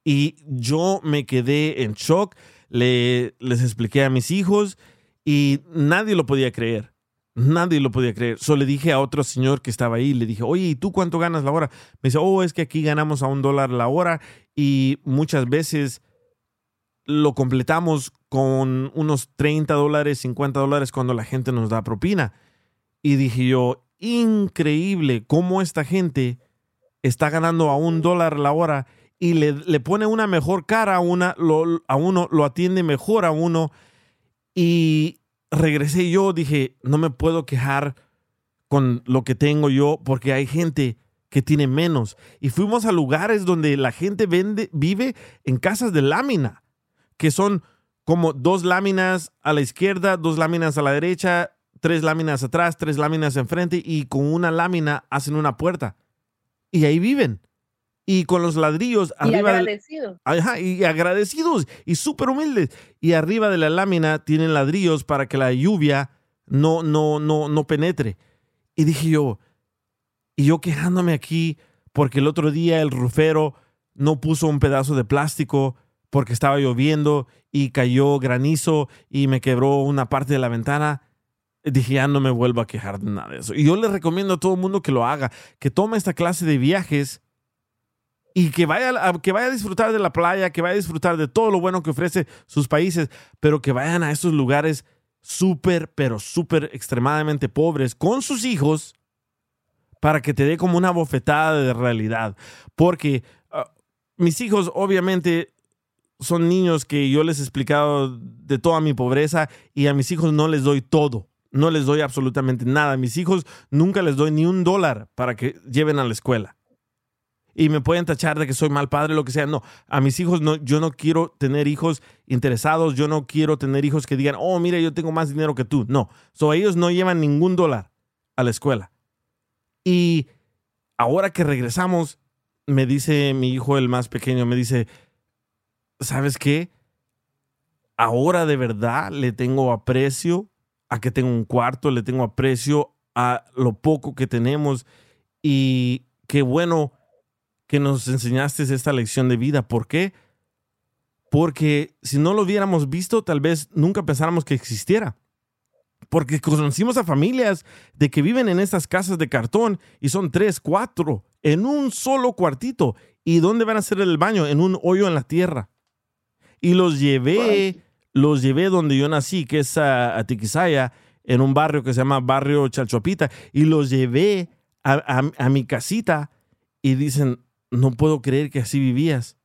Y yo me quedé en shock. Le, les expliqué a mis hijos y nadie lo podía creer. Nadie lo podía creer. Solo le dije a otro señor que estaba ahí, le dije, oye, ¿y tú cuánto ganas la hora? Me dice, oh, es que aquí ganamos a un dólar la hora y muchas veces lo completamos con unos 30 dólares, 50 dólares cuando la gente nos da propina. Y dije yo, increíble cómo esta gente está ganando a un dólar la hora y le, le pone una mejor cara a, una, lo- a uno, lo atiende mejor a uno. Y regresé yo, dije, no me puedo quejar con lo que tengo yo porque hay gente que tiene menos. Y fuimos a lugares donde la gente vende, vive en casas de lámina, que son como dos láminas a la izquierda, dos láminas a la derecha, tres láminas atrás, tres láminas enfrente y con una lámina hacen una puerta. Y ahí viven. Y con los ladrillos Y arriba del- agradecido. Ajá, y agradecidos y súper humildes. Y arriba de la lámina tienen ladrillos para que la lluvia no, no, no, no penetre. Y dije yo, y yo quejándome aquí porque el otro día el rufero no puso un pedazo de plástico porque estaba lloviendo y cayó granizo y me quebró una parte de la ventana. Dije, ya no me vuelvo a quejar de nada de eso. Y yo le recomiendo a todo el mundo que lo haga, que tome esta clase de viajes y que vaya, a, que vaya a disfrutar de la playa, que vaya a disfrutar de todo lo bueno que ofrece sus países, pero que vayan a estos lugares súper, pero súper extremadamente pobres con sus hijos para que te dé como una bofetada de realidad. Porque ah, mis hijos obviamente son niños que yo les he explicado de toda mi pobreza y a mis hijos no les doy todo. No les doy absolutamente nada. A mis hijos nunca les doy ni un dólar para que lleven a la escuela y me pueden tachar de que soy mal padre, lo que sea. No, a mis hijos no, yo no quiero tener hijos interesados, yo no quiero tener hijos que digan, oh, mira, yo tengo más dinero que tú. No, so, ellos no llevan ningún dólar a la escuela. Y ahora que regresamos, me dice mi hijo, el más pequeño, me dice, ¿sabes qué? Ahora de verdad le tengo aprecio a que tengo un cuarto, le tengo aprecio a lo poco que tenemos y qué bueno que nos enseñaste esta lección de vida. ¿Por qué? Porque si no lo hubiéramos visto, tal vez nunca pensáramos que existiera. Porque conocimos a familias de que viven en estas casas de cartón y son tres, cuatro, en un solo cuartito. ¿Y dónde van a hacer el baño? En un hoyo en la tierra. Y los llevé, los llevé donde yo nací, que es a, a Tiquisaya, en un barrio que se llama Barrio Chalchuapita, y los llevé a, a- a mi casita y dicen, no puedo creer que así vivías.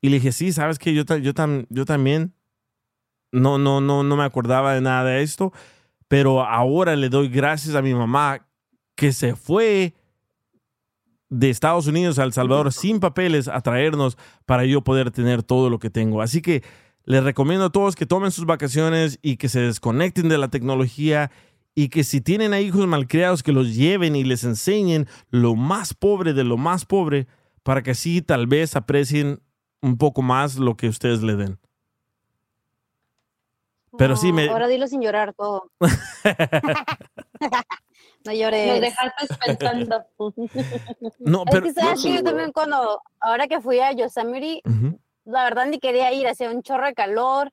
Y le dije, sí, sabes que yo, yo, tam- yo también no, no, no, no me acordaba de nada de esto, pero ahora le doy gracias a mi mamá que se fue de Estados Unidos a El Salvador sin papeles a traernos para yo poder tener todo lo que tengo. Así que les recomiendo a todos que tomen sus vacaciones y que se desconecten de la tecnología y que si tienen a hijos malcriados que los lleven y les enseñen lo más pobre de lo más pobre para que así tal vez aprecien un poco más lo que ustedes le den. Pero sí me... Ahora dilo sin llorar todo. [laughs] no llores. Nos dejaste pensando. No, Es pero- que sabes No, que yo también cuando, ahora que fui a Yosemite, Ujú. La verdad ni quería ir, hacía un chorro de calor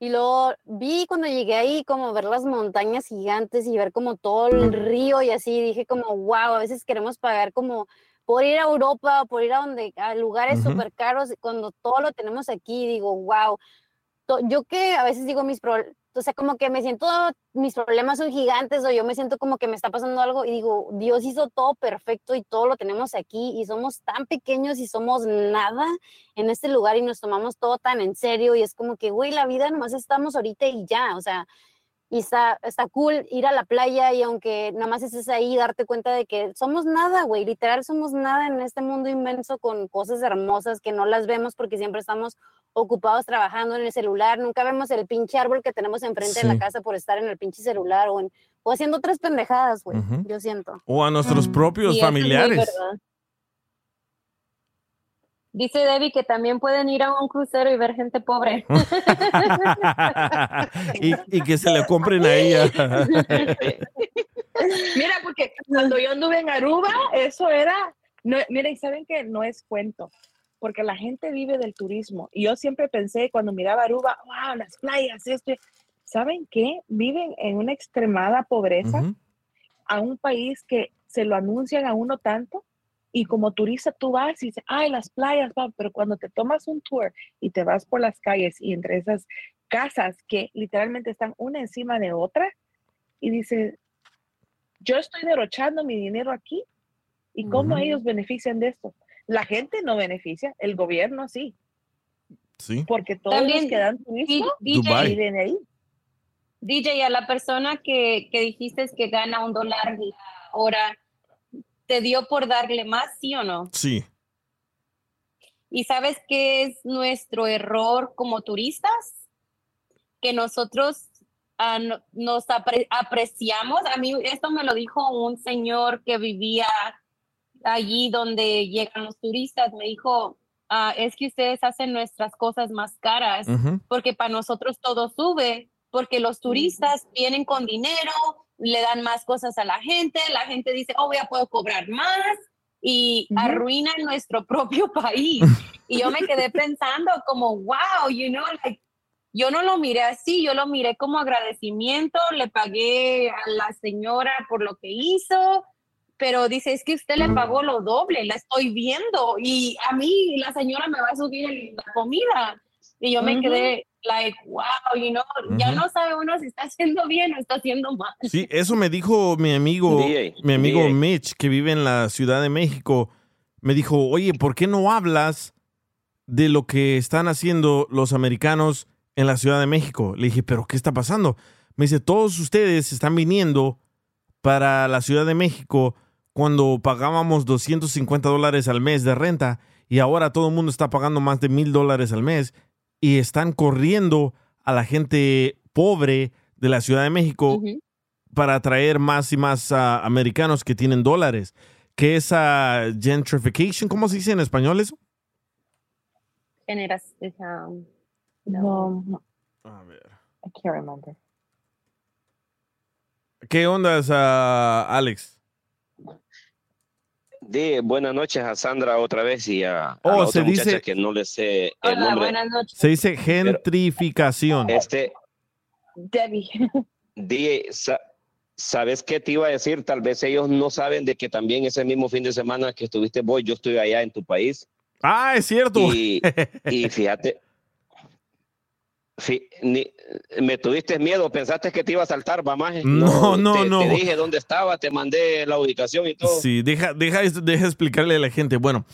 y luego vi cuando llegué ahí como ver las montañas gigantes y ver como todo el río y así, dije como, wow, a veces queremos pagar como por ir a Europa, por ir a donde a lugares Ujú. súper caros cuando todo lo tenemos aquí, digo, wow. Yo que a veces digo mis problemas, sea, como que me siento, mis problemas son gigantes o yo me siento como que me está pasando algo y digo, Dios hizo todo perfecto y todo lo tenemos aquí y somos tan pequeños y somos nada en este lugar y nos tomamos todo tan en serio y es como que, güey, la vida nomás estamos ahorita y ya, o sea, y está, está cool ir a la playa y aunque nada más estés ahí, darte cuenta de que somos nada, güey, literal somos nada en este mundo inmenso con cosas hermosas que no las vemos porque siempre estamos ocupados trabajando en el celular, nunca vemos el pinche árbol que tenemos enfrente de la Sí. casa por estar en el pinche celular o, en, o haciendo otras pendejadas, güey, yo siento. O a nuestros propios Y es muy familiares. Dice Debbie que también pueden ir a un crucero y ver gente pobre. [laughs] y, y que se le compren a ella. [laughs] Mira, porque cuando yo anduve en Aruba, eso era, no, mira, y saben que no es cuento, porque la gente vive del turismo. Y yo siempre pensé cuando miraba Aruba, wow, las playas, esto. ¿Saben qué? Viven en una extremada pobreza a un país que se lo anuncian a uno tanto. Y como turista tú vas y dices, ay, las playas, va", pero cuando te tomas un tour y te vas por las calles y entre esas casas que literalmente están una encima de otra, y dices, yo estoy derrochando mi dinero aquí y cómo ellos benefician de esto. La gente no beneficia, el gobierno sí, Sí. porque todos También, los que dan turismo DJ, viven ahí. DJ, a la persona que, que dijiste es que gana un dólar la hora, te dio por darle más, ¿sí o no? Sí. ¿Y sabes qué es nuestro error como turistas? Que nosotros ah, no- nos apre- apreciamos. A mí esto me lo dijo un señor que vivía allí donde llegan los turistas. Me dijo, "Ah, es que ustedes hacen nuestras cosas más caras porque para nosotros todo sube, porque los turistas vienen con dinero, le dan más cosas a la gente, la gente dice, oh, ya puedo cobrar más y arruinan nuestro [laughs] propio país. Y yo me quedé pensando como, wow, you know, like, yo no lo miré así, yo lo miré como agradecimiento, le pagué a la señora por lo que hizo, pero dice, es que usted le pagó lo doble, la estoy viendo y a mí la señora me va a subir el- la comida. Y yo me Ujú. quedé, like, wow, you know, ya Ujú. no sabe uno si está haciendo bien o está haciendo mal. Sí, eso me dijo mi amigo, DJ, mi amigo DJ. Mitch, que vive en la Ciudad de México. Me dijo, oye, ¿por qué no hablas de lo que están haciendo los americanos en la Ciudad de México? Le dije, ¿pero qué está pasando? Me dice, todos ustedes están viniendo para la Ciudad de México cuando pagábamos 250 dólares al mes de renta y ahora todo el mundo está pagando más de mil dólares al mes y están corriendo a la gente pobre de la Ciudad de México para atraer más y más ah, americanos que tienen dólares. Que es ah, gentrification, ¿cómo se dice en español eso? Generas, esa- No, no. A ver. I can't remember. ¿Qué onda, ah, Alex? Di buenas noches a Sandra otra vez y a, a Oh, la se otra muchacha dice- que no le sé el Hola, nombre. buenas noches. Se dice gentrificación. Este, Debbie. Di, sa- ¿sabes qué te iba a decir? Tal vez ellos no saben de que también ese mismo fin de semana que estuviste vos, yo estuve allá en tu país. Ah, es cierto. Y, y fíjate, fi- ni- me tuviste miedo, pensaste que te iba a saltar, mamá. No, no, [laughs] te, no. Te dije dónde estaba, te mandé la ubicación y todo. Sí, deja, deja, deja explicarle a la gente. Bueno,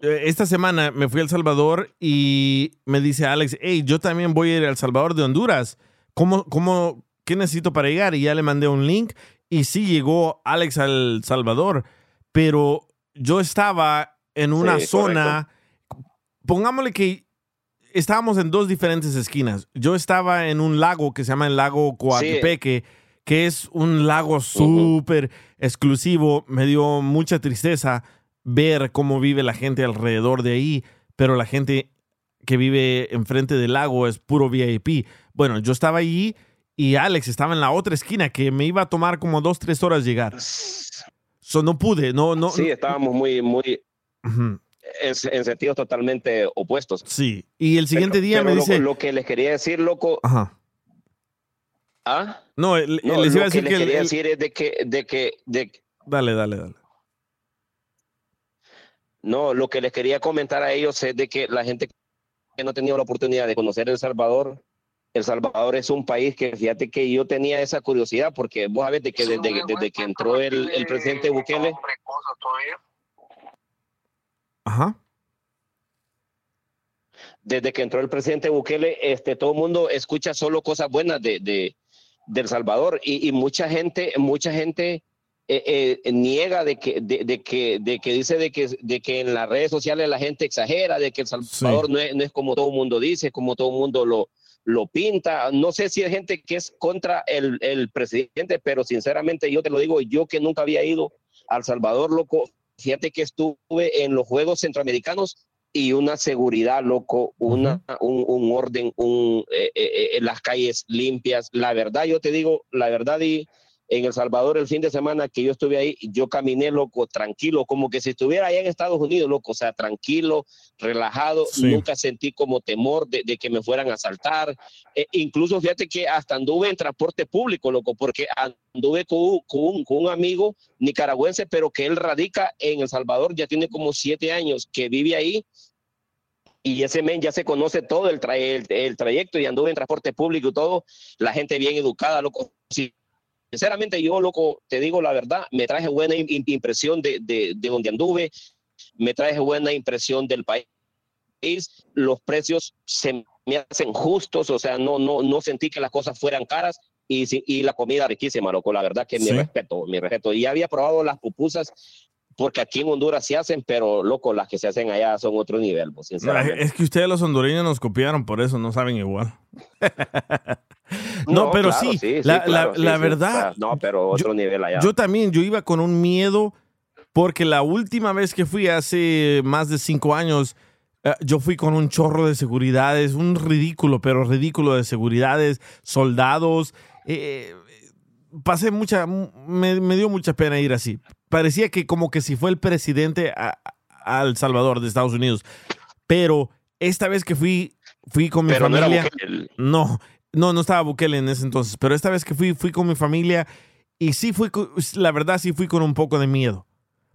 eh, esta semana me fui a El Salvador y me dice Alex, hey, yo también voy a ir a El Salvador de Honduras. ¿Cómo, cómo, qué necesito para llegar? Y ya le mandé un link y sí llegó Alex al Salvador, pero yo estaba en una Sí, zona, pongámosle que estábamos en dos diferentes esquinas. Yo estaba en un lago que se llama el lago Coatepeque, que es un lago súper exclusivo. Me dio mucha tristeza ver cómo vive la gente alrededor de ahí, pero la gente que vive enfrente del lago es puro VIP. Bueno, yo estaba allí y Alex estaba en la otra esquina que me iba a tomar como dos, tres horas llegar. So, no pude, no, no. sí, estábamos muy, muy. En, en sentidos totalmente opuestos. Sí. Y el siguiente día Pero me lo- dice. Lo, que les quería decir, loco. Ajá. ¿Ah? No, el- No, les iba a lo decir que que. les quería el- decir es de que, de que, de, Dale, dale, dale. No, lo que les quería comentar a ellos es de que la gente que no ha tenido la oportunidad de conocer El Salvador, El Salvador es un país que fíjate que yo tenía esa curiosidad porque vos sabés de que desde, desde que entró el, el presidente Bukele, Ajá. desde que entró el presidente Bukele, este, todo el mundo escucha solo cosas buenas de, de, de El Salvador y, y mucha gente, mucha gente eh, eh, niega de que, de, de que, de que dice de que, de que en las redes sociales la gente exagera, de que El Salvador no, es, no es como todo el mundo dice, como todo el mundo lo, lo pinta. No sé si hay gente que es contra el, el presidente, pero sinceramente yo te lo digo, yo que nunca había ido a El Salvador, loco, fíjate que estuve en los Juegos Centroamericanos y una seguridad, loco, una, un, un orden, un, eh, eh, eh, las calles limpias. La verdad, yo te digo, la verdad, y en El Salvador el fin de semana que yo estuve ahí, yo caminé, loco, tranquilo, como que si estuviera allá en Estados Unidos, loco, o sea, tranquilo, relajado, nunca sentí como temor de, de que me fueran a asaltar. Eh, incluso fíjate que hasta anduve en transporte público, loco, porque anduve con, un- con un, con un amigo nicaragüense, pero que él radica en El Salvador, ya tiene como siete años que vive ahí y ese men ya se conoce todo el, tra- el, el trayecto y anduve en transporte público y todo, la gente bien educada, loco. Sí, sinceramente yo, loco, te digo la verdad, me traje buena im- im- impresión de, de, de donde anduve, me traje buena impresión del país, los precios se me hacen justos, o sea, no, no, no sentí que las cosas fueran caras y, y la comida riquísima, loco, la verdad que mi Sí. respeto, mi respeto. Y había probado las pupusas porque aquí en Honduras se hacen, pero loco, las que se hacen allá son otro nivel, pues, sinceramente. es que ustedes los hondureños nos copiaron, por eso no saben igual. [laughs] no, pero claro, sí, la, claro, la- sí, la sí, verdad, no, pero otro nivel allá. Yo también, yo iba con un miedo porque la última vez que fui hace más de cinco años, eh, yo fui con un chorro de seguridades, un ridículo, pero ridículo de seguridades, soldados. eh, pasé mucha, me, me dio mucha pena ir así. Parecía que como que si fue el presidente a, a El Salvador de Estados Unidos. Pero esta vez que fui, fui con mi Pero no era familia. No, no, no estaba Bukele en ese entonces. Pero esta vez que fui, fui con mi familia y sí fui, la verdad sí fui con un poco de miedo.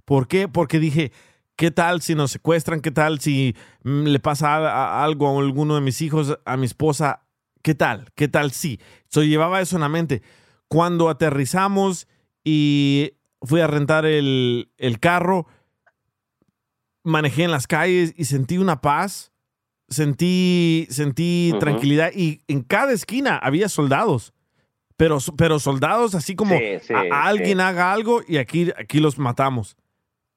¿Por qué? Porque dije, ¿qué tal si nos secuestran? ¿Qué tal si mm, le pasa algo a alguno de mis hijos, a mi esposa? ¿Qué tal? ¿Qué tal si? So, llevaba eso en la mente. Cuando aterrizamos y fui a rentar el, el carro, manejé en las calles y sentí una paz, sentí, sentí tranquilidad y en cada esquina había soldados. Pero, pero soldados así como Sí, sí, a- a alguien sí. haga algo y aquí, aquí los matamos.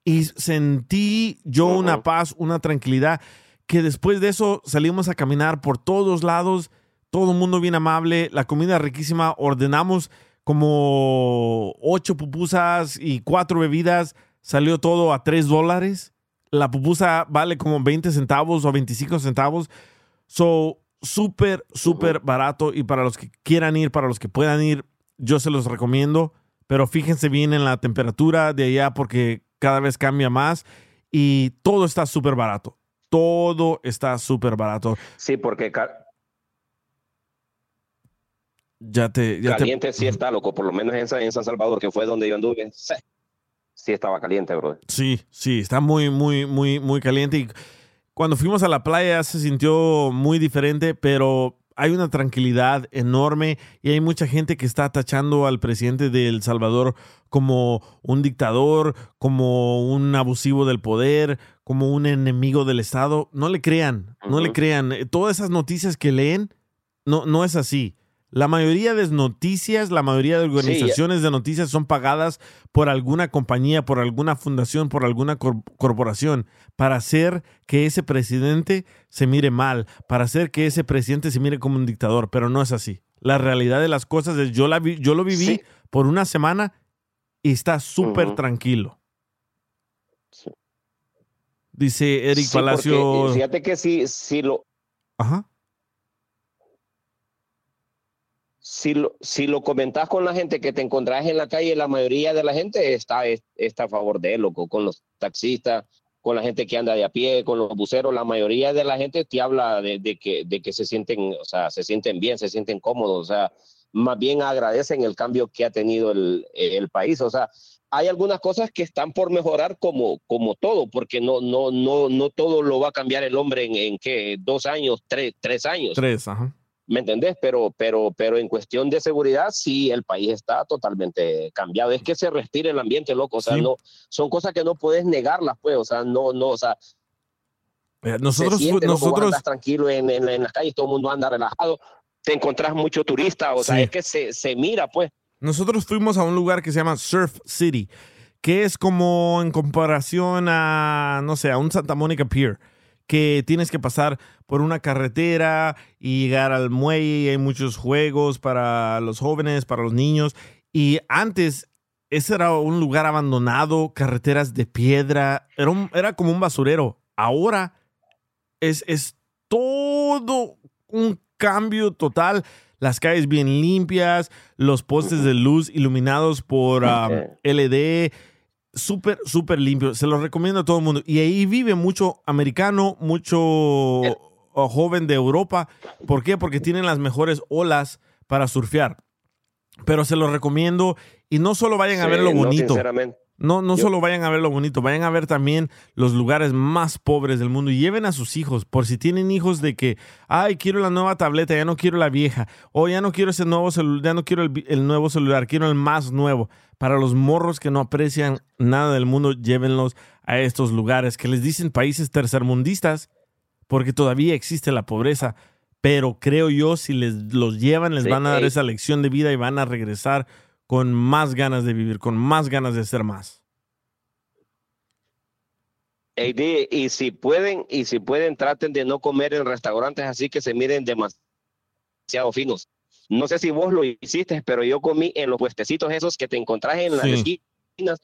Y sentí yo una paz, una tranquilidad, que después de eso salimos a caminar por todos lados, todo el mundo bien amable, la comida riquísima, ordenamos como ocho pupusas y cuatro bebidas, salió todo a tres dólares. La pupusa vale como 20 centavos o 25 centavos. So, súper, súper barato. Y para los que quieran ir, para los que puedan ir, yo se los recomiendo. Pero fíjense bien en la temperatura de allá porque cada vez cambia más. Y todo está súper barato. Todo está súper barato. Sí, porque Ya te. Ya te caliente sí está, loco, por lo menos en San Salvador, que fue donde yo anduve, sí, sí estaba caliente, bro. Sí, sí, está muy, muy, muy, muy caliente. Y cuando fuimos a la playa se sintió muy diferente, pero hay una tranquilidad enorme y hay mucha gente que está tachando al presidente de El Salvador como un dictador, como un abusivo del poder, como un enemigo del Estado. No le crean, no le crean. Todas esas noticias que leen, no, no es así. La mayoría de noticias, la mayoría de organizaciones de noticias son pagadas por alguna compañía, por alguna fundación, por alguna cor- corporación, para hacer que ese presidente se mire mal, para hacer que ese presidente se mire como un dictador, pero no es así. La realidad de las cosas es, yo, la vi- yo lo viví Sí. por una semana y está súper tranquilo. Dice Eric porque, Palacio. fíjate que si, si lo, Ajá. Si lo, si lo comentas con la gente que te encontrás en la calle, la mayoría de la gente está, está a favor de él, loco, con los taxistas, con la gente que anda de a pie, con los buceros, la mayoría de la gente te habla de, de que, de que se sienten, o sea, se sienten bien, se sienten cómodos, o sea, más bien agradecen el cambio que ha tenido el, el país, o sea, hay algunas cosas que están por mejorar como, como todo, porque no, no, no, no todo lo va a cambiar el hombre en, en ¿qué? dos años, tres, tres años. Tres, ajá. ¿Me entendés? Pero, pero, pero en cuestión de seguridad, sí, el país está totalmente cambiado. Es que se respira el ambiente, loco. O sea, Sí. no, son cosas que no puedes negarlas, pues. O sea, no, no, o sea, Eh, Nosotros, se siente, loco, nosotros, andas tranquilo en, en, en las calles, todo el mundo anda relajado. Te encontrás mucho turista, o sea, es que se, se mira, pues. Nosotros fuimos a un lugar que se llama Surf City, que es como en comparación a, no sé, a un Santa Mónica Pier, que tienes que pasar por una carretera y llegar al muelle, y hay muchos juegos para los jóvenes, para los niños. Y antes, ese era un lugar abandonado, carreteras de piedra, era, un- era como un basurero. Ahora es, es todo un cambio total. Las calles bien limpias, los postes de luz iluminados por um, LED, súper, súper limpio. Se los recomiendo a todo el mundo. Y ahí vive mucho americano, mucho joven de Europa. ¿Por qué? Porque tienen las mejores olas para surfear. Pero se los recomiendo y no solo vayan a ver lo bonito. sinceramente. No, no Yo- solo vayan a ver lo bonito, vayan a ver también los lugares más pobres del mundo y lleven a sus hijos, por si tienen hijos de que, ay, quiero la nueva tableta, ya no quiero la vieja, o ya no quiero ese nuevo celular, ya no quiero el, el nuevo celular, quiero el más nuevo. Para los morros que no aprecian nada del mundo, llévenlos a estos lugares que les dicen países tercermundistas, porque todavía existe la pobreza. Pero creo yo, si les los llevan, les Sí, van a dar esa lección de vida y van a regresar con más ganas de vivir, con más ganas de ser más. Di, y si pueden, y si pueden, traten de no comer en restaurantes así que se miren demasiado finos. No sé si vos lo hiciste, pero yo comí en los puestecitos esos que te encontrás en las Sí. esquinas,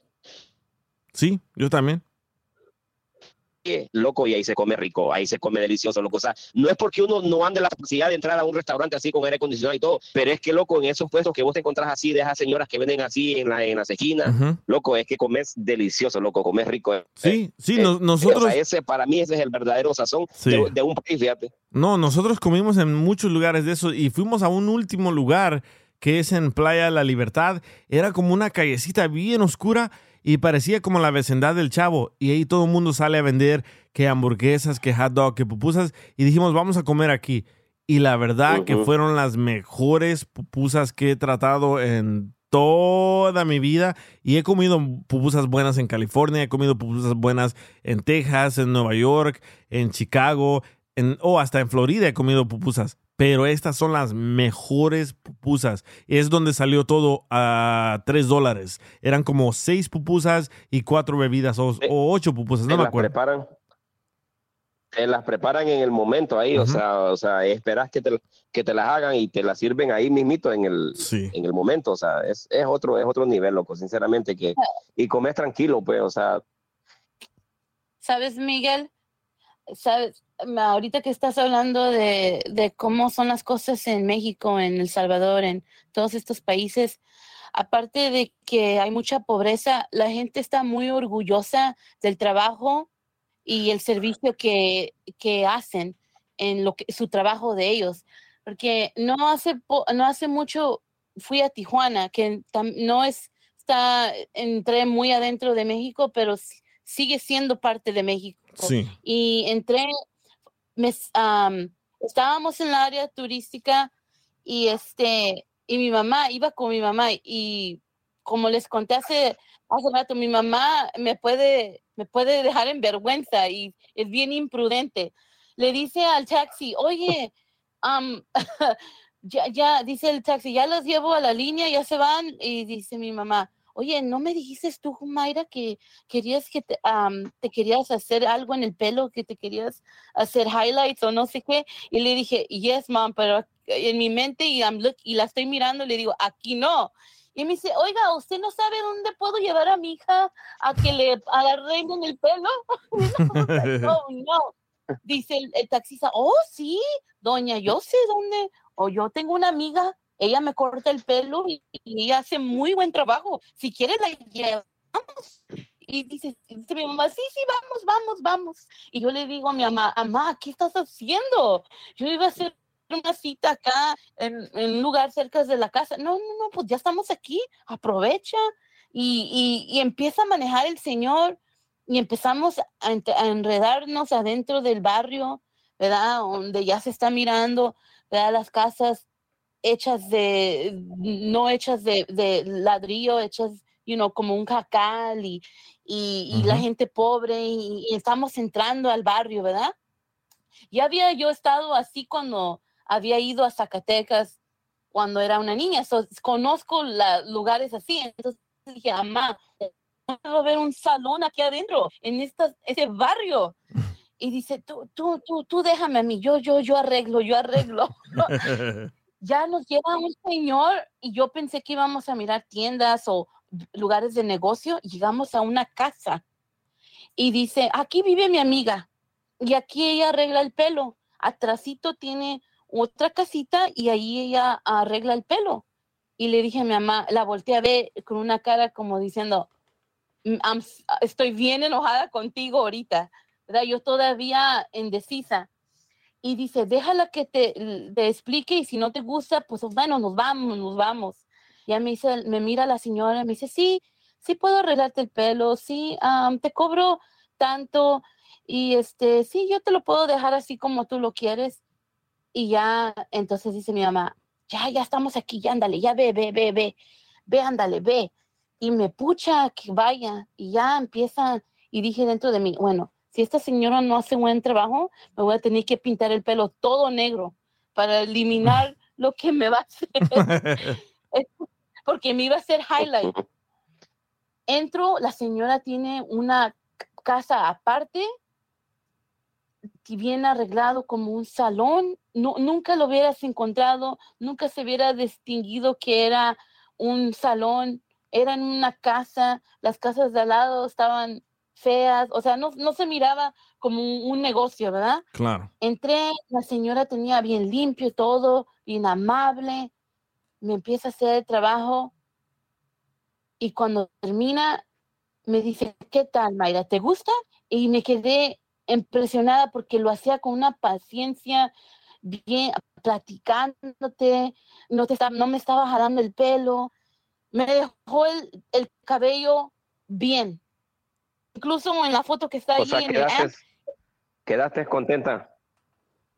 Sí, yo también. Eh, loco, y ahí se come rico, ahí se come delicioso, loco. O sea, no es porque uno no ande la capacidad de entrar a un restaurante así con aire acondicionado y todo, pero es que, loco, en esos puestos que vos te encontrás así, de esas señoras que venden así en, la, en las esquinas, loco, es que comes delicioso, loco, comes rico. eh. Sí, sí, Eh, nos- nosotros... o sea, ese, para mí ese es el verdadero sazón Sí. de, de un país, fíjate. No, nosotros comimos en muchos lugares de eso y fuimos a un último lugar que es en Playa La Libertad. Era como una callecita bien oscura y parecía como la vecindad del Chavo. Y ahí todo el mundo sale a vender que hamburguesas, que hot dog, que pupusas. Y dijimos, vamos a comer aquí. Y la verdad que fueron las mejores pupusas que he tratado en toda mi vida y he comido pupusas buenas en California, he comido pupusas buenas en Texas, en Nueva York, en Chicago, en, o hasta en Florida he comido pupusas. Pero estas son las mejores pupusas. Es donde salió todo a 3 dólares. Eran como 6 pupusas y 4 bebidas o, o 8 pupusas, no Te me las acuerdo. preparan. Te las preparan en el momento ahí, o sea, o sea, esperas que te, que te las hagan y te las sirven ahí mismito en el, en el momento, o sea, es, es otro, es otro nivel, loco, sinceramente, que, y comes tranquilo, pues, o sea, ¿Sabes, Miguel? ¿Sabes? Ahorita que estás hablando de, de cómo son las cosas en México, en El Salvador, en todos estos países, aparte de que hay mucha pobreza, la gente está muy orgullosa del trabajo y el servicio que, que hacen en lo que, su trabajo de ellos. Porque no hace, no hace mucho fui a Tijuana, que no es, está, entré muy adentro de México, pero sigue siendo parte de México. Sí. Y entré, estábamos en la área turística y este, y mi mamá, iba con mi mamá y como les conté hace, hace rato, mi mamá me puede, me puede dejar en vergüenza y es bien imprudente. Le dice al taxi, oye, am, [laughs] ya, ya, dice el taxi, ya los llevo a la línea, ya se van, y dice mi mamá, oye, ¿no me dijiste tú, Mayra, que querías que te, am, te querías hacer algo en el pelo, que te querías hacer highlights o no sé qué? Y le dije, yes, mom, pero en mi mente y, I'm look- y la estoy mirando, le digo, aquí no. Y me dice, oiga, ¿usted no sabe dónde puedo llevar a mi hija a que le arreglen el pelo? [laughs] oh, [laughs] no. Dice el, el taxista, oh, sí, doña, yo sé dónde, o yo tengo una amiga, ella me corta el pelo y, hace muy buen trabajo. Si quiere, la llevamos. Y dice, dice mi mamá, sí, sí, vamos, vamos, vamos. Y yo le digo a mi mamá, mamá, ¿qué estás haciendo? Yo iba a hacer una cita acá en, en un lugar cerca de la casa. No, no, no, pues ya estamos aquí, aprovecha. Y, y, empieza a manejar el señor y empezamos a, a enredarnos adentro del barrio, ¿verdad? Donde ya se está mirando, ¿verdad? Las casas hechas de, no hechas de, de ladrillo, hechas, you know, como un jacal y, y, y la Ujú. gente pobre y, y estamos entrando al barrio, ¿verdad? Ya había yo estado así cuando había ido a Zacatecas cuando era una niña, so, conozco la, lugares así, entonces dije, mamá, puedo ver un salón aquí adentro, en esta, ese barrio. [laughs] Y dice, tú, tú, tú, tú déjame a mí, yo, yo, yo arreglo, yo arreglo. [laughs] [laughs] ya nos lleva un señor y yo pensé que íbamos a mirar tiendas o lugares de negocio. Llegamos a una casa y dice, aquí vive mi amiga y aquí ella arregla el pelo. Atrasito tiene otra casita y ahí ella arregla el pelo. Y le dije a mi mamá, la volteé a ver con una cara como diciendo, "Mm, estoy bien enojada contigo ahorita, ¿verdad? Yo todavía indecisa. Y dice, déjala que te, explique y si no te gusta, pues bueno, nos vamos, nos vamos. Ya me dice, me mira la señora, me dice, sí, sí puedo arreglarte el pelo, sí, am, te cobro tanto y este, sí, yo te lo puedo dejar así como tú lo quieres. Y ya, entonces dice mi mamá, ya, ya estamos aquí, ya ándale, ya ve, ve, ve, ve, ve, ándale, ve. Y me pucha que vaya y ya empieza, y dije dentro de mí, bueno, si esta señora no hace buen trabajo, me voy a tener que pintar el pelo todo negro para eliminar [laughs] lo que me va a hacer. [laughs] porque me iba a hacer highlight. Entro, la señora tiene una casa aparte, bien arreglado como un salón, no, nunca lo hubieras encontrado, nunca se hubiera distinguido que era un salón, era en una casa, las casas de al lado estaban feas, o sea, no, no se miraba como un, un negocio, ¿verdad? Claro. Entré, la señora tenía bien limpio todo, bien amable, me empieza a hacer el trabajo y cuando termina me dice, ¿qué tal, Mayra? ¿Te gusta? Y me quedé impresionada porque lo hacía con una paciencia, bien, platicándote, no, te, no me estaba jalando el pelo, me dejó el, el cabello bien. Incluso en la foto que está O ahí sea, en el quedaste, app, quedaste contenta.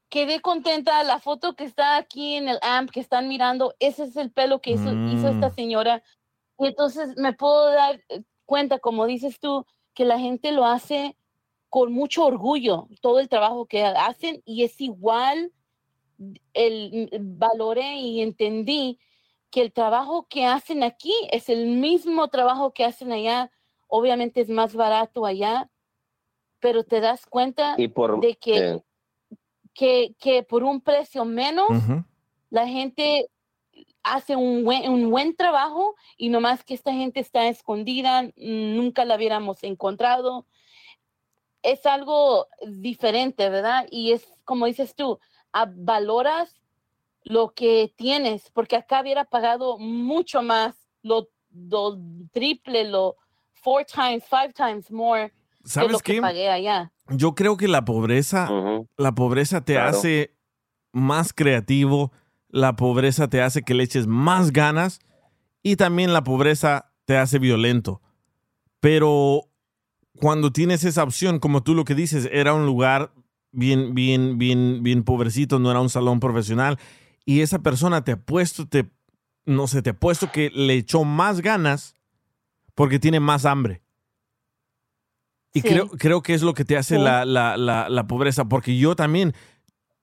quedé contenta. La foto que está aquí en el AMP que están mirando, ese es el pelo que hizo, hizo esta Mm. señora. Y entonces me puedo dar eh, cuenta, como dices tú, que la gente lo hace con mucho orgullo, todo el trabajo que hacen y es igual, el, valoré y entendí que el trabajo que hacen aquí es el mismo trabajo que hacen allá. Obviamente es más barato allá, pero te das cuenta Y por, de que eh, que, que por un precio menos la gente hace un buen, un buen trabajo y nomás que esta gente está escondida, nunca la hubiéramos encontrado. Es algo diferente, ¿verdad? Y es como dices tú, valoras lo que tienes, porque acá hubiera pagado mucho más, lo, lo triple, lo four times, five times more que ¿Sabes lo que qué? pagué allá. Yo creo que la pobreza, la pobreza te Claro. hace más creativo, la pobreza te hace que le eches más ganas y también la pobreza te hace violento. Pero cuando tienes esa opción, como tú lo que dices, era un lugar bien, bien, bien, bien pobrecito, no era un salón profesional y esa persona te ha puesto, te, no sé, te ha puesto que le echó más ganas porque tiene más hambre. Y Sí. creo, creo que es lo que te hace Sí. la, la, la, la pobreza, porque yo también,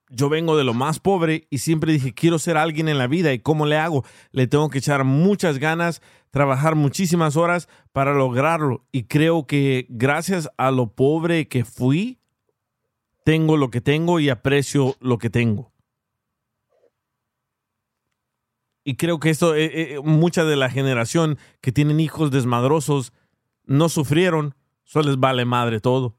yo vengo de lo más pobre y siempre dije, quiero ser alguien en la vida y cómo le hago. Le tengo que echar muchas ganas, trabajar muchísimas horas para lograrlo. Y creo que gracias a lo pobre que fui, tengo lo que tengo y aprecio lo que tengo. Y creo que esto, eh, eh, mucha de la generación que tienen hijos desmadrosos no sufrieron, solo les vale madre todo.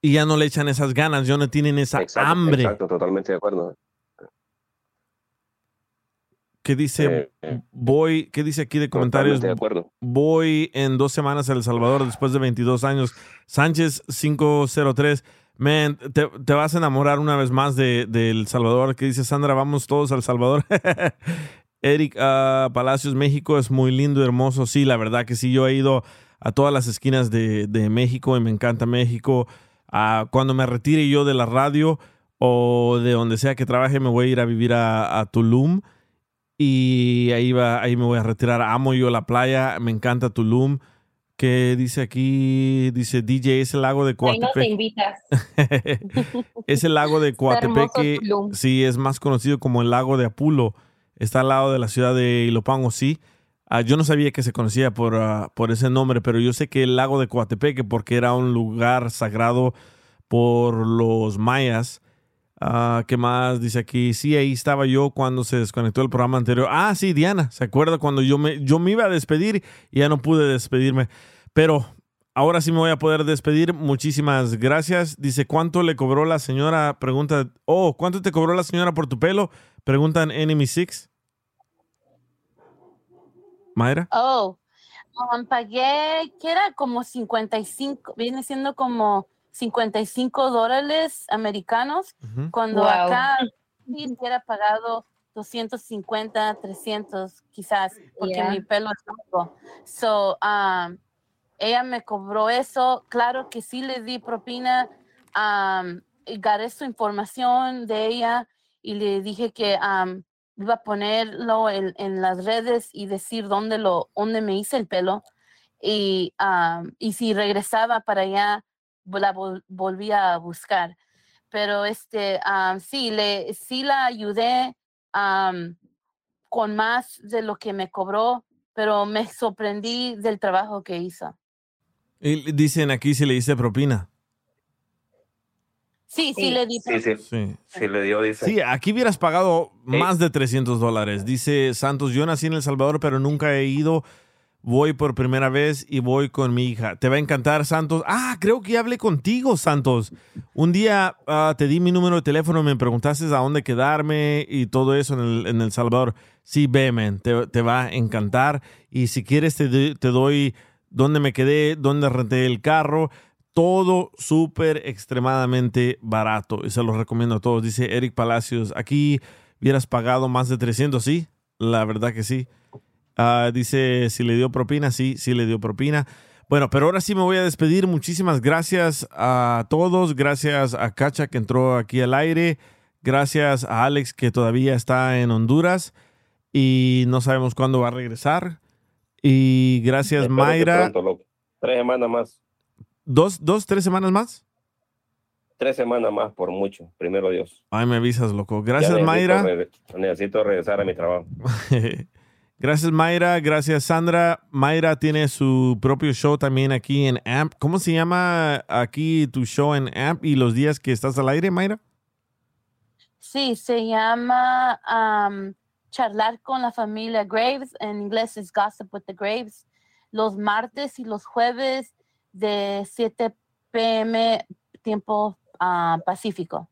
Y ya no le echan esas ganas, ya no tienen esa exacto, hambre Exacto, totalmente de acuerdo. que dice, Eh, voy, ¿qué dice aquí de comentarios? De acuerdo. Voy en dos semanas a El Salvador después de 22 años. Sánchez 503. Man, te, vas a enamorar una vez más de, El Salvador. Que dice Sandra, vamos todos al Salvador. [laughs] Eric ah, Palacios, México es muy lindo hermoso. Sí, la verdad que sí. Yo he ido a todas las esquinas de, de México y me encanta México. Ah, cuando me retire yo de la radio o de donde sea que trabaje, me voy a ir a vivir a, a Tulum y ahí va, ahí me voy a retirar. Amo yo la playa, me encanta Tulum. ¿Qué dice aquí? Dice DJ, es el lago de Ahí no te invitas. [laughs] es el lago de [laughs] Coatepeque. Sí, es más conocido como el lago de Apulo. Está al lado de la ciudad de Ilopango, sí. Ah, yo no sabía que se conocía por, ah, por ese nombre, pero yo sé que el lago de Coatepeque, porque era un lugar sagrado por los mayas. Ah, ¿Qué más dice aquí? Sí, ahí estaba yo cuando se desconectó el programa anterior. Ah, sí, Diana, ¿se acuerda cuando yo me, yo me iba a despedir y ya no pude despedirme? Pero ahora sí me voy a poder despedir. Muchísimas gracias. Dice, ¿cuánto le cobró la señora? Pregunta, oh, ¿cuánto te cobró la señora por tu pelo? Preguntan Enemy Six. Mayra. Oh, um, pagué, que era como 55, viene siendo como 55 dólares americanos, cuando Wow. acá sí hubiera pagado 250, 300 quizás, porque Yeah. mi pelo es largo. So, um, ella me cobró eso, claro que sí le di propina, um, y su información de ella y le dije que um, iba a ponerlo en, en las redes y decir dónde, lo, dónde me hice el pelo. Y, um, y si regresaba para allá, la vol- volvía a buscar. Pero este, um, sí, le, sí la ayudé um, con más de lo que me cobró, pero me sorprendí del trabajo que hizo. Y dicen aquí si le dice propina. Sí, sí, le di. Sí, sí. Sí. Sí, le dio, dice. Sí, aquí hubieras pagado más de 300 dólares. Dice Santos, yo nací en El Salvador, pero nunca he ido. Voy por primera vez y voy con mi hija. Te va a encantar, Santos. Ah, creo que hablé contigo, Santos. Un día ah, te di mi número de teléfono, me preguntaste a dónde quedarme y todo eso en El, en el Salvador. Sí, ve, te, te va a encantar. Y si quieres, te, te doy dónde me quedé, dónde renté el carro. Todo súper extremadamente barato. Y se lo recomiendo a todos. Dice Eric Palacios, aquí hubieras pagado más de 300, ¿sí? La verdad que sí. Ah, dice, si le dio propina, sí, sí le dio propina. Bueno, pero ahora sí me voy a despedir. Muchísimas gracias a todos. Gracias a Cacha que entró aquí al aire. Gracias a Alex que todavía está en Honduras y no sabemos cuándo va a regresar. Y gracias Espero Mayra. pronto, loco. Tres semanas más. ¿Dos, dos, tres semanas más? Tres semanas más, por mucho. Primero Dios. Ay, me avisas, loco. Ya Gracias, necesito Mayra. necesito regresar a mi trabajo. [laughs] Gracias, Mayra. Gracias, Sandra. Mayra tiene su propio show también aquí en AMP. ¿Cómo se llama aquí tu show en AMP y los días que estás al aire, Mayra? Sí, se llama am, Charlar con la familia Graves. En inglés es Gossip with the Graves. Los martes y los jueves de 7 p.m. tiempo ah, pacífico.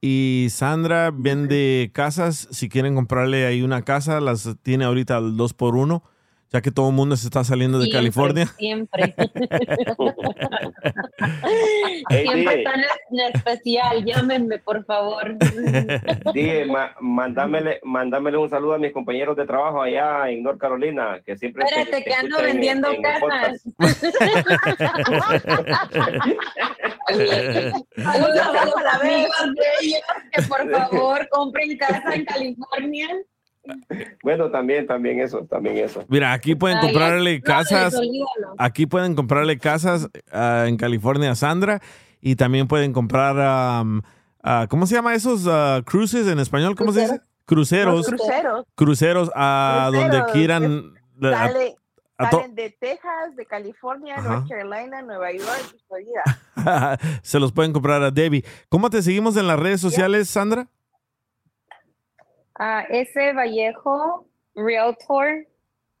Y Sandra vende casas. Si quieren comprarle ahí una casa, las tiene ahorita al 2 por 1 ya que todo el mundo se está saliendo de Siempre, California. Siempre. [laughs] Siempre en especial. Llámenme, por favor. [laughs] Dije, ma- mándamele, mándamele un saludo a mis compañeros de trabajo allá en North Carolina, que siempre te- Espérate, te que ando en- vendiendo en casas. podcast. [laughs] Saludos a los amigos de ellos que por favor compren casa en California. [laughs] Bueno, también, también eso, también eso. Mira, aquí pueden Ay, comprarle no, casas. olvídalo. Aquí pueden comprarle casas ah, en California a Sandra y también pueden comprar, ah, ¿cómo se llama esos cruises en español? ¿Cómo se dice? Cruceros. Cruceros. Cruceros a donde quieran. Sale- a salen de Texas, de California, Ajá. North Carolina, Nueva York Florida. [laughs] se los pueden comprar a Debbie. ¿Cómo te seguimos en las redes sociales, Sandra? Ah, ese Vallejo Realtor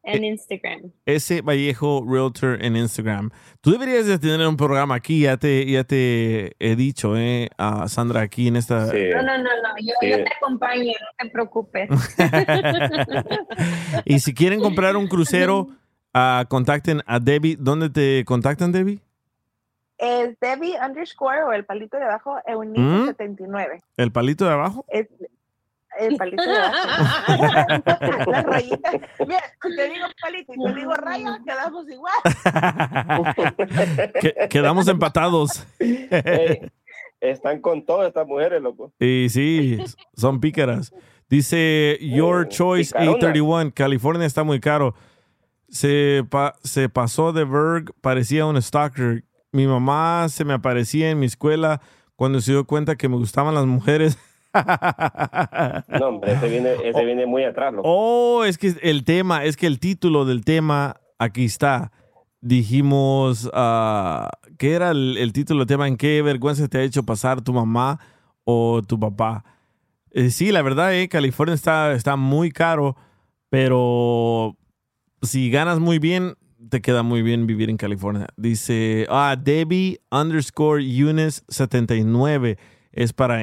en Instagram. S. Vallejo Realtor en Instagram. Tú deberías de tener un programa aquí, ya te, ya te he dicho, eh, a Sandra, aquí en esta... No, no, no, no. Yo, Sí. yo te acompaño, no te preocupes. [laughs] Y si quieren comprar un crucero, ah, contacten a Debbie. ¿Dónde te contactan, Debbie? Es Debbie underscore o el palito de abajo, ¿Mm? Eunice 79. ¿El palito de abajo? Es el palito de abajo. [laughs] Las rayitas. Mira, te digo palito y te digo raya, quedamos igual. Que- quedamos empatados. Están con todas estas mujeres, loco. Y sí, son pícaras. Dice Your Choice picarona. 831, California está muy caro. Se, pa- se pasó de Berg, parecía un stalker. Mi mamá se me aparecía en mi escuela cuando se dio cuenta que me gustaban las mujeres. No, hombre, ese viene, [laughs] ese viene muy atrás, loco. Oh, es que el tema, es que el título del tema aquí está. Dijimos, ah, ¿qué era el, el título del tema? ¿En qué vergüenza te ha hecho pasar tu mamá o tu papá? Eh, sí, la verdad, eh, California está, está muy caro, pero si ganas muy bien, te queda muy bien vivir en California. Dice, ah, Debbie underscore Eunice 79 es para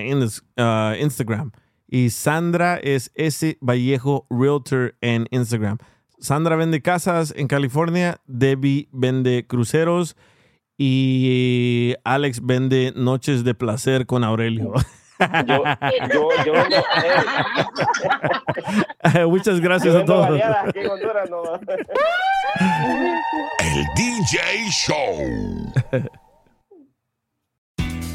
ah, Instagram. Y Sandra es S Vallejo Realtor en Instagram. Sandra vende casas en California, Debbie vende cruceros y Alex vende noches de placer con Aurelio. Yo, yo, yo [laughs] Muchas yo gracias a todos. El DJ Show. [laughs]